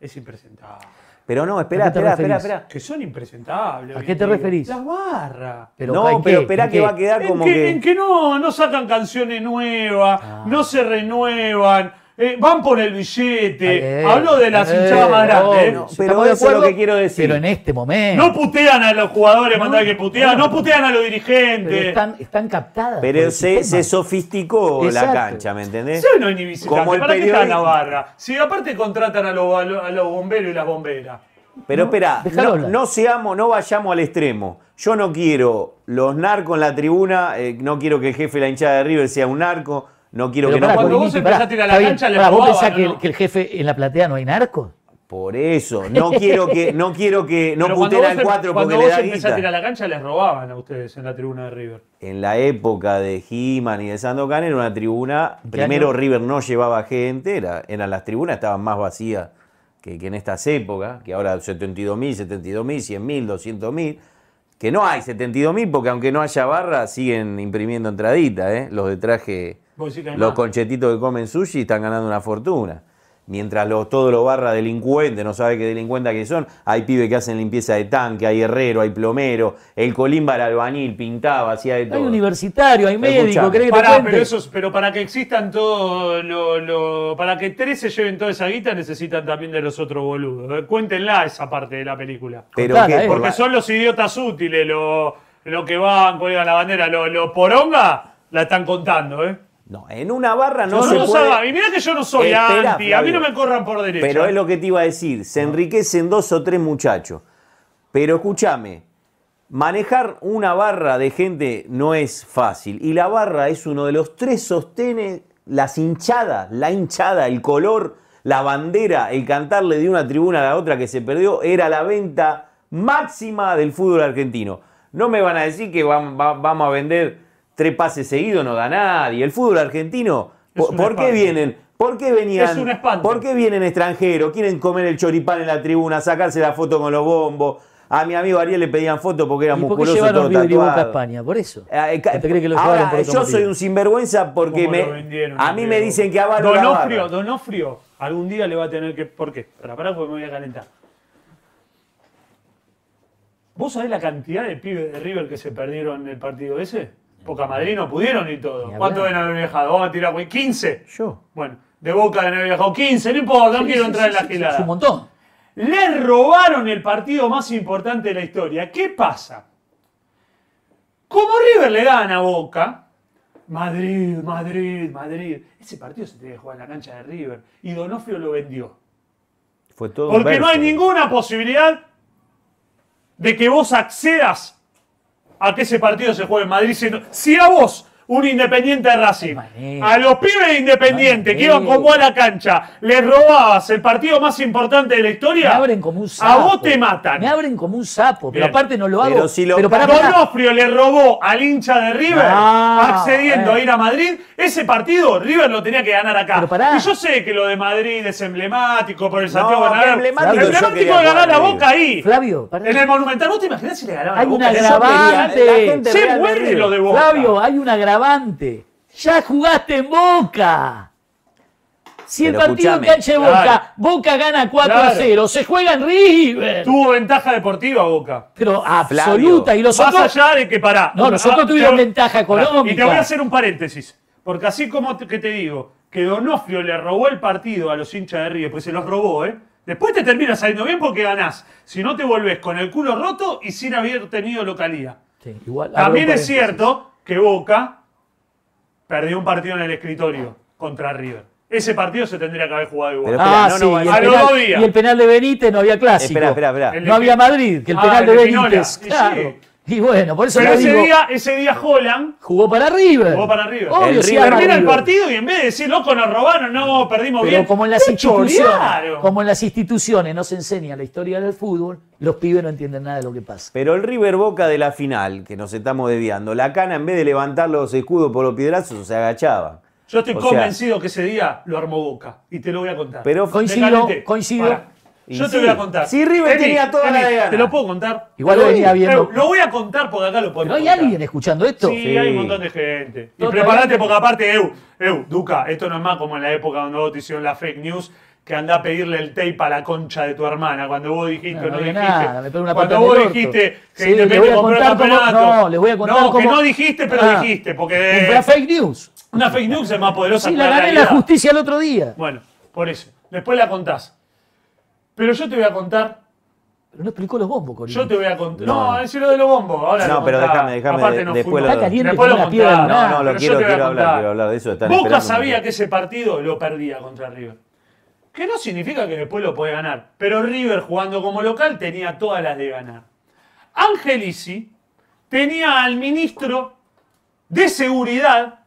es impresentable. Pero no, espera, ¿A qué te espera, espera, espera. Que son impresentables. ¿A qué te referís? Las barras. Pero no, ¿en pero espera ¿En que qué? va a quedar En como que, que. en que no, no sacan canciones nuevas, Ah. no se renuevan, eh, van por el billete. Eh, Hablo de las eh, hinchadas más grandes. ¿eh? no, pero eso es lo acuerdo, que quiero decir. Pero en este momento. No putean a los jugadores, No, mandá que putean, no, no. putean a los pero dirigentes. están, están captadas. Pero se, se sofisticó Exacto. la cancha, ¿me entendés? Sí, no hay ni visitante. Como el ¿Para qué está periodista- barra? Si aparte contratan a los, a los- a los bomberos y las bomberas. Pero espera, no seamos, no vayamos al extremo. Yo no quiero los narcos en la tribuna, eh, no quiero que el jefe de la hinchada de River sea un narco, no quiero Pero que no cuando vos empezaste a ir a la cancha, le ¿Vos pensás que, el- que el jefe en la platea no hay narcos? Por eso, no quiero que, no quiero que, no cuando vos al em- 4 cuando porque le vos da a ir guita. a la cancha, les robaban a ustedes en la tribuna de River. En la época de He-Man y de Sandokan era una tribuna, ¿En qué primero año? River no llevaba gente, era, eran las tribunas estaban más vacías que, que en estas épocas, que ahora 72.000, 72.000, 100.000, 200.000, que no hay 72.000 porque aunque no haya barra siguen imprimiendo entraditas, ¿eh? los de traje, Los conchetitos que comen sushi están ganando una fortuna. Mientras los, todos los barras delincuentes, no sabe qué delincuentes que son, hay pibes que hacen limpieza de tanque, hay herrero, hay plomero, el colimba era albañil, pintaba, hacía de todo. Hay universitario, hay médico. ¿querés que Pará, pero, eso, pero para que existan todo lo, lo- Para que tres se lleven toda esa guita, necesitan también de los otros boludos. Eh, Cuéntenla esa parte de la película. Pero Contala, que eh. por Porque son los idiotas útiles, lo, lo que van, cuelgan la bandera, lo, lo poronga, la están contando, ¿eh? No, en una barra no No, se no puede. haga- y mirá que yo no soy Espera, anti, a mí no me corran por derecha. Pero es lo que te iba a decir, se enriquecen dos o tres muchachos. Pero escúchame, manejar una barra de gente no es fácil. Y la barra es uno de los tres sostenes, las hinchadas, la hinchada, el color, la bandera, el cantarle de una tribuna a la otra que se perdió, era la venta máxima del fútbol argentino. No me van a decir que vam- va- vamos a vender tres pases seguidos, no da nadie. El fútbol argentino, Es ¿por, qué vienen? ¿Por qué venían? Es un espanto. ¿Por qué vienen extranjeros? Quieren comer el choripán en la tribuna, sacarse la foto con los bombos. A mi amigo Ariel le pedían foto porque era ¿Y por qué musculoso, todo Boca a tatuado. España? Por eso. Eh, ¿O te crees que lo Ahora, por yo motivo? soy un sinvergüenza porque ¿Cómo me, vendieron, a mí me dicen que avalo la Donofrio. Donofrio, algún día le va a tener que. ¿Por qué? Para parar porque me voy a calentar. ¿Vos sabés la cantidad de pibes de River que se perdieron en el partido ese? Porque a Madrid no pudieron y todo. Ni ¿Cuánto hablar. deben haber viajado? Vamos a tirar, güey, 15. Yo. Bueno, de Boca deben haber viajado 15, no importa, no quiero entrar en la gilada. Es un montón. Le robaron el partido más importante de la historia. ¿Qué pasa? Como River le gana a Boca, Madrid, Madrid, Madrid. Ese partido se tenía que jugar en la cancha de River. Y Donofrio lo vendió. Fue todo Porque no hay ninguna posibilidad de que vos accedas a que ese partido se juegue en Madrid. Si a vos, un Independiente de Racing, a los pibes de Independiente No que hay iban con vos a la cancha, les robabas el partido más importante de la Me historia, abren como un sapo. a vos te matan. Me abren como un sapo, pero Bien. aparte no lo hago. Pero si lo pará, cagás- pará. Donofrio le robó al hincha de River Ah, accediendo eh. a ir a Madrid. Ese partido River lo tenía que ganar acá. Pero. Y yo sé que lo de Madrid es emblemático por el Santiago qué Bernabéu. emblemático, yo emblemático de ganar la. Boca ahí. Flavio. En el Monumental, ¿vos te imaginás si le ganaba Hay la una Boca? Yo quería- agravante. la gente Se muere lo de Boca. Flavio, hay un agravante. Ya jugaste en Boca. Si el Pero partido en cancha de Boca, Claro. Boca gana 4 a Claro. 0, se juega en River. Tuvo ventaja deportiva Boca. Pero absoluta. Y los Más otros. allá de que pará. No, nosotros Ah, tuvieron te- ventaja económica. Y te voy a hacer un paréntesis. Porque así como te, que te digo, que Donofrio le robó el partido a los hinchas de River, pues se los robó, ¿eh? Después te termina saliendo bien porque ganás. Si no te volvés con el culo roto y sin haber tenido localía. Sí, igual, También es cierto que Boca perdió un partido en el escritorio contra River. Ese partido se tendría que haber jugado igual. Pero Ah, no, sí, no, y, el penal, dos días. y el penal de Benítez no había clásico. Espera, espera, espera. No había Madrid, que el Ah, penal de. Benítez. Claro. sí. Y bueno, por eso Pero ese digo. día, ese día Holland Jugó para River. Jugó para River. Obvio, El River termina el partido y en vez de decir, loco, nos robaron, no, perdimos Pero bien. como en las ¡Te instituciones, chorearon! como en las instituciones no se enseña la historia del fútbol, los pibes no entienden nada de lo que pasa. Pero el River Boca de la final, que nos estamos desviando, la cana en vez de levantar los escudos por los piedrazos se agachaba. Yo estoy O sea- convencido que ese día lo armó Boca. Y te lo voy a contar. Pero Coincido, coincido. Y Yo sí. te voy a contar. Sí, River tenía toda la de ganar. ¿Te lo puedo contar? Igual lo- venía viendo- Eh, Lo voy a contar porque acá lo podemos ¿Pero hay contar. alguien escuchando esto? Sí, Sí. hay un montón de gente. Y No, todavía- porque aparte, Eu, Eu, Duca, esto no es más como en la época donde vos te hicieron la fake news, que anda a pedirle el tape a la concha de tu hermana. Cuando vos dijiste, No, no, no dijiste. nada, me pegó una cuando vos dijiste que Sí, Independiente compró el cómo- campeonato. no, les voy a contar No, que no dijiste, pero Ah. dijiste. Porque Fue fake news. una fake news es más poderosa Sí, que la una gané la justicia el otro día. Bueno, por eso. Después la contás. Pero yo te voy a contar. Pero no explicó los bombos, Corino. Yo te voy a contar. No, No. es lo de los bombos. Ahora No, lo pero déjame, déjame, nos después lo- Está caliente Después lo mar. No, no, lo quiero, quiero hablar, quiero hablar de eso. Boca sabía que ese partido lo perdía contra River. Que no significa que después lo puede ganar. Pero River jugando como local tenía todas las de ganar. Angelici tenía al ministro de seguridad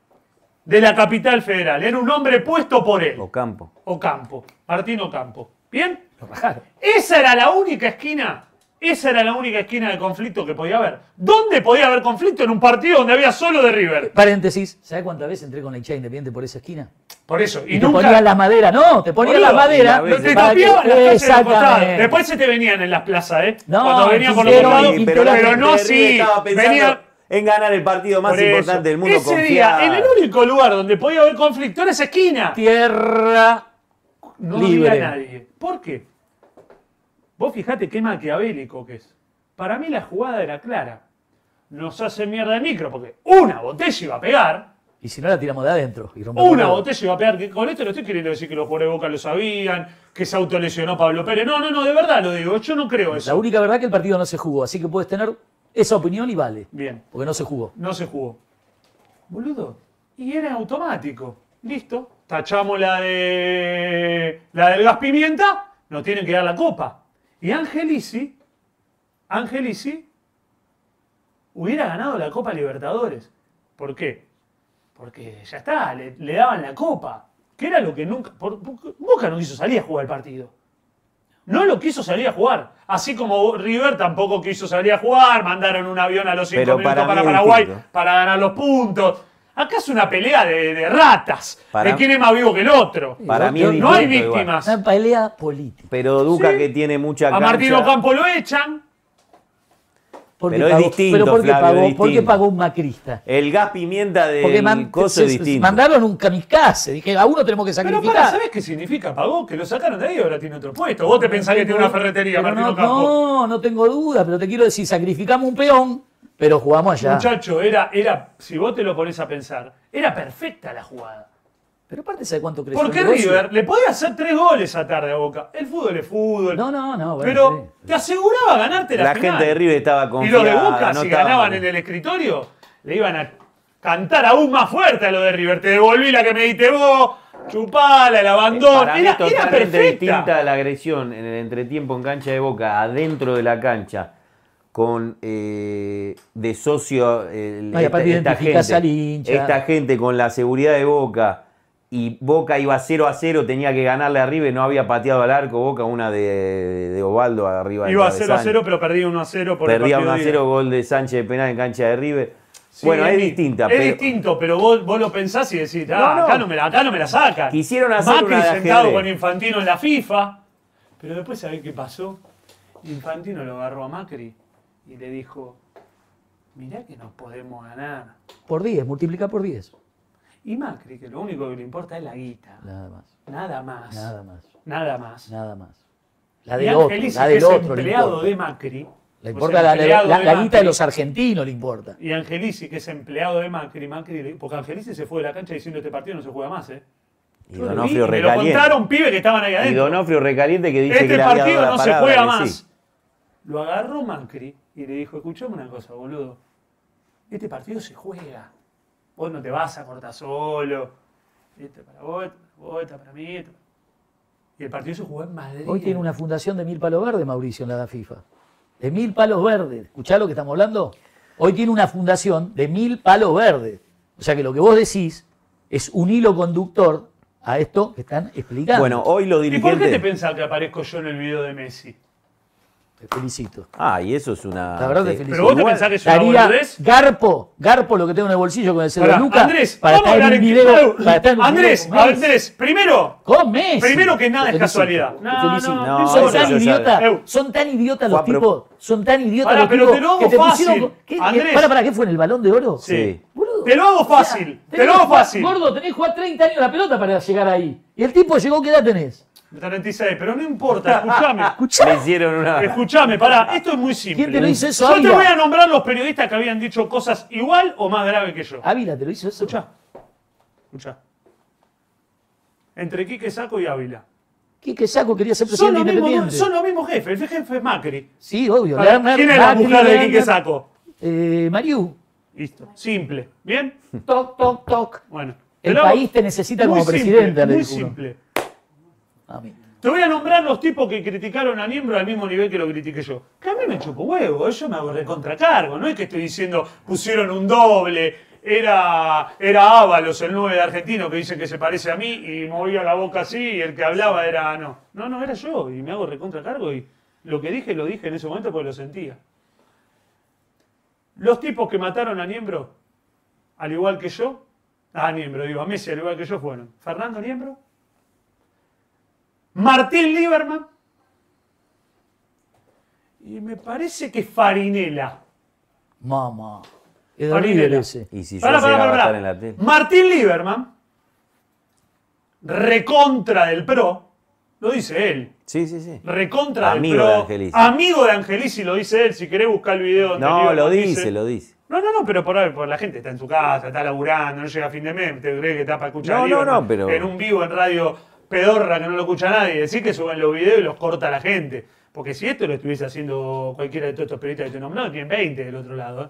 de la capital federal. Era un hombre puesto por él. Ocampo. Ocampo, Martín Ocampo. ¿Bien? Lo. Esa era la única esquina, esa era la única esquina de conflicto que podía haber. ¿Dónde podía haber conflicto en un partido donde había solo de River? Paréntesis, ¿sabes cuántas veces entré con la hinchada independiente por esa esquina? Por eso. Y, Y, te nunca. ponían la madera, no, te ponían la Boludo, madera. y la No te para que- tapiaban las calles de los costados. Exactamente. Después se te venían en las plazas, ¿eh? No, Cuando venían por los costados. pero, pero no de así. River estaba pensando Venía. en ganar el partido más importante del mundo. Ese día, en el único lugar donde podía haber conflicto era esa esquina. Tierra No libre. había nadie. ¿Por qué? Vos fijate qué maquiavélico que es. Para mí la jugada era clara. Nos hace mierda el micro porque una botella iba a pegar. Y si no la tiramos de adentro. Y rompemos Una botella iba a pegar. que Con esto no estoy queriendo decir que los jugadores de Boca lo sabían, que se autolesionó Pablo Pérez. No, no, no, de verdad lo digo. Yo no creo La eso. única verdad es que el partido no se jugó, así que puedes tener esa opinión y vale. Bien, Porque no se jugó. no se jugó. Boludo. Y era automático. Listo. Tachamos la de. La del gas pimienta. Nos tienen que dar la copa. Y Angelici. Angelici. hubiera ganado la Copa Libertadores. ¿Por qué? Porque ya está, le, le daban la copa. Que era lo que nunca. por- por- Boca no quiso salir a jugar el partido. No lo quiso salir a jugar. Así como River tampoco quiso salir a jugar, mandaron un avión a los 5 Pero minutos para Paraguay distinto. para ganar los puntos. Acá es una pelea de, de ratas, Para- de quién es más vivo que el otro. Para mí es no hay distinto igual. víctimas. Una pelea política. Pero Duca Sí. que tiene mucha A cancha. Martín Ocampo lo echan. ¿Por qué Pero es distinto, ¿Pero por qué, Flavio, pagó, es por qué distinto. pagó un macrista? El gas pimienta del Porque man- coso se- es se- distinto. mandaron un kamikaze. Dije, a uno tenemos que Pero sacrificar. para, ¿sabés qué significa? Pagó, que lo sacaron de ahí y ahora tiene otro puesto. Vos te pensás que tiene una ferretería, Pero Martín no, Ocampo. no, no tengo duda, pero te quiero decir, sacrificamos un peón, pero jugamos allá. Muchacho, era, era, si vos te lo pones a pensar, era perfecta la jugada. Pero aparte, ¿sabe cuánto creció Porque? River le podía hacer tres goles a tarde a Boca. El fútbol es fútbol. No, no, no. bueno, pero sí. te aseguraba ganarte la, La final. gente de River estaba Y confiada. los de Boca, no si ganaban en el escritorio, le iban a cantar aún más fuerte a lo de River. Te devolví la que me diste vos, chupala, el abandono. Para mí Era, era totalmente perfecta. distinta la agresión en el entretiempo en cancha de Boca, adentro de la cancha, con eh, de socio eh, No, y aparte identificás al hincha. esta gente con la seguridad de Boca y Boca iba 0 a 0, tenía que ganarle a River, no había pateado al arco Boca, una de, de Ovaldo arriba Iba 0 a travesaño. 0, pero perdía 1 a 0 por el Perdía partido 1 a de 0, ida. gol de Sánchez de penal en cancha de River. Sí, bueno, es distinta, Es pero distinto, pero vos, vos lo pensás y decís, ah, No, no. Acá, no me la, acá no me la sacan. Quisieron hacer Macri una de sentado ajedrez. con Infantino en la FIFA. Pero después, ¿sabés qué pasó? Infantino lo agarró a Macri y le dijo, mirá que nos podemos ganar. Por 10, multiplica por 10. Y Macri, que lo único que le importa es la guita. Nada más. Nada más. Nada más. Nada más. Nada más. La Y del otro, Angelici, la que del es otro le empleado de Macri. Le o importa sea, la, la- de la guita de los argentinos, le importa. Y Angelici, que es empleado de Macri, Macri porque Angelici se fue de la cancha diciendo este partido no se juega más, ¿eh? y Yo vi Donofrio y me lo recaliente. contaron pibes que estaban ahí Y adentro. Donofrio recaliente que dice este que partido la no se juega más. sí. Lo agarró Macri y le dijo, escuchame una cosa, boludo. Este partido se juega. Vos no te vas a cortar solo. Este para vos, este para vos, este para mí. este para- Y el partido se jugó en Madrid. Hoy tiene una fundación de mil palos verdes, Mauricio, en la da FIFA. De mil palos verdes. ¿Escuchá lo que estamos hablando? Hoy tiene una fundación de mil palos verdes. O sea que lo que vos decís es un hilo conductor a esto que están explicando. Bueno, hoy los ¿Y por qué dirigentes. te pensás que aparezco yo en el video de Messi? Te felicito. Ah, y eso es una. La verdad te sí. felicito. Pero vos te Igual- pensás que es una boludez. Garpo, Garpo lo que tengo en el bolsillo con el celular Pará, de Luca. Andrés, para vamos a estar en hablar un en video. Para estar en un Andrés, video. Andrés, primero, Con Messi. Primero que nada Te es casualidad. te No, no, no, son tan Eu. son tan idiotas los a tipos, son tan idiotas los pero tipos te lo hago que te fácil, pusieron. ¿qué, Andrés. Para, para, ¿qué fue en el balón de oro? Sí. Boludo. Te lo hago O sea, fácil, te lo hago fácil. Gordo, tenés que jugar 30 años la pelota para llegar ahí. Y el tipo llegó, ¿qué edad tenés? 36, pero no importa, escuchame. Le hicieron una. Escuchame, pará, esto es muy simple. ¿Quién te lo hizo eso, Yo te voy a nombrar los periodistas que habían dicho cosas igual o más graves que yo. Ávila, ¿te lo hizo eso? Escuchá, escuchá. Entre Quique Saco y Ávila. Quique Saco quería ser Son presidente los, mismos, son los mismos jefes, el jefe es Macri. Sí, obvio. Pará, Lerner, ¿Quién es la mujer de Quique Saco? Eh, Mariú. Listo, simple. ¿Bien? Toc, toc, toc. Bueno. El país te necesita como simple, presidente, Muy simple. Te voy a nombrar los tipos que criticaron a Niembro al mismo nivel que lo critiqué yo. Que a mí me chupo huevo, yo me hago recontracargo. No es que estoy diciendo pusieron un doble, era, era Ábalos, el 9 de argentino, que dicen que se parece a mí y movía la boca así y el que hablaba era no. No, no, era yo y me hago recontracargo y lo que dije lo dije en ese momento porque lo sentía. Los tipos que mataron a Niembro, al igual que yo, a Niembro, digo, a Messi al igual que yo fueron Fernando Niembro, Martín Lieberman y me parece que Farinela. Mamá. Es de Farinela. Y si yo Pará, pará, llegaba a estar en la tele. Martín Lieberman, recontra del pro, lo dice él. Sí, sí, sí. Recontra Amigo del de pro. Angelici. Amigo de Angelici, lo dice él. Si querés buscar el video donde No, lo dice, lo dice. No, no, no, pero por, ahí, por la gente está en su casa, está laburando, no llega a fin de mes, te crees que está para escuchar No, no, no, pero- en un vivo en radio pedorra que no lo escucha nadie. Decir que suben los videos y los corta la gente. Porque si esto lo estuviese haciendo cualquiera de todos estos periodistas que te nombrado, tienen 20 del otro lado. ¿eh?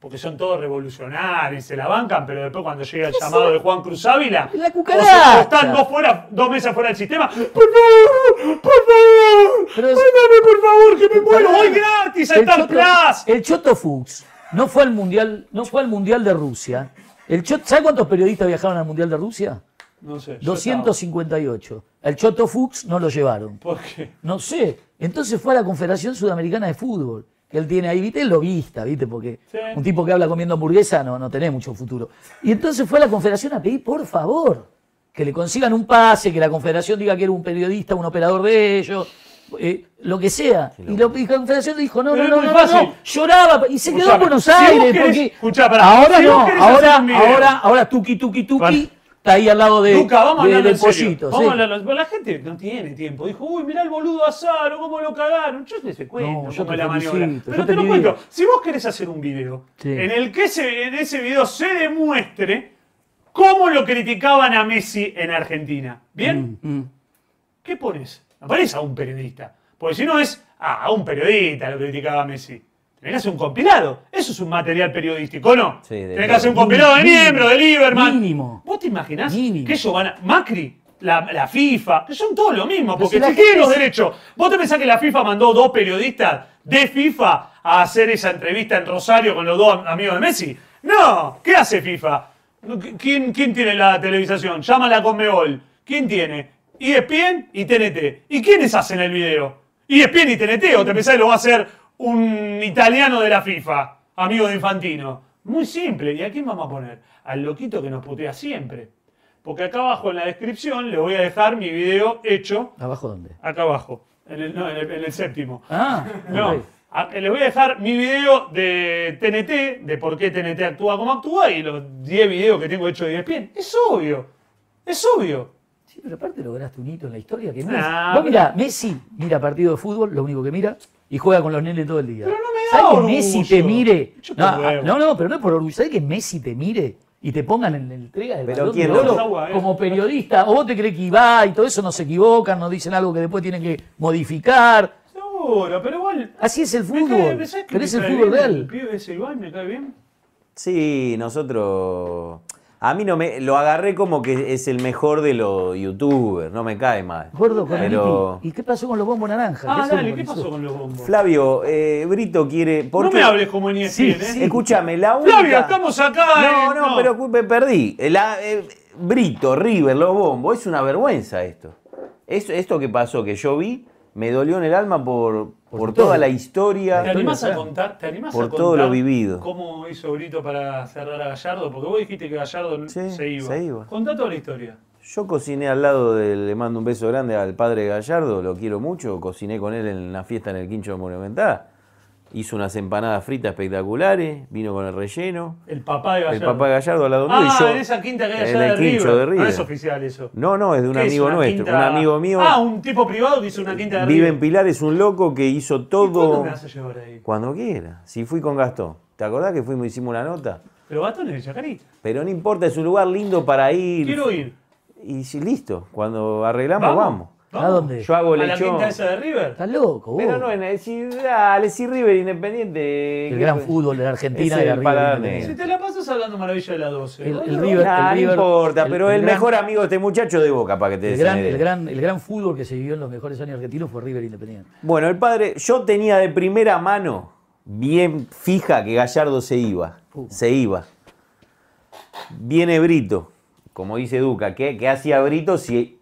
Porque son todos revolucionarios, se la bancan, pero después cuando llega el llamado de Juan Cruz Ávila, La cucaracha. están dos, fuera, dos mesas fuera del sistema. Por favor, por favor, Pero es- mándame por favor, que me muero hoy gratis a Star Plus. el Choto Fuchs no fue al mundial, no fue al mundial de Rusia. El Choto, ¿Sabe cuántos periodistas viajaron al mundial de Rusia? No sé. yo 258. El Choto Fuchs no lo llevaron. ¿Por qué? No sé. Entonces fue a la Confederación Sudamericana de Fútbol. Que él tiene ahí, ¿viste? Lo vista, ¿viste? Porque Sí. un tipo que habla comiendo hamburguesa no, no tenés mucho futuro. Y entonces fue a la Confederación a pedir, por favor, que le consigan un pase, que la Confederación diga que era un periodista, un operador de ellos, eh, lo que sea. Y, lo- y la Confederación le dijo, no, no, no, no, no. Lloraba y se quedó en Buenos si Aires. querés- porque escuchá, pará, ahora si no, ahora, video- ahora, ahora tuki tuki tuki. Está ahí al lado de, Luca, vamos a de- en serio. pollito. Vamos sí. a hablarlo. La gente no tiene tiempo. Dijo, uy, mirá el boludo Azaro, cómo lo cagaron. Yo te cuento No, yo cómo te la felicito, maniobra. yo Pero te te lo cuento. Si vos querés hacer un video Sí. en el que en ese video se demuestre cómo lo criticaban a Messi en Argentina. ¿Bien? Mm. ¿Qué pones? No pones a un periodista. Porque si no es ah, a un periodista lo criticaba a Messi. Tenés que hacer un compilado. Eso es un material periodístico, ¿no? Sí, de Tenés que hacer un compilado de miembros, de Lieberman. Mínimo. ¿Vos te imaginás Mínimo. que ellos van a. Macri, la, la FIFA, que son todos lo mismo, porque si tienen los es- derechos. ¿Vos te pensás que la FIFA mandó dos periodistas de FIFA a hacer esa entrevista en Rosario con los dos amigos de Messi? No, ¿qué hace FIFA? ¿Quién, quién tiene la televisación? Llámala a Conmebol. ¿Quién tiene? ESPN y TNT. ¿Y quiénes hacen el video? ESPN y TNT, o te pensás que lo va a hacer un italiano de la FIFA, amigo de Infantino. Muy simple. ¿Y a quién vamos a poner? Al loquito que nos putea siempre. Porque acá abajo en la descripción le voy a dejar mi video hecho, ¿Abajo dónde? acá abajo, en el, no, en el- en el séptimo. Ah, No, ok. a- les voy a dejar mi video de TNT, de por qué TNT actúa como actúa, y los 10 videos que tengo hechos de ESPN. Es obvio, es obvio. Sí, pero aparte lograste un hito en la historia que no Nah, es. Vos mirá, Messi mira partido de fútbol, lo único que mira, y juega con los nenes todo el día. Pero no me da ¿Sabés que. Messi te mire? No, huevo. no, no, pero no es por orgullo. ¿Sabés que Messi te mire y te pongan en la entrega del Pero ¿quién oro Agua, eh. como periodista? ¿O vos te crees que Ibai y todo eso no se equivocan, no dicen algo que después tienen que modificar? Seguro, pero igual. Así es el fútbol. cae- ¿sabes pero es el fútbol bien El real. pibe ese Ibai me cae bien. Sí, nosotros. A mí no me. Lo agarré como que es el mejor de los youtubers, no me cae mal. Gordo con Pero. ¿Y qué pasó con los bombos naranjas? Ah, dale, ¿qué pasó con los bombos? Flavio, eh, Brito quiere. ¿por no qué? me hables como en ESPN, Sí, ¿eh? sí. Escúchame, la única. Flavio, estamos acá. No, eh, no, pero cu- me perdí. La, eh, Brito, River, los bombos, es una vergüenza esto. Es- esto que pasó, que yo vi, me dolió en el alma por, por, todo. toda la ¿Te historia. animás a contar? ¿Te animás Por a todo contar lo vivido. ¿Cómo hizo Brito para cerrar a Gallardo? Porque vos dijiste que Gallardo Sí, se iba. se iba. Contá toda la historia. Yo cociné al lado de, le mando un beso grande al padre Gallardo, lo quiero mucho, cociné con él en una fiesta en el Quincho Monumental. Hizo unas empanadas fritas espectaculares, vino con el relleno. El papá de El Gallardo. papá de Gallardo al lado mío Ah, y yo. en esa quinta que hay en allá el de River. de River. No es oficial eso. No, no, es de un ¿Qué es, amigo nuestro. quinta- Un amigo mío. Ah, un tipo privado que hizo una quinta de vive en River. Pilar, es un loco que hizo ¿Y ¿Cuándo todo. me vas a llevar ahí? Cuando quiera. Si fui con Gastón. ¿Te acordás que fuimos hicimos una nota? Pero Gastón es de Chacarita. Pero no importa, es un lugar lindo para ir. Quiero ir. Y listo, cuando arreglamos, vamos. ¿A dónde? Yo hago ¿A la lechón. quinta esa de River? Estás loco, vos. Pero no, en el, si, dale, si River Independiente. El ¿qué gran fue? fútbol de la Argentina el paladar Independiente. Si te la pasas hablando maravilla de la 12. El- el. River- Nah, no River- importa, el- pero el el, gran- mejor amigo de este muchacho de Boca, para que te El gran, el, gran, el gran fútbol que se vivió en los mejores años argentinos fue River Independiente. Bueno, el padre, yo tenía de primera mano, bien fija, que Gallardo se iba. Uh. Se iba. Viene Brito, como dice Duca. ¿Qué, qué hacía Brito si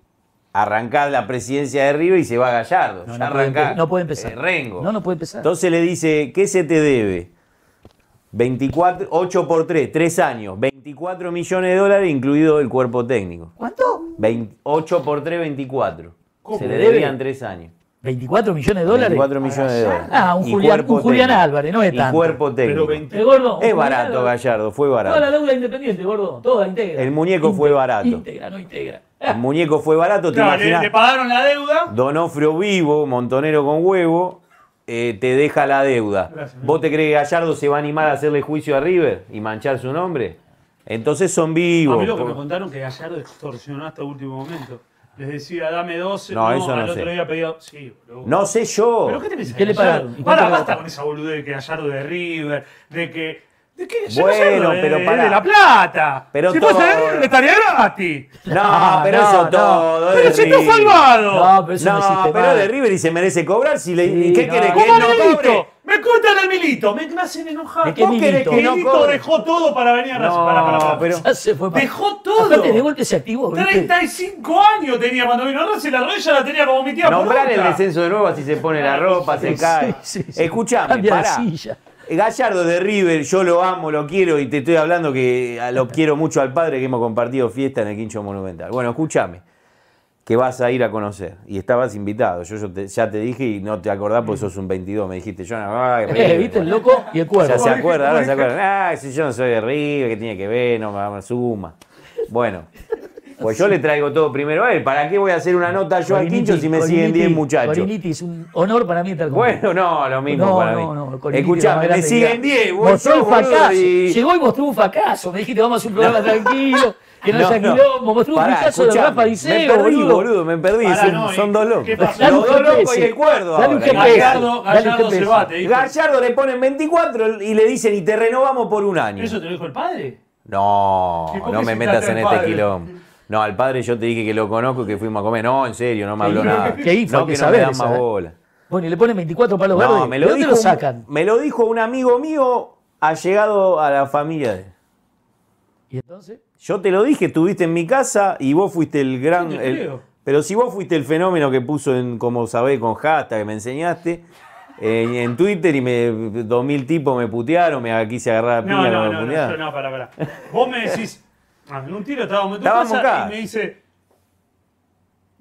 arrancás la presidencia de River y se va Gallardo? No, ya no puede arrancás, empe- no puede empezar. eh, Rengo. No, no puede empezar. Entonces le dice, ¿qué se te debe? 24, 8 por 3, 3 años, 24 millones de dólares, incluido el cuerpo técnico. ¿Cuánto? 20 8 por 3, 24. ¿Cómo? Se le ¿Le debe? debían 3 años. 24 millones de dólares. 24 millones de dólares. Ah, un Julián- un. Álvarez, no es Y tanto. cuerpo técnico. Pero 20. Eh, gordo, Es barato, Álvarez. Gallardo, fue Toda la barato. deuda independiente, gordo. Toda integra. El muñeco fue barato. Integra, no integra. El muñeco fue barato, te Claro, le, imaginas. le pagaron la deuda. Donofrio vivo, montonero con huevo, eh, te deja la deuda. Gracias, ¿Vos te crees que Gallardo se va a animar a hacerle juicio a River y manchar su nombre? Entonces son A vivos. mí lo que me contaron que Gallardo extorsionó hasta último momento. Les decía, dame 12. No, eso no al sé. otro día pedía. Sí, boludo. No sé yo. ¿Pero qué te pensás? ¿Qué le pagaron? ¿Y cuánto Para, le basta con esa boludez de que Gallardo de River, de que. ¿De qué? Yo Bueno, de- pero de, pará. de La Plata. Pero si todo- fuese de River estaría gratis. No, pero No, eso no. todo. Pero es si está River. salvado. No, pero eso no, No, existe pero más. de River y se merece cobrar. Si le, Sí, ¿y ¿Qué no, no. ¿Que él ¿Cómo no cobre? Me cuentan el Milito. Me, me hacen enojar. ¿De qué ¿Vos querés Milito? que No Milito cobre. dejó todo para venir a No, Racing? Pará, pará, pará. pero- Ya se fue para- Dejó todo. Aparte, de golpe se activó, ¿viste? 35 años tenía cuando vino a Racing. La rodilla la tenía como mi tía Nombrar el descenso de nuevo, así se pone la ropa, se cae. sí, sí. Escuchame, Cambia de pará. silla. Gallardo de River, yo lo amo, lo quiero y te estoy hablando que a- lo quiero mucho al padre que hemos compartido fiesta en el Quincho Monumental. Bueno, escúchame, que vas a ir a conocer y estabas invitado. Yo, yo te- ya te dije y no te acordás porque sos un 22. Me dijiste, yo no. ay, Eh. ¿Viste el loco y el cuervo? Ya se acuerda, ahora se acuerda. Ah, si yo no soy de River, ¿qué tiene que ver? No me, suma. Bueno, pues yo le traigo todo primero a él. ¿Para qué voy a hacer una nota yo al Quincho si me siguen Coriniti, 10 muchachos? Coriniti, es un honor para mí estar con Bueno, no, lo mismo no, para no, mí. no, Escuchame, me siguen que- 10, voy Mostró un fracaso. y- Llegó y mostró un fracaso. Me dijiste, vamos a hacer un programa tranquilo, que no, No, haya quilombo. Mostró un fracaso de Rafa Me Diceo, perdí, boludo. boludo, me perdí. Son, no, ¿y son dos locos. Los dos locos y el cuerdo Dale un ahora. GPS. Gallardo, Dale un Gallardo se GPS. va, te dijo. Gallardo le ponen 24 y le dicen y te renovamos por un año. ¿Eso te lo dijo el padre? No, ¿Y por no me metas en este quilombo. No, al padre yo te dije que lo conozco y que fuimos a comer. No, en serio, no me habló ¿Qué- nada. qué info? no, que que no me dan más ¿eh? bola. Bueno, y le ponen 24 palos No, verdes. me ¿De lo, dónde dijo, lo sacan? me lo dijo un amigo mío allegado a la familia de él. ¿Y entonces? Yo te lo dije, estuviste en mi casa y vos fuiste el gran. El- pero si vos fuiste el fenómeno que puso en, como sabés, con hashtag que me enseñaste, eh, en Twitter y me, dos mil tipos me putearon, me quise agarrar a No, piña no, no, no, puñada. yo no, pará, pará. Vos me decís, ah, en un tiro estábamos en tu Estábamos casa acá. y me dice,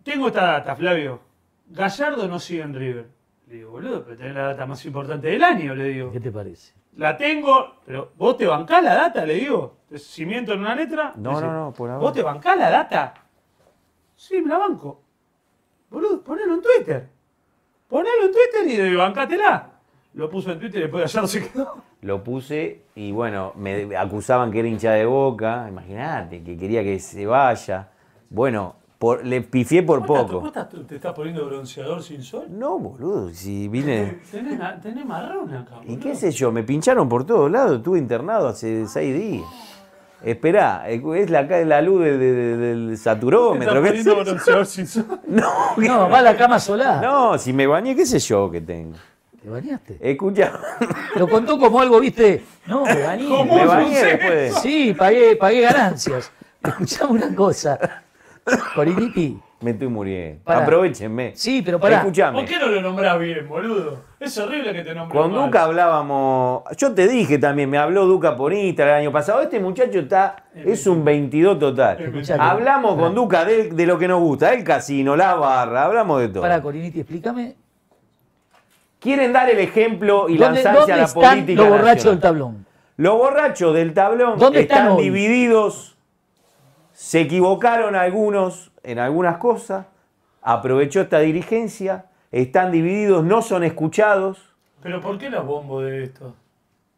tengo esta data, Flavio. Gallardo no sigue en River. Le digo, boludo, pero tenés la data más importante del año, le digo. ¿Qué te parece? La tengo, pero vos te bancás la data, le digo. Si miento en una letra. No, no, no, por ahora. ¿Vos te bancás la data? Sí, me la banco. Boludo, ponelo en Twitter. Ponelo en Twitter y bancátela. Lo puso en Twitter y después Gallardo se quedó. Lo puse y bueno, me acusaban que era hincha de boca, imagínate, que quería que se vaya. Bueno, por- le pifié por ¿Vos estás- poco. estás- ¿Te estás poniendo bronceador sin sol? No, boludo, si vine. Tenés, tenés marrón acá. ¿Y boludo. qué sé yo? Me pincharon por todos lados, estuve internado hace seis días. Esperá, es la, la luz de- de- de- del ¿Te estás saturómetro. No, No, va a la cama solar. no, si me bañé, qué sé yo que tengo. ¿Te bañaste? Escucha, Lo contó como algo, viste. No, me bañé. ¿Cómo? me bañé después. Sí, pagué, pagué ganancias. Escuchame una cosa. Coriniti. Me estoy muriendo. Aprovechenme. Sí, pero pará. Escuchame. ¿Por qué no lo nombrás bien, boludo? Es horrible que te nombres Con mal. Duca hablábamos, yo te dije también, me habló Duca por Instagram el año pasado, este muchacho está, es un 22 total. Hablamos con Duca de, de lo que nos gusta, el casino, la barra, hablamos de todo. Pará, Coriniti, explícame. Quieren dar el ejemplo y ¿Dónde, lanzarse dónde a la están política los borrachos del tablón? Los borrachos del tablón ¿Dónde están divididos, se equivocaron algunos en algunas cosas, aprovechó esta dirigencia, están divididos, no son escuchados. Pero ¿por qué la bombo de esto?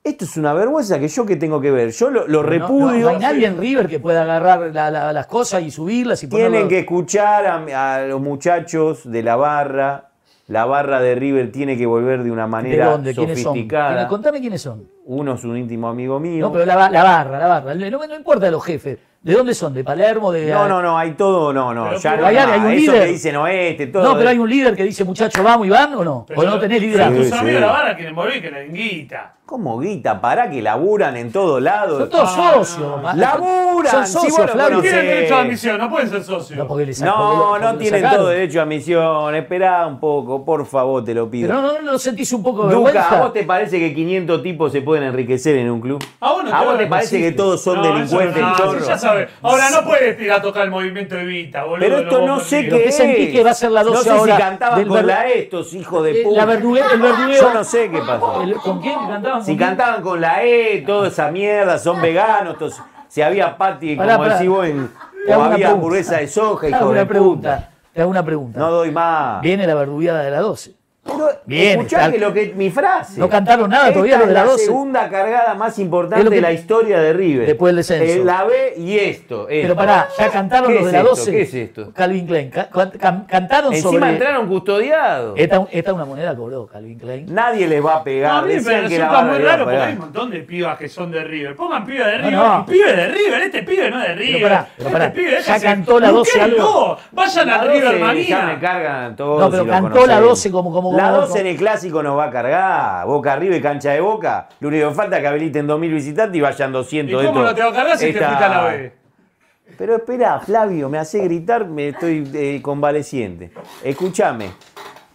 Esto es una vergüenza que yo que tengo que ver. Yo lo, lo No, repudio. No, no hay nadie en River que pueda agarrar la- la- las cosas y subirlas y. Tienen que escuchar a, a los muchachos de la barra La barra de River tiene que volver de una ¿De manera dónde? ¿Quiénes son? sofisticada. ¿Quiénes- Contame quiénes son. Uno es un íntimo amigo mío. No, pero la, la barra, la barra. No, no importa los jefes. ¿De dónde son? ¿De Palermo? De, No, no, no, hay todo, no, no, Pero ya pero no hay- hay un Eso líder. que dicen oeste, todo. No, pero hay un líder que dice, muchachos, vamos y van o no. o no tenés Pero liderazgo. Sí, tus sí. amigos de la barra quieren volver y que la den guita. ¿Cómo guita? Pará que laburan en todos lados. Son todos Ah, socios. no. ¡Laburan! Son socios, conocés. Tienen derecho a admisión, no pueden ser socios. No, porque les- No, porque lo- no porque lo tienen sacaron. todo derecho a admisión. Esperá un poco, por favor, te lo pido. Pero no, no, no sentís un poco de Duca, vergüenza. ¿a vos te parece que 500 tipos se pueden enriquecer en un club? ¿A vos no te ¿A vos va te a parece que todos son No, eso delincuentes, no, ya sabes. Ahora no puedes ir a tocar el movimiento de Vita, boludo. Pero de esto no sé qué ¿Qué es. sentís que va a ser la 12 No sé ahora si cantaban del con la estos hijos de Eh, puta. la el. Yo no sé qué pasó. ¿Con quién cantaban? Si cantaban con la E, toda esa mierda, son veganos, todos- si había patty, Pará, como pará. decís vos, en- Te hago o una había pregunta. hamburguesa de soja, Te hago hijo de una puta. pregunta. Te hago una pregunta. No doy más. Viene la verdugueada de la 12. Pero Bien, está- que lo que mi frase. No cantaron nada Esta todavía los de es la la 12. segunda cargada más importante que- de la historia de River. Después del descenso. Eh, la B y esto. Pero esto. pará, ya cantaron ¿Qué los de la esto? 12. ¿Qué es esto? Calvin Klein. Ca- can- cantaron Encima sobre. entraron custodiados. Esta, esta una moneda cobró Calvin Klein. Nadie les va a No, pegar. a mí me Decían que la muy a raro porque hay un montón de pibas que son de River. Pongan pibe de River no. y pibe de River. Este pibe no es de River. pará, pero este pará. pibe Ya cantó la 12 algo. Vayan a La River 12 ya me cargan todos. No, pero cantó la 12 como- como- La como- 12 en el clásico nos va a cargar. Boca arriba y cancha de boca. Lo único que falta es que habiliten 2.000 visitantes y vayan ¿Y 200 de cómo no te va a cargar si te Esta- a la B? Pero espera, Flavio, me hace gritar, me estoy eh, convaleciente. Escúchame.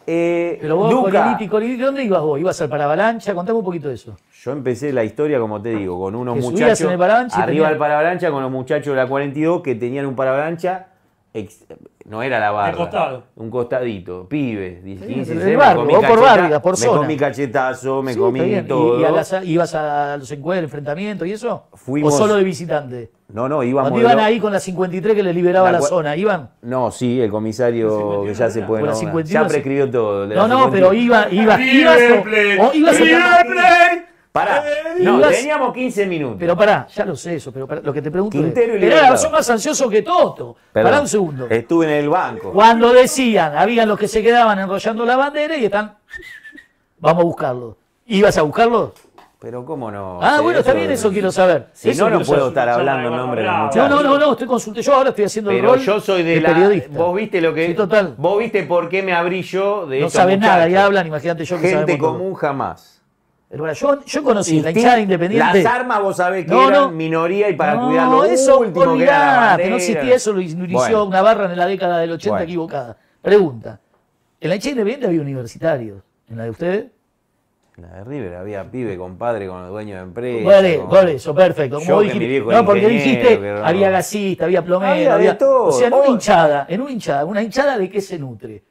Eh, Pero vos, Duca, Coliniti, Coliniti, ¿dónde ibas vos? ¿Ibas al Paravalancha? Contame un poquito de eso. yo empecé la historia, como te digo, con unos muchachos en el y arriba tenían- del paravalancha, con los muchachos de la 42 que tenían un paravalancha, ex- no era la barra, costado. un costadito, pibes, 15, del 16, barrio, me comí vos por barriga, por me zona. comí cachetazo, me Sí, comí bien. ¿Y- todo. ¿Y, a las- ibas a los encuentros, enfrentamientos y eso? Fuimos- ¿O solo de visitante? No, no, íbamos. Cuando iban ahí con la 53 que le liberaba La la, zona, ¿iban? No, sí, el comisario que ya se puede Con la nombrar. 51 Ya sí. prescribió todo. No, no, 51. pero iba, iba, ibas, o- o ibas. Pará, Eh, no, ibas- teníamos 15 minutos. Pero pará, ya lo sé eso, pero pará, lo que te pregunto Quintero y es, son más ansioso que Toto. Perdón, Pará un segundo. Estuve en el banco. Cuando decían, habían los que se quedaban enrollando la bandera y están, vamos a buscarlo. ¿Ibas a buscarlo? Pero cómo no. Ah, bueno, está bien, eso quiero saber. Si Eso no, no puedo saber. estar hablando en nombre de los muchachos. no, no, no, estoy consulté. Yo ahora estoy haciendo el Pero rol yo soy de, de la. periodista. Vos viste lo que. Sí, total. Vos viste por qué me abrí yo de no saben nada y muchachos. hablan, imagínate yo que Gente común jamás. Yo, yo conocí la hinchada independiente. Las armas vos sabés que No, eran no. minoría y para no, cuidar lo eso, último que era la olvidate, bandera. no existía eso, lo inició Bueno. una barra en la década del 80 Bueno. equivocada. Pregunta, ¿en la hinchada independiente había universitarios? ¿En la de ustedes? La de River había pibe, compadre, con los dueños de empresa. Por, con- por eso, perfecto. Como dijiste, no, porque dijiste, no- había gasista, había plomero, Había todo. O sea, en una hinchada, en una hinchada, ¿una hinchada de qué se nutre?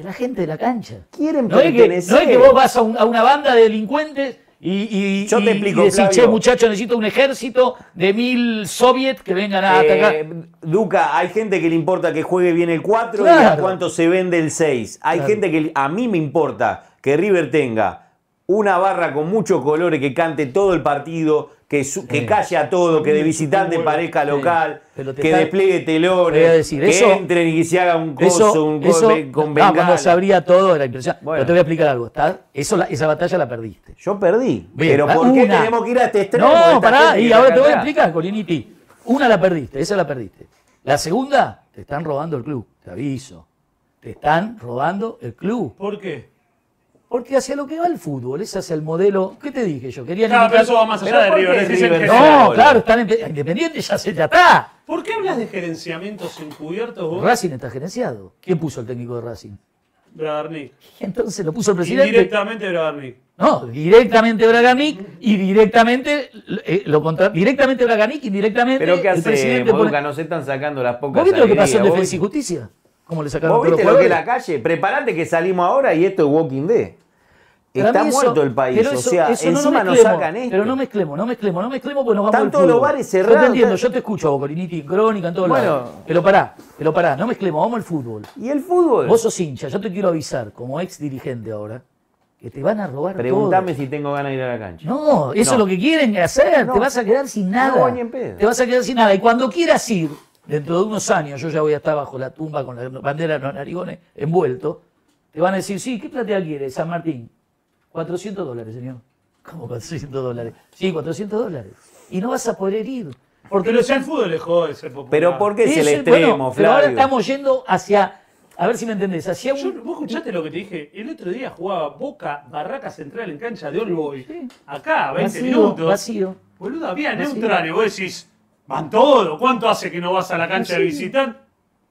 De la gente de la cancha. Quieren No es, que, pertenecer. no es que vos vas a, un- a una banda de delincuentes y, y, Yo te explico, y decís, Flavio. che, muchachos, necesito un ejército de mil soviets que vengan a atacar. Eh, Duca, hay gente que le importa que juegue bien el 4 y a cuánto se vende el 6. Hay Claro. gente que a mí me importa que River tenga una barra con muchos colores que cante todo el partido, que, su- que calle a todo, que de visitante parezca local, que está- despliegue telones, Voy a decir, que eso- entren y que se haga un coso, Eso, un eso golpe con no, cuando se abría todo era impresionante. Bueno. Pero te voy a explicar algo. ¿está? Eso, la- esa batalla la perdiste. Yo perdí. Bien, pero ¿por qué tenemos que ir a este extremo? No, pará, y ahora te voy a explicar, Coliniti. Una la perdiste, esa la perdiste. La segunda, te están robando el club, te aviso. Te están robando el club. ¿Por qué? Porque hacia lo que va el fútbol, es hacia el modelo. ¿Qué te dije yo? Querían Claro, pero eso va más allá de ¿por River. River no? Claro, están en- Independiente ya se ya está. ¿Por qué hablas de gerenciamientos encubiertos vos? Racing está gerenciado. ¿Quién puso el técnico de Racing? Bragarnik. Entonces lo puso el presidente. Indirectamente Bragarnik. No, directamente Braganic y directamente eh, lo contra, directamente Braganic y indirectamente Pero ¿qué el hace presidente pone- Moduca? No se están sacando las pocas ¿Vos viste lo que pasó en alegrías. ¿Vos Defensa y Justicia? ¿Cómo le sacaron ¿Vos viste lo que es la calle? Preparate que salimos ahora y esto es Walking Dead. Está eso- muerto el país, pero o sea, eso no encima nos mezclemos, sacan esto. Pero no mezclemos, no mezclemos, no mezclemos porque nos vamos Están todos los bares Yo cerrados, te entiendo, yo te escucho Coliniti, en Crónica, en todos Bueno. lados. Pero pará, pero pará, no mezclemos, vamos al fútbol. ¿Y el fútbol? Vos sos hincha, yo te quiero avisar, como ex dirigente ahora, que te van a robar Preguntame todo. si tengo ganas de ir a la cancha. No, eso No. es lo que quieren hacer. No. Te vas a quedar sin nada. No, ni en pedo. Te vas a quedar sin nada. Y cuando quieras ir, dentro de unos años, yo ya voy a estar bajo la tumba con la bandera de los narigones envuelto, te van a decir, sí, ¿qué platea quiere San Martín? 400 dólares, señor. ¿Cómo 400 dólares? Sí, 400 dólares. Y no vas a poder ir. Porque Pero si el fútbol dejó de ser popular. Pero ¿por qué es el extremo, bueno, pero ahora Flavio? estamos yendo hacia, a ver si me entendés, hacia Yo- vos escuchaste lo que te dije. El otro día jugaba Boca, Barraca Central en cancha de All Boys. Sí. Acá, 20 Vacío, minutos. vacío. Boludo, había Vacío. neutral y vos decís, van todos. ¿Cuánto hace que no vas a la cancha de Vacío. visitante?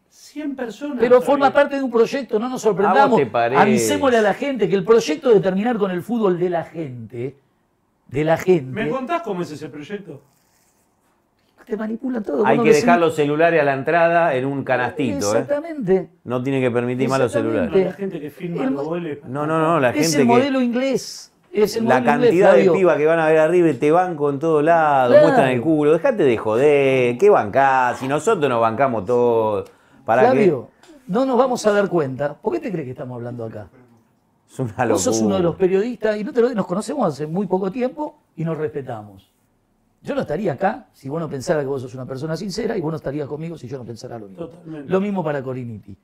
100 personas. Pero forma parte de un proyecto, no nos ¿A sorprendamos. vos te parece? Avisémosle a la gente que el proyecto de terminar con el fútbol de la gente, de la ¿Me gente, contás cómo es ese proyecto? te manipulan todo. Hay que no dejar los celulares a la entrada en un canastito, ¿eh? Exactamente. No tiene que permitir más los celulares. La gente que firma El- los goles. No, no, no, la es gente el que... modelo inglés. Es el La inglés, cantidad de pibas que van a ver arriba y te banco en todos lados, Claro. muestran el culo. Dejate de joder, ¿qué bancás? Si nosotros nos bancamos todo. ¿Para Flavio, no nos vamos a dar cuenta. ¿Por qué te crees que estamos hablando acá? Es una locura. Vos sos uno de los periodistas y no te lo, nos conocemos hace muy poco tiempo y nos respetamos. Yo no estaría acá si vos no pensaras que vos sos una persona sincera y vos no estarías conmigo si yo no pensara lo mismo. Totalmente. Lo mismo para Coriniti.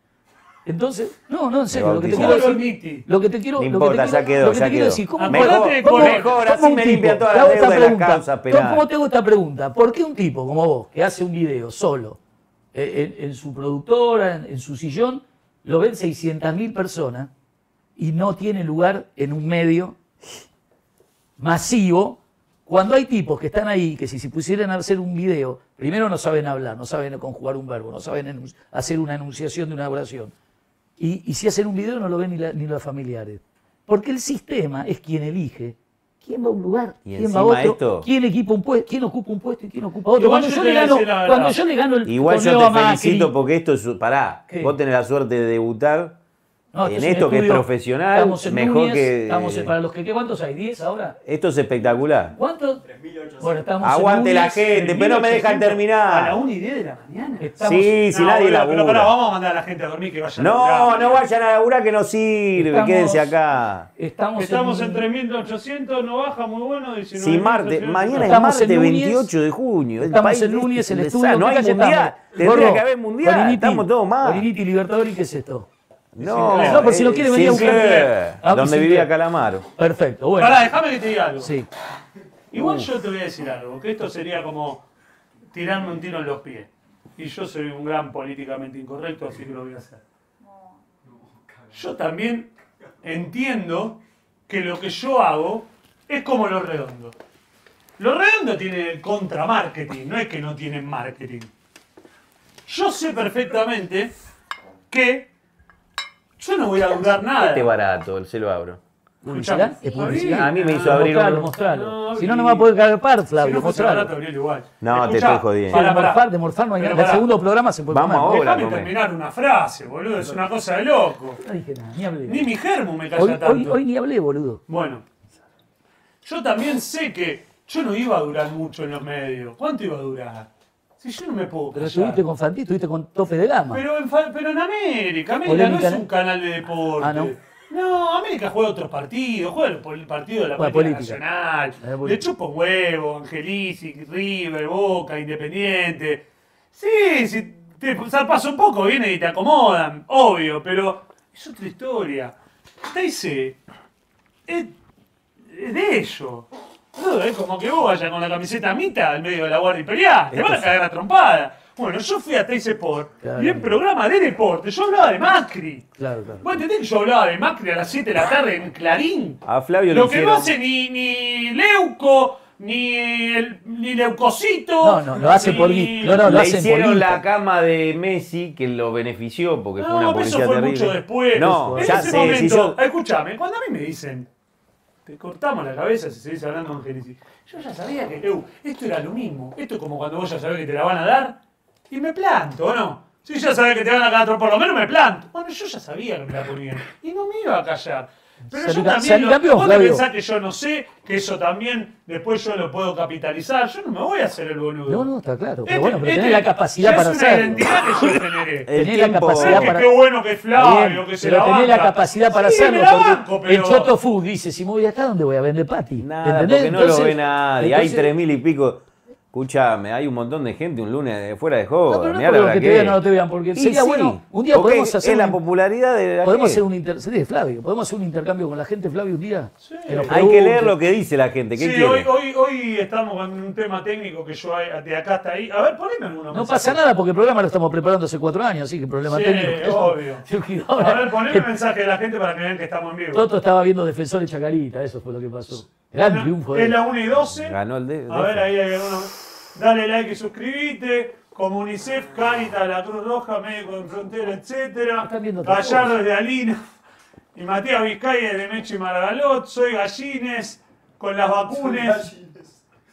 Entonces, no, no, en serio, lo que te quiero decir, lo que te quiero, No lo que importa, te ya quiero- quedó, lo que ya te quiero quedó. decir, ¿cómo, Acordate cómo- mejor, así cómo un me limpia toda te la hago esta deuda y las pregunta, causas penales. ¿Cómo te hago esta pregunta? ¿Por qué un tipo como vos, que hace un video solo, eh, en, en su productora, en, en su sillón, lo ven 600.000 personas y no tiene lugar en un medio masivo, cuando hay tipos que están ahí, que si se pusieran a hacer un video, primero no saben hablar, no saben conjugar un verbo, no saben hacer una enunciación de una oración. Y, y si hacen un video no lo ven ni, la- ni los familiares. Porque el sistema es quien elige quién va a un lugar, Y quién va a otro, esto- quién, equipa un puesto, quién ocupa un puesto y quién ocupa otro. Cuando yo le gano, cuando yo le gano el Igual yo te Macri, felicito porque esto es. Pará, ¿Qué? vos tenés la suerte de debutar no, en es un esto que es profesional, estamos en mejor Núñez, que- Estamos en- para los que, ¿qué, ¿cuántos hay? ¿10 ahora? Esto es espectacular. ¿Cuántos? Bueno, estamos en Aguante la Núñez, gente, pero no me dejan 1800 A la terminar. 1 y 10 de la mañana. Estamos, Sí, si No, nadie labura. Pero pará, vamos a mandar a la gente a dormir que vayan a No, laburar. no vayan a laburar que no sirve, Estamos- quédense acá. Estamos, Estamos en, en 3.800, no baja muy bueno. 19.800. Si Marte, mañana es Estamos en martes Núñez. 28 de junio. el Estamos país en Núñez, es el estudio. No ¿qué hay mundial. Tendría que haber mundial. Estamos todos mal. Libertador, ¿y qué es esto? No, No, por si no eh, quiere venir a buscar- Ah, donde vivía Calamaro. Perfecto, bueno. Pará, déjame que te diga algo. Sí. Igual yo te voy a decir algo, que esto sería como tirarme un tiro en los pies. Y yo soy un gran políticamente incorrecto, así que lo voy a hacer. Yo también entiendo que lo que yo hago es como los redondos. Los redondos tienen contra-marketing, no es que no tienen marketing. Yo sé perfectamente que yo no voy a durar nada. Este barato, se lo abro. ¿Publicidad? ¿Es publicidad? A mí me hizo Ah, abrir mostralo, un- mostralo. No, si no, no me va a poder Si Flavio. mostralo. barato, abrielo igual. No, te estoy jodiendo. Sí, pará, de morfar, de morfar no hay nada. El segundo programa se puede Vamos comer. ahora. Déjame terminar una frase, boludo. Es una cosa de loco. No dije nada, ni hablé. Ni mi germo me calla Hoy, tanto. hoy, hoy ni hablé, boludo. Bueno, yo también sé que yo no iba a durar mucho en los medios. ¿Cuánto iba a durar? Si yo no me puedo Pero estuviste con Fantí, estuviste con Tope de Gama. Pero en, fa- pero en América, América Polémica, no es un canal de deporte. Ah, ¿no? No, América juega otros partidos, juega el, partido de la política, política. nacional, le un huevo, Angelici, River, Boca, Independiente. Sí, si te zarpas un poco, vienen y te acomodan, obvio, pero es otra historia. Teise es, es de ellos. No, es como que vos vayas con la camiseta mitad al medio de la Guardia Imperial, te van a cagar a trompada. Bueno, yo fui a Teise Sport Claro. y en programa de deporte yo hablaba de Macri. Claro, claro. ¿Vos entendés que yo hablaba de Macri a las 7 de la tarde en Clarín? A Flavio Lo que no hace ni, ni Leuco, ni, el, ni Leucocito. No, no, lo hace por ni- mí. No, no, lo Le hacen hicieron por la cama de Messi que lo benefició porque fue una No, pero eso publicidad fue terrible. mucho después. No, en ya ese momento, escúchame, cuando a mí me dicen, te cortamos la cabeza si seguís hablando de Angelici, yo ya sabía que eu, esto era lo mismo. Esto es como cuando vos ya sabés que te la van a dar y me planto, ¿o no? Si ya sabés que te van a cagar, por lo menos me planto. Bueno, yo ya sabía que me la ponían y no me iba a callar. Pero yo también, lo- campeón, vos pensás que yo no sé, que eso también después yo lo puedo capitalizar. Yo no me voy a hacer el boludo. No, no, está claro. Pero Este- bueno, pero este tenés la capacidad para es una hacerlo. identidad que yo generé. El Tenés la capacidad para- qué bueno que es Flavio, bien, que se pero la tenés la capacidad para Sí, hacerlo. banco, pero- El Choto Food dice, si me voy acá, ¿dónde voy a vender pati? Nada, ¿Entendés? porque no lo Entonces- ve nadie. Hay tres mil y pico. Escúchame, hay un montón de gente un lunes de fuera de juego. No, pero no mirá porque la los que te vean no te vean, porque Y sería sí, bueno. Un día podemos hacer Es la un- popularidad de la Podemos hacer un inter... Sí, Flavio. Podemos hacer un intercambio con la gente, Flavio, un día. Hay que leer lo que dice la gente. ¿Qué Sí, hoy, hoy, hoy estamos con un tema técnico que yo hay- de acá hasta ahí. A ver, poneme alguno. No pasa nada porque el programa lo estamos preparando hace cuatro años, así que problema Sí, técnico. obvio. A ver, poneme que mensaje de la gente para que vean que estamos en vivo. Toto estaba viendo Defensores Chacarita, eso fue lo que pasó. Gran triunfo de Es la 1 y 12. Ganó el de. A ver, ahí hay alguno. Dale like y suscribite. Como UNICEF, Caritas, la Cruz Roja, Médico en Frontera, etc. Gallardo de Alina. Y Matías Vizcaya de Mechi Margalot. Soy Gallines con las vacunas.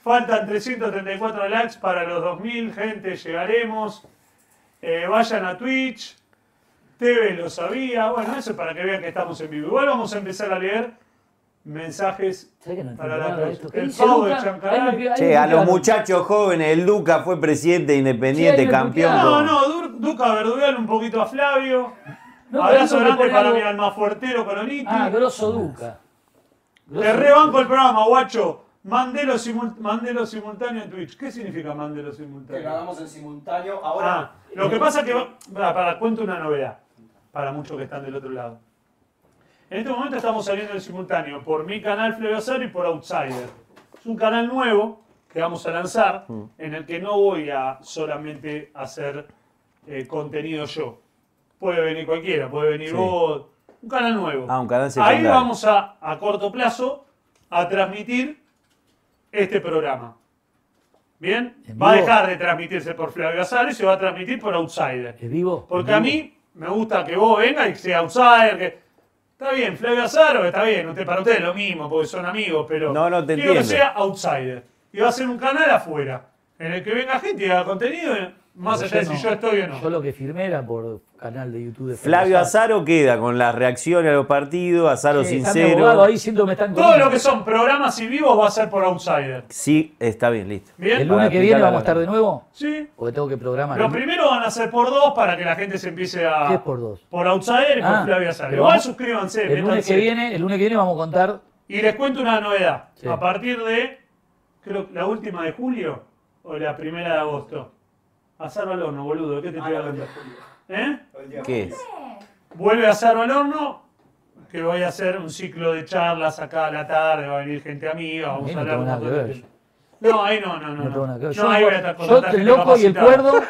Faltan 334 likes para los 2000. Gente, llegaremos. Eh, vayan a Twitch. TV lo sabía. Bueno, eso es para que vean que estamos en vivo. Igual vamos a empezar a leer mensajes ¿Sabés que no para El pavo de? Chancaray. Che, a los muchachos jóvenes, el Duca fue presidente independiente, Sí, campeón. No, no, Du- Duca Verdugal un poquito a Flavio. No, Abrazo grande para algo- mi alma fuertero Coroniti. Ah, grosso Duca. Te rebanco el programa, guacho. Mandelo, simul- mandelo simultáneo en Twitch. ¿Qué significa mandelo Que lo simultáneo? hagamos en simultáneo. Ahora, Ah, lo que pasa es que. va- Para, para, cuento una novedad. Para muchos que están del otro lado. En este momento estamos saliendo en simultáneo por mi canal Flavio Azaro y por Outsider. Es un canal nuevo que vamos a lanzar en el que no voy a solamente hacer eh, contenido yo. Puede venir cualquiera, puede venir Sí. vos. Un canal nuevo. Ah, un canal Ahí vamos a, a corto plazo, a transmitir este programa. ¿Bien? ¿En Va a dejar de transmitirse por Flavio Azaro y se va a transmitir por Outsider. ¿Es vivo? Porque ¿Es a mí me gusta que vos vengas y sea Outsider, que... Está bien, Flavio Azaro, está bien, usted, para ustedes es lo mismo, porque son amigos, pero No, no te quiero que sea Outsider. Y va a ser un canal afuera, en el que venga gente y haga contenido, más allá de si no. yo estoy o no. Yo lo que firmé era por canal de YouTube de Flavio Azaro queda con las reacciones a los partidos, Azaro Sí, sincero. ahí siento me están Todo lo que son programas y vivos va a ser por Outsider. Sí, está bien, listo. ¿Bien? El lunes que viene vamos a estar de nuevo, Sí. porque tengo que programar. Lo primero van a ser por dos para que la gente se empiece a. ¿Qué es por dos? Por Outsider y por Ah, Flavio Azaro. Igual vamos- suscríbanse, El lunes que viene, el lunes que viene vamos a contar. Y les cuento una novedad. Sí. A partir de, creo que la última de julio o la primera de agosto. Azar al horno, boludo. ¿Qué te Ah, estoy hablando? ¿Eh? ¿Qué es? Vuelve Azar al horno, que voy a hacer un ciclo de charlas acá a la tarde. Va a venir gente amiga, vamos Ahí a no hablar tengo un nada montón que de ver. No, ahí no, no, no. No No, tengo nada que ver. No, Yo, ahí voy a estar yo, contratando el gente loco y el capacitada. cuerdo.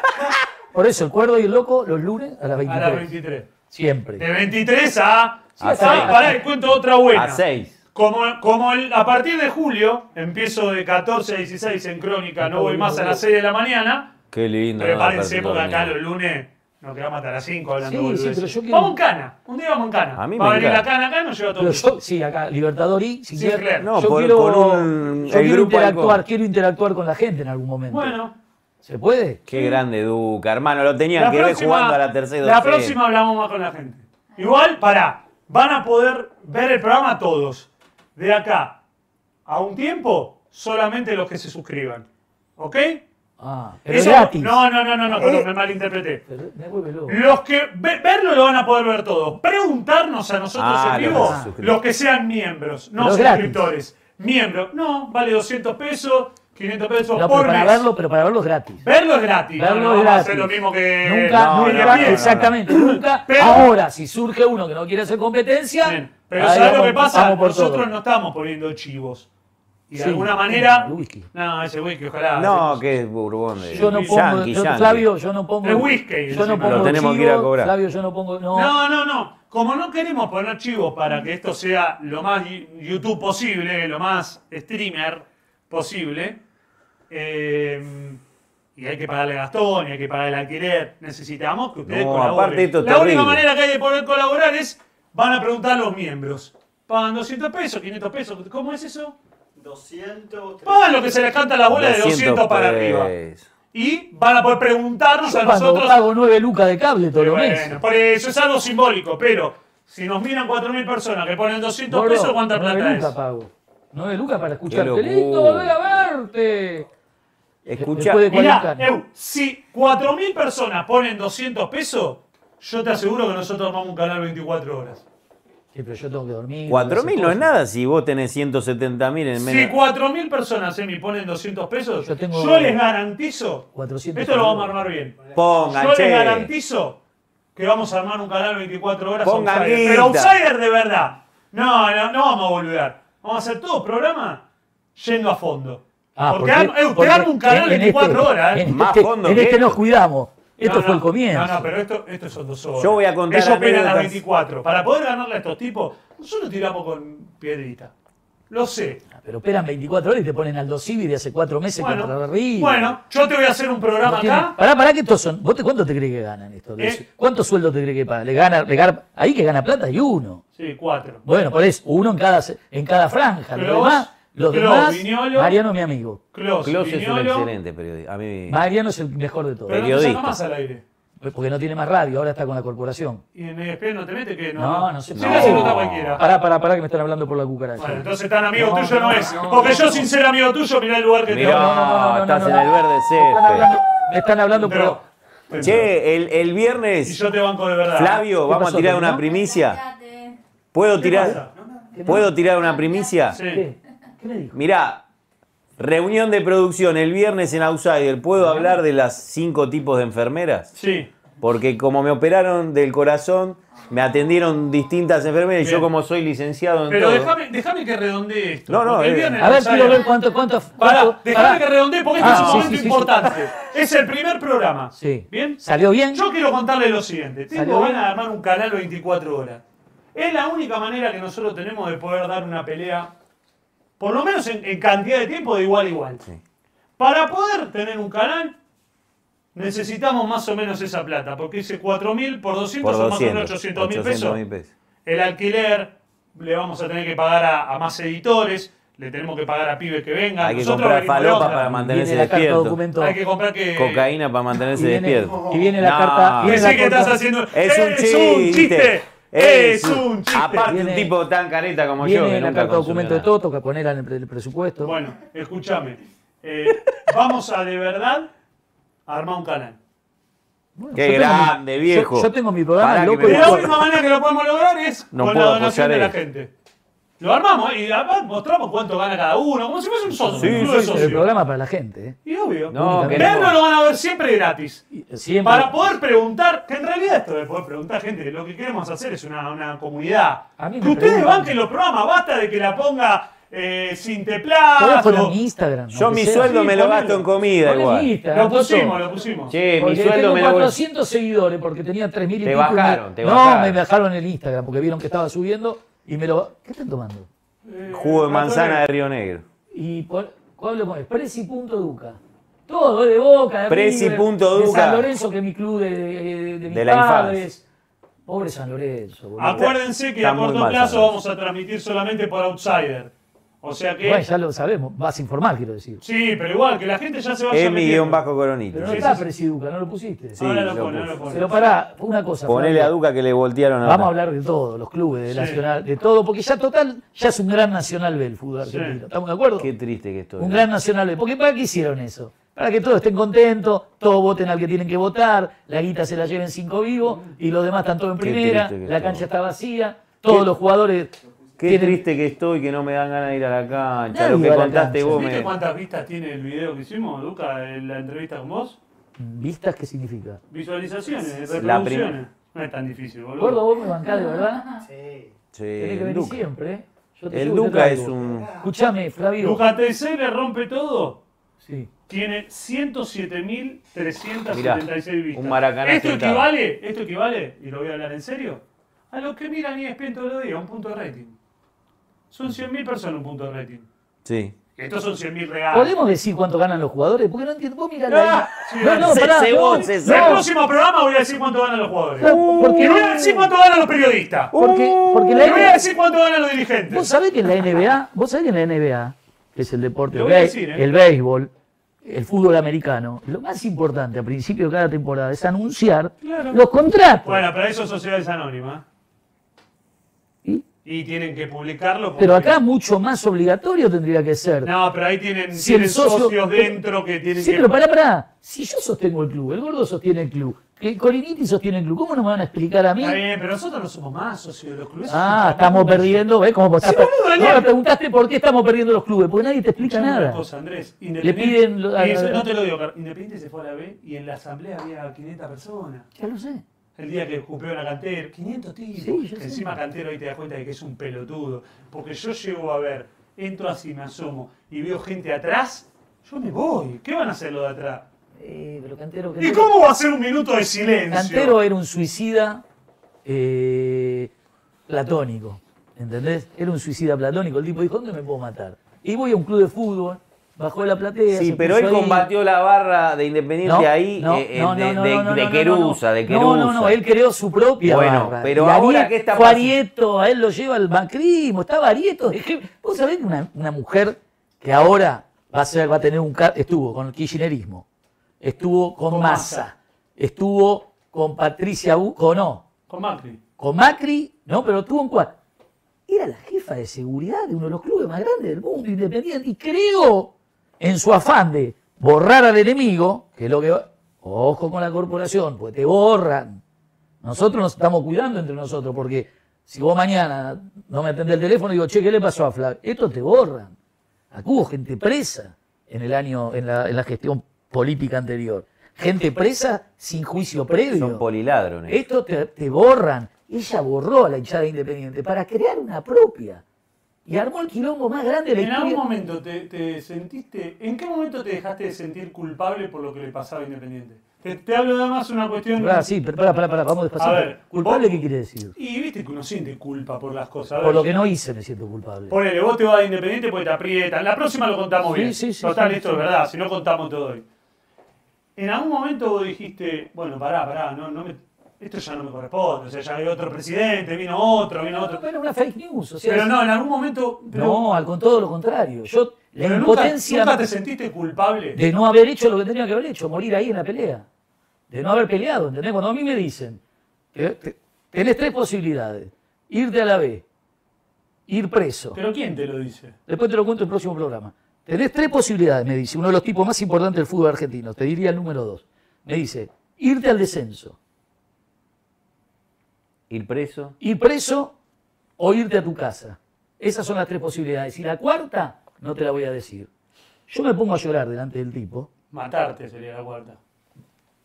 Por eso, el cuerdo y el loco los lunes a las A 23. las 23. Siempre. De 23 a. Sí, A seis. pará, y cuento otra buena. A 6. Como, como el- a partir de julio, empiezo de 14 a 16 en Crónica, no voy más a las 6 de la mañana. Qué lindo. Prepárense porque acá los lunes nos quedamos hasta las 5 hablando Sí, sí, pero yo quiero- Vamos en cana, un día vamos en cana. A mí Va a me venir la cana acá y nos lleva todo Pero yo, sí, acá, Libertadorí, si Sinclair. quiere- No, yo por- quiero, por un- yo el quiero grupo interactuar, Halcón. quiero interactuar con la gente en algún momento. Bueno, ¿Se puede? Qué grande Duca, hermano. Lo tenían la que ver jugando a la tercera la docena. próxima hablamos más con la gente. Igual, pará, van a poder ver el programa todos. De acá a un tiempo, solamente los que se suscriban. ¿Ok? Ah, pero Eso- gratis. No, no, no, no, no, Eh. perdón, me malinterpreté. Pero me vuelve loco. Los que ve- verlo lo van a poder ver todos. Preguntarnos a nosotros Ah, en los vivo, los que sean miembros, no Pero es gratis. suscriptores. Miembros, no, vale 200 pesos, 500 pesos No, por pero para mes. verlo, pero para verlo es gratis. Verlo es gratis. Verlo no, no es vamos a gratis. hacer lo mismo que. Nunca, no, nunca, no, no, no, no. exactamente, nunca. Pero- Ahora, si surge uno que no quiere hacer competencia, Bien, Pero ahí ¿sabes lo vamos- que pasa? vamos por Nosotros todo. no estamos poniendo chivos. Y de Sí, alguna manera. el whisky. No, ese whisky, ojalá. No, que es Bourbon de Yo no pongo, Yankee, yo- Yankee. Flavio, yo no pongo. Es whisky, Yo no pongo Lo tenemos que ir a cobrar. Flavio, yo no pongo. No, No, no, no. Como no queremos poner chivos para que esto sea lo más YouTube posible, lo más streamer posible, eh, y hay que pagarle Gastón, y hay que pagar el alquiler, necesitamos que ustedes No, colaboren. aparte esto es La única manera que hay de poder colaborar es, van a preguntar a los miembros. Pagan 200 pesos, 500 pesos, ¿cómo es eso? 200. Pagan lo que se les canta la bola de 200 para arriba. pesos. Y van a poder preguntarnos yo a cuando nosotros... pago 9 lucas de cable todos los bueno, meses. por eso es algo simbólico, pero si nos miran 4.000 personas que ponen 200 Gordo, pesos, ¿cuánta 9 plata lucas es? pago. 9 lucas para escucharte. Lindo volver a verte. Escucha, Después de Mirá, 40 Eu, si 4.000 personas ponen 200 pesos, yo te aseguro que nosotros armamos un canal 24 horas. Sí, pero yo tengo que dormir. 4.000 no es nada si vos tenés 170.000 en Si menos. 4.000 personas eh, me ponen 200 pesos, Yo yo, tengo- les garantizo, 400 esto lo vamos a armar bien, Pongan, yo les che. garantizo que vamos a armar un canal 24 horas Pongan outsider, pero outsider de verdad. No, no, no vamos a volver. Vamos a hacer todo programa yendo a fondo. Ah, porque arma- eh, usted arma un canal en 24 este- horas. ¿eh? En Más este, fondo en que este nos cuidamos. Esto No, fue el comienzo. No, no, pero esto, esto son dos horas. Yo voy a contar Ellos operan a anécdotas. 24. Para poder ganarle a estos tipos, nosotros tiramos con piedrita. Lo sé. Pero operan 24 horas y te ponen Aldo Civi de hace cuatro meses Bueno, contra River. bueno, yo te voy a hacer un programa No tiene- acá. Pará, pará, que estos son. ¿Vos te, ¿Cuánto te crees que ganan esto? Eh. ¿Cuánto sueldo te crees que pagan? Le gana, le gana- ahí que gana plata hay uno. Sí, cuatro. Bueno, por eso, uno en cada, en cada franja. Los Clos, demás, los Clos, demás Viñolo. Mariano mi amigo. Clos, Clos es un Viñolo, excelente periodista. A mí. Mariano es el mejor de todos. Pero no te Periodista. saca más al aire. Porque no tiene más radio, ahora está con la corporación. Y en ESPN no te mete que no. No, no se Si puede. no se nota cualquiera. Pará, pará, pará, que me están hablando por la cucaracha. Bueno, entonces tan amigo No, tuyo no, no, es. no, Porque no, yo, no. sin ser amigo tuyo, mirá el lugar que Mirá. te No, estás en el verde Me están césped. hablando, me están hablando Pero- por... Che, el, el Y viernes, yo te banco de verdad. Flavio, ¿Qué vamos a pasó, tirar Tony, una no? primicia. Cállate. ¿Puedo ¿Qué tirar, pasa? ¿Puedo tirar una primicia? Sí. ¿Qué? ¿Qué dijo? Mirá, reunión de producción el viernes en Outsider. ¿Puedo hablar de las cinco tipos de enfermeras? Sí. Porque como me operaron del corazón, me atendieron distintas enfermeras y yo como soy licenciado en Pero todo. déjame, déjame que redondee esto. No, no, porque el eh. viernes A ver, quiero ver cuánto, cuánto... Cuánto- déjame pará. que redondee porque Ah, este es un sí, momento sí, sí, importante. Es el primer programa. Sí. ¿Bien? ¿Salió bien? Yo quiero contarle lo siguiente. ¿Salió Tengo bien? ganas de armar un canal 24 horas. Es la única manera que nosotros tenemos de poder dar una pelea, por lo menos en, en cantidad de tiempo, de igual a igual. Para poder tener un canal, necesitamos más o menos esa plata, porque ese 4.000 por 200 Por son más o 200, menos 800 mil 800 pesos. El alquiler, le vamos a tener que pagar a, a más editores, le tenemos que pagar a pibes que vengan. Hay que Nosotros comprar falopa para mantenerse Viene despierto. documento. Hay que comprar que... Cocaína para mantenerse Y viene- despierto. y viene la No, carta- viene Pensé la que estás haciendo... Es un chiste. Es un chiste. Aparte, Viene- un tipo tan careta como yo. Viene la nunca carta documento de nada. Toto que poner en el, pre- el presupuesto. Bueno, escúchame. Eh, vamos a de verdad armar un canal. Bueno, Qué mi- grande, viejo. Yo, yo tengo mi programa, Pará loco. y la única manera que lo podemos lograr es No con la donación de la gente. Lo armamos ¿eh? y además mostramos cuánto gana cada uno, como si fuese un socio. Sí, un club sí, de sí, el programa para la gente. ¿eh? Y obvio. No, Verlo lo van a ver siempre gratis. Siempre. Para poder preguntar, que en realidad esto de poder preguntar gente, lo que queremos hacer es una, una comunidad. Que ustedes banquen los programas, basta de que la ponga eh, sin mi Instagram. Yo mi sea. sueldo sí, me lo ponelo. gasto en comida mi igual. Lo pusimos, lo pusimos. Che, mi Porque sueldo tengo me lo 400 seguidores porque tenía 3.000 y Te bajaron, te no, bajaron. me bajaron el Instagram porque vieron que estaba subiendo y me lo... ¿Qué están tomando? Eh, Jugo de manzana de. Río Negro. Y por, ¿cuál lo pones? Prezi.duca. Todo, de Boca, de Prezi River, punto de Duca. San Lorenzo, que es mi club de, de, de mis De la padres. Pobre San Lorenzo, boludo. Acuérdense que Está a muy corto mal, plazo vamos a transmitir solamente por Outsider. O sea que. Bueno, ya lo sabemos, vas a informar, quiero decir. Sí, pero igual, que la gente ya se vaya Es mi metiendo. guion bajo coronito. Pero no Sí, está sí, sí. Prezi Duca, no lo pusiste. Sí. ahora lo lo pone, ahora lo pone. Pero pará, una cosa. Ponele Flavio. a Duca que le voltearon a Vamos a hablar de todo, los clubes, de Sí. Nacional, de todo, porque ya total, ya es un gran Nacional B el fútbol Sí. argentino. ¿Estamos de acuerdo? Qué triste que estoy. Un gran Nacional B. Porque ¿para qué hicieron eso? Para que todos estén contentos, todos voten al que tienen que votar, la guita se la lleven cinco vivos y los demás están todos en primera, la cancha está vacía, todos los jugadores Qué tienen- triste que estoy que no me dan ganas de ir a la cancha. Nadie Lo que contaste cancha. vos ¿Viste me. cuántas vistas tiene el video que hicimos, Luca, en la entrevista con vos? ¿Vistas qué significa? Visualizaciones, reproducciones. No es tan difícil, boludo. Gordo, vos me bancás de verdad. Sí, Tenés que venir Duca. siempre, ¿eh? Yo te El y Duca es un. Escuchame, Flavio. Luca TC le rompe todo. Sí. Tiene 107.376 vistas. un maracanazo esto equivale, esto equivale, y lo voy a hablar en serio, a los que miran E ESPN todos los días, un punto de rating. Son 100.000 personas un punto de rating. Sí. Estos son 100.000 reales. ¿Podemos decir cuánto ganan los jugadores? Porque no entiendo. Vos mirá Ah, la. sí, no, no, pará. se- no, se- En el próximo programa voy a decir cuánto ganan los jugadores. porque Y voy a decir cuánto ganan los periodistas. Porque, porque Y la voy a decir cuánto ganan los vos dirigentes. sabés que en la NBA, vos sabés que en la NBA, que es el deporte, el, decir, ¿eh? el béisbol, el fútbol americano, lo más importante a principio de cada temporada es anunciar Claro. los contratos. Bueno, pero eso es sociedades anónimas. ¿Y? Tienen que publicarlo. Pero porque- acá mucho más obligatorio tendría que ser. No, pero ahí tienen, Si el tienen socio- socios dentro que tienen Sí, que. pero pará, pará. Si yo sostengo el club, el gordo sostiene el club, que Coriniti sostiene el club. ¿Cómo no me van a explicar a mí? Está bien, pero nosotros no somos más socios de los clubes. Ah, estamos perdiendo, ¿ves cómo estás Sí, No, me preguntaste por qué estamos perdiendo los clubes, porque nadie te explica Escuchame una nada. cosa, Andrés. Le piden eso- no te lo digo, Independiente se fue a la B y en la asamblea había 500 personas. Ya lo sé. El día que cumplió la cantera, 500 tipos. Sí, sé. Encima cantero ahí te das cuenta de que es un pelotudo. Porque yo llego a ver, entro así, me asomo y veo gente atrás, yo me voy. ¿Qué van a hacer los de atrás? Eh, pero Cantero, ¿Y Cantero- cómo va a ser un minuto de silencio? Cantero era un suicida eh, platónico, ¿entendés? Era un suicida platónico. El tipo dijo, ¿dónde me puedo matar? Y voy a un club de fútbol, bajó de la platea. Sí, pero él ahí. combatió la barra de Independiente No, ahí no, eh, eh, no, de, no, no, de- no, no, de no, Querusa, no. de Querusa. No, no, no, él creó su propia Bueno, barra. pero Y ahora, ¿qué está fue pasando? Arieto, a él lo lleva el macrismo, estaba Arieto. Es que, Vos sabés que una, una mujer que ahora va a, ser, va a tener un... Estuvo con el kirchnerismo, estuvo con, Con Massa, Massa. estuvo con Patricia U... con no, Con Macri. con Macri, no, pero tuvo un cuatro. Era la jefa de seguridad de uno de los clubes más grandes del mundo, independiente, y creo, en su afán de borrar al enemigo, que es lo que. Ojo con la corporación, pues te borran. Nosotros nos estamos cuidando entre nosotros, porque si vos mañana no me atendés el teléfono y digo, che, ¿qué le pasó a Flavio? Esto te borran. Aquí hubo gente presa en el año, en la, en la gestión política anterior. Gente presa sin juicio previo. Son poliladrones. Esto te, te borran. Ella borró a la hinchada independiente para crear una propia. Y armó el quilombo más grande de la ¿En algún momento te, te sentiste, en qué momento te dejaste de sentir culpable por lo que le pasaba a Independiente? Te, te hablo además una cuestión... Ah, sí, pero pará, pará, pará, vamos despacito. A ver, ¿Culpable vos- qué quiere decir? Y viste que uno siente culpa por las cosas. Por lo que no hice me siento culpable. Ponele, vos te vas a Independiente porque te aprietan. La próxima lo contamos Sí, bien. sí, sí, Total, sí, esto sí. es verdad, si no contamos todo hoy. En algún momento vos dijiste, bueno, pará, pará, no, no me, esto ya no me corresponde. O sea, ya hay otro presidente, vino otro, vino otro. Pero una fake news, o sea, Pero no, en algún momento... pero- no, al con todo lo contrario. Yo, la pero nunca, impotencia nunca te sentiste culpable. de no haber hecho lo que tenía que haber hecho, morir ahí en la pelea. De no haber peleado, ¿entendés? Cuando a mí me dicen, que te- tenés tres posibilidades. Irte a la B, ir preso, ¿Pero quién te lo dice? Después te lo cuento en el próximo programa. Tenés tres posibilidades, me dice, uno de los tipos más importantes del fútbol argentino, te diría el número dos. Me dice, irte al descenso, Ir preso. ir preso o irte a tu casa. Esas son las tres posibilidades. Y la cuarta, no te la voy a decir. Yo me pongo a llorar delante del tipo. Matarte sería la cuarta.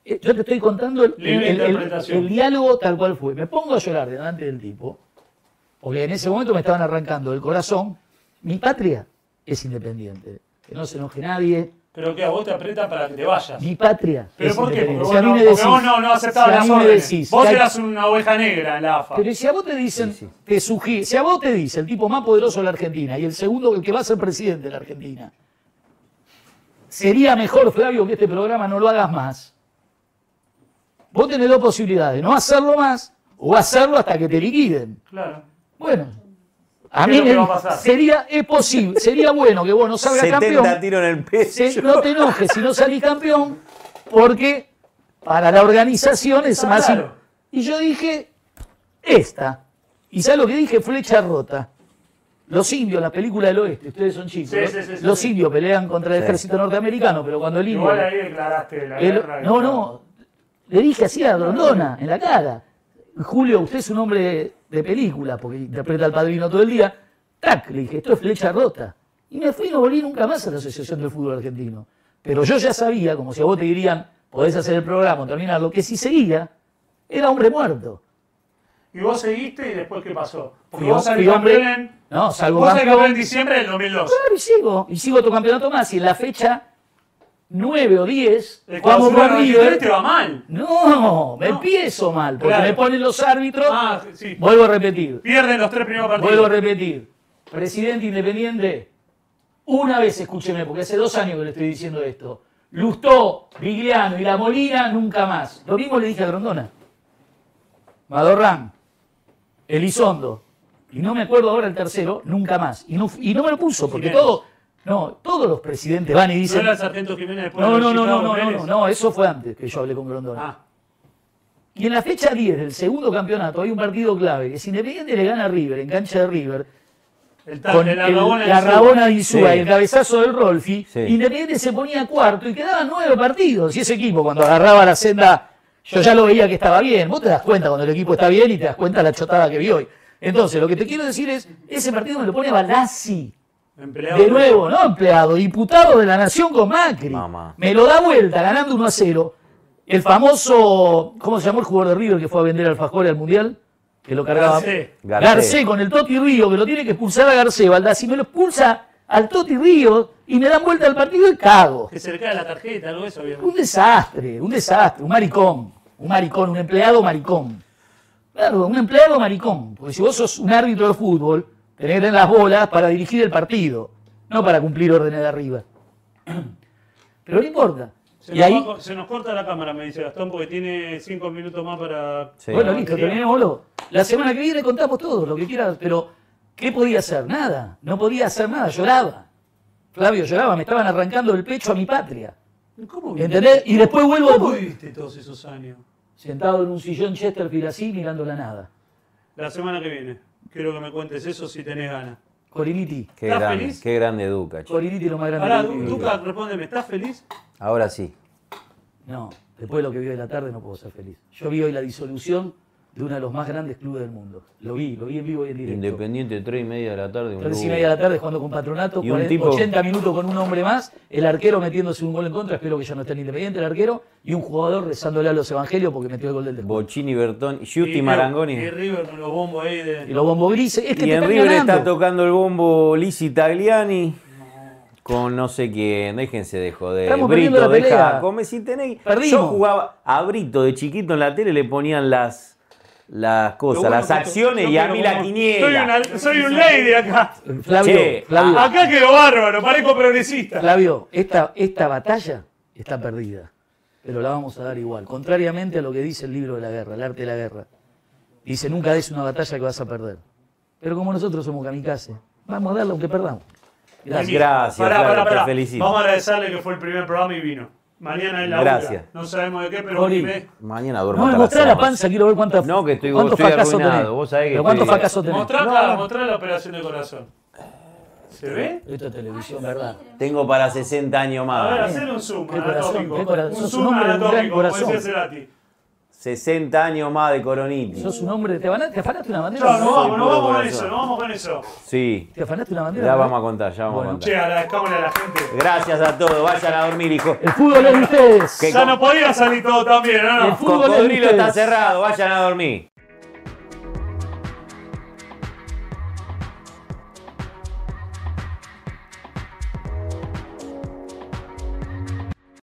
Eh, Yo te estoy contando el, el- el- el diálogo tal cual fue. Me pongo a llorar delante del tipo, porque en ese momento me estaban arrancando del corazón. Mi patria es independiente. Que no se enoje nadie. Pero que a vos te aprietan para que te vayas. Mi patria ¿Pero por qué? Porque vos, Si a mí no, porque vos no, no aceptabas si a las mí me órdenes. decís vos eras una oveja negra en la AFA. Pero si a vos te dicen, te sugi- si a vos te dice el tipo más poderoso de la Argentina y el segundo el que va a ser presidente de la Argentina, sería mejor, Flavio, que este programa no lo hagas más. Vos tenés dos posibilidades, no hacerlo más o hacerlo hasta que te liquiden. Claro. Bueno, a ¿Qué mí me- a sería, es posible, sería bueno que vos no salgas 70 campeón. tiros en el pecho. Se- no te enojes si no salís campeón, porque para la organización es más. claro. Y yo dije, esta. ¿Y sabes lo que dije? Flecha rota. Los indios, la película del oeste, ustedes son chicos. Sí, ¿no? sí, sí, sí, Los sí. indios pelean contra el Sí. ejército norteamericano, pero cuando el indio. Igual ahí declaraste la el- guerra. no, no. Le dije así a Grondona, en la cara. Julio, usted es un hombre de película, porque interpreta al padrino todo el día. Tac, le dije, esto es flecha rota. Y me fui y no volví nunca más a la Asociación del Fútbol Argentino. Pero yo ya sabía, como si a vos te dirían, podés hacer el programa terminarlo, que si seguía, era hombre muerto. Y vos seguiste y después ¿qué pasó? Porque Fui- vos salís campeón en... No, salgo Vos campeón. en diciembre del 2002. Claro, y sigo. Y sigo otro campeonato más. Y en la fecha 9 o 10, El con 93 River. te va mal. No, me No. empiezo mal, porque Claro. me ponen los árbitros. Ah, sí. Vuelvo a repetir. Pierden los tres primeros partidos. Vuelvo a repetir. Presidente independiente, una vez escúcheme, porque hace dos años que le estoy diciendo esto. Lustó, Vigliano y La Molina, nunca más. Lo mismo le dije a Grondona. Madorrán, Elizondo, y no me acuerdo ahora el tercero, nunca más. Y no, y no me lo puso, porque todo, no, todos los presidentes van y ¿No dicen. era el sargento Jiménez después No, de no, no, no, no, no, no, no, eso fue antes que yo hablé con Grondona. Ah, Y en la fecha 10 del segundo campeonato hay un partido clave, que si Independiente le gana a River, en cancha de River, el, tal, con el, el- la. Rabona de Insúa Sí. y el cabezazo del Rolfi, Sí. Independiente se ponía cuarto y quedaban nueve partidos. Y ese equipo, cuando agarraba la senda Yo ya lo veía que estaba bien. Vos te das cuenta cuando el equipo está bien y te das cuenta la chotada que vi hoy. Entonces, lo que te quiero decir es, ese partido me lo pone Balazzi. Empleado. De nuevo, no empleado, diputado de la Nación con Macri. Mamá. Me lo da vuelta, ganando 1 a 0. El famoso, ¿cómo se llamó el jugador de River que fue a vender alfajores al Mundial? Que lo cargaba. Garcés. Garcés. Garcés con el Toti Río, que lo tiene que expulsar a Garcés, Baldassi me lo expulsa al Toti Río y me dan vuelta al partido y cago. Que se le cae la tarjeta, algo de eso. Un desastre, un desastre, un maricón, un maricón, un empleado maricón. Claro, un empleado maricón. Porque si vos sos un árbitro de fútbol, tenés que tener las bolas para dirigir el partido, no para cumplir órdenes de arriba. Pero no importa. Se, Y nos ahí, va- se nos corta la cámara, me dice Gastón, porque tiene cinco minutos más para. Sí. bueno, listo, terminémoslo. La semana que viene contamos todo, lo que quieras, pero ¿qué podía hacer? Nada, no podía hacer nada, lloraba. Flavio lloraba, me estaban arrancando el pecho a mi patria. ¿Cómo? ¿Entendés? Y después vuelvo ¿Cómo viviste todos esos años? sentado en un sillón Chesterfield así mirando la nada. La semana que viene. Quiero que me cuentes eso si tenés ganas. Coriniti. Qué ¿Estás grande, feliz? qué grande Duca. che. Coriniti es lo más grande Ahora. Duca, respóndeme, ¿estás feliz? Ahora sí. No, después de lo que vi hoy de la tarde no puedo ser feliz. Yo vi hoy la disolución de uno de los más grandes clubes del mundo. Lo vi, lo vi en vivo y en directo. Independiente, 3 y media de la tarde. un Tres y lujo. media de la tarde jugando con Patronato, Y un 40, tipo- 80 minutos con un hombre más, el arquero metiéndose un gol en contra, espero que ya no esté en Independiente el arquero, y un jugador rezándole a los evangelios porque metió el gol del descuento. Bochini, Bertón, Giusti Y- Marangoni. Y River con los bombos ahí Y los bombos grises, es que Y te en River ganando. está tocando el bombo Lisi Tagliani con no sé quién, déjense de joder. Estamos perdiendo Brito, la pelea. deja si tenéis. Perdimos. Yo jugaba a Brito de chiquito en la tele, le ponían las, las cosas, bueno las acciones yo y a mí la quiniela. Soy, una- soy un lady acá. Flavio, Che, Flavio, ah, Acá quedó bárbaro, parezco progresista. Flavio, esta, esta batalla está perdida, pero la vamos a dar igual, contrariamente a lo que dice el libro de la guerra, el arte de la guerra. Dice, nunca des una batalla que vas a perder. Pero como nosotros somos kamikaze, vamos a darla aunque perdamos. Gracias. Gracias, Pará, pará, te felicito. Vamos a agradecerle que fue el primer programa y vino. Mañana es la Gracias. No sabemos de qué, pero Oli. dime. Mañana duermo No me mostrá la panza, quiero ver cuántas No, que estoy- cuántos estoy fracasos arruinado, tenés. vos sabés que Pero ¿Cuántos fracasos tenés? Mostrá, No, mostrá la operación de corazón. ¿Se ve? Esto es televisión, ¿verdad? Tengo para 60 años A ver, más. hacer un zoom Qué corazón, anatómico. qué corazón. Un zoom anatómico, como decía Cerati. 60 años más de Coroniti. Sos un hombre, ¿te, afana- te afanaste una bandera? Chao, nos vamos, puro vamos con eso, nos vamos con eso. Sí, ¿Te afanaste una bandera? ya ¿verdad? vamos a contar, ya vamos Bueno. a contar. Che, agradezcámosle a la gente. Gracias a todos, vayan a dormir, hijo. El fútbol es de ustedes. Que Ya no podía salir todo ¿no? El no? fútbol es de Cocodrilo está ustedes. cerrado, vayan a dormir.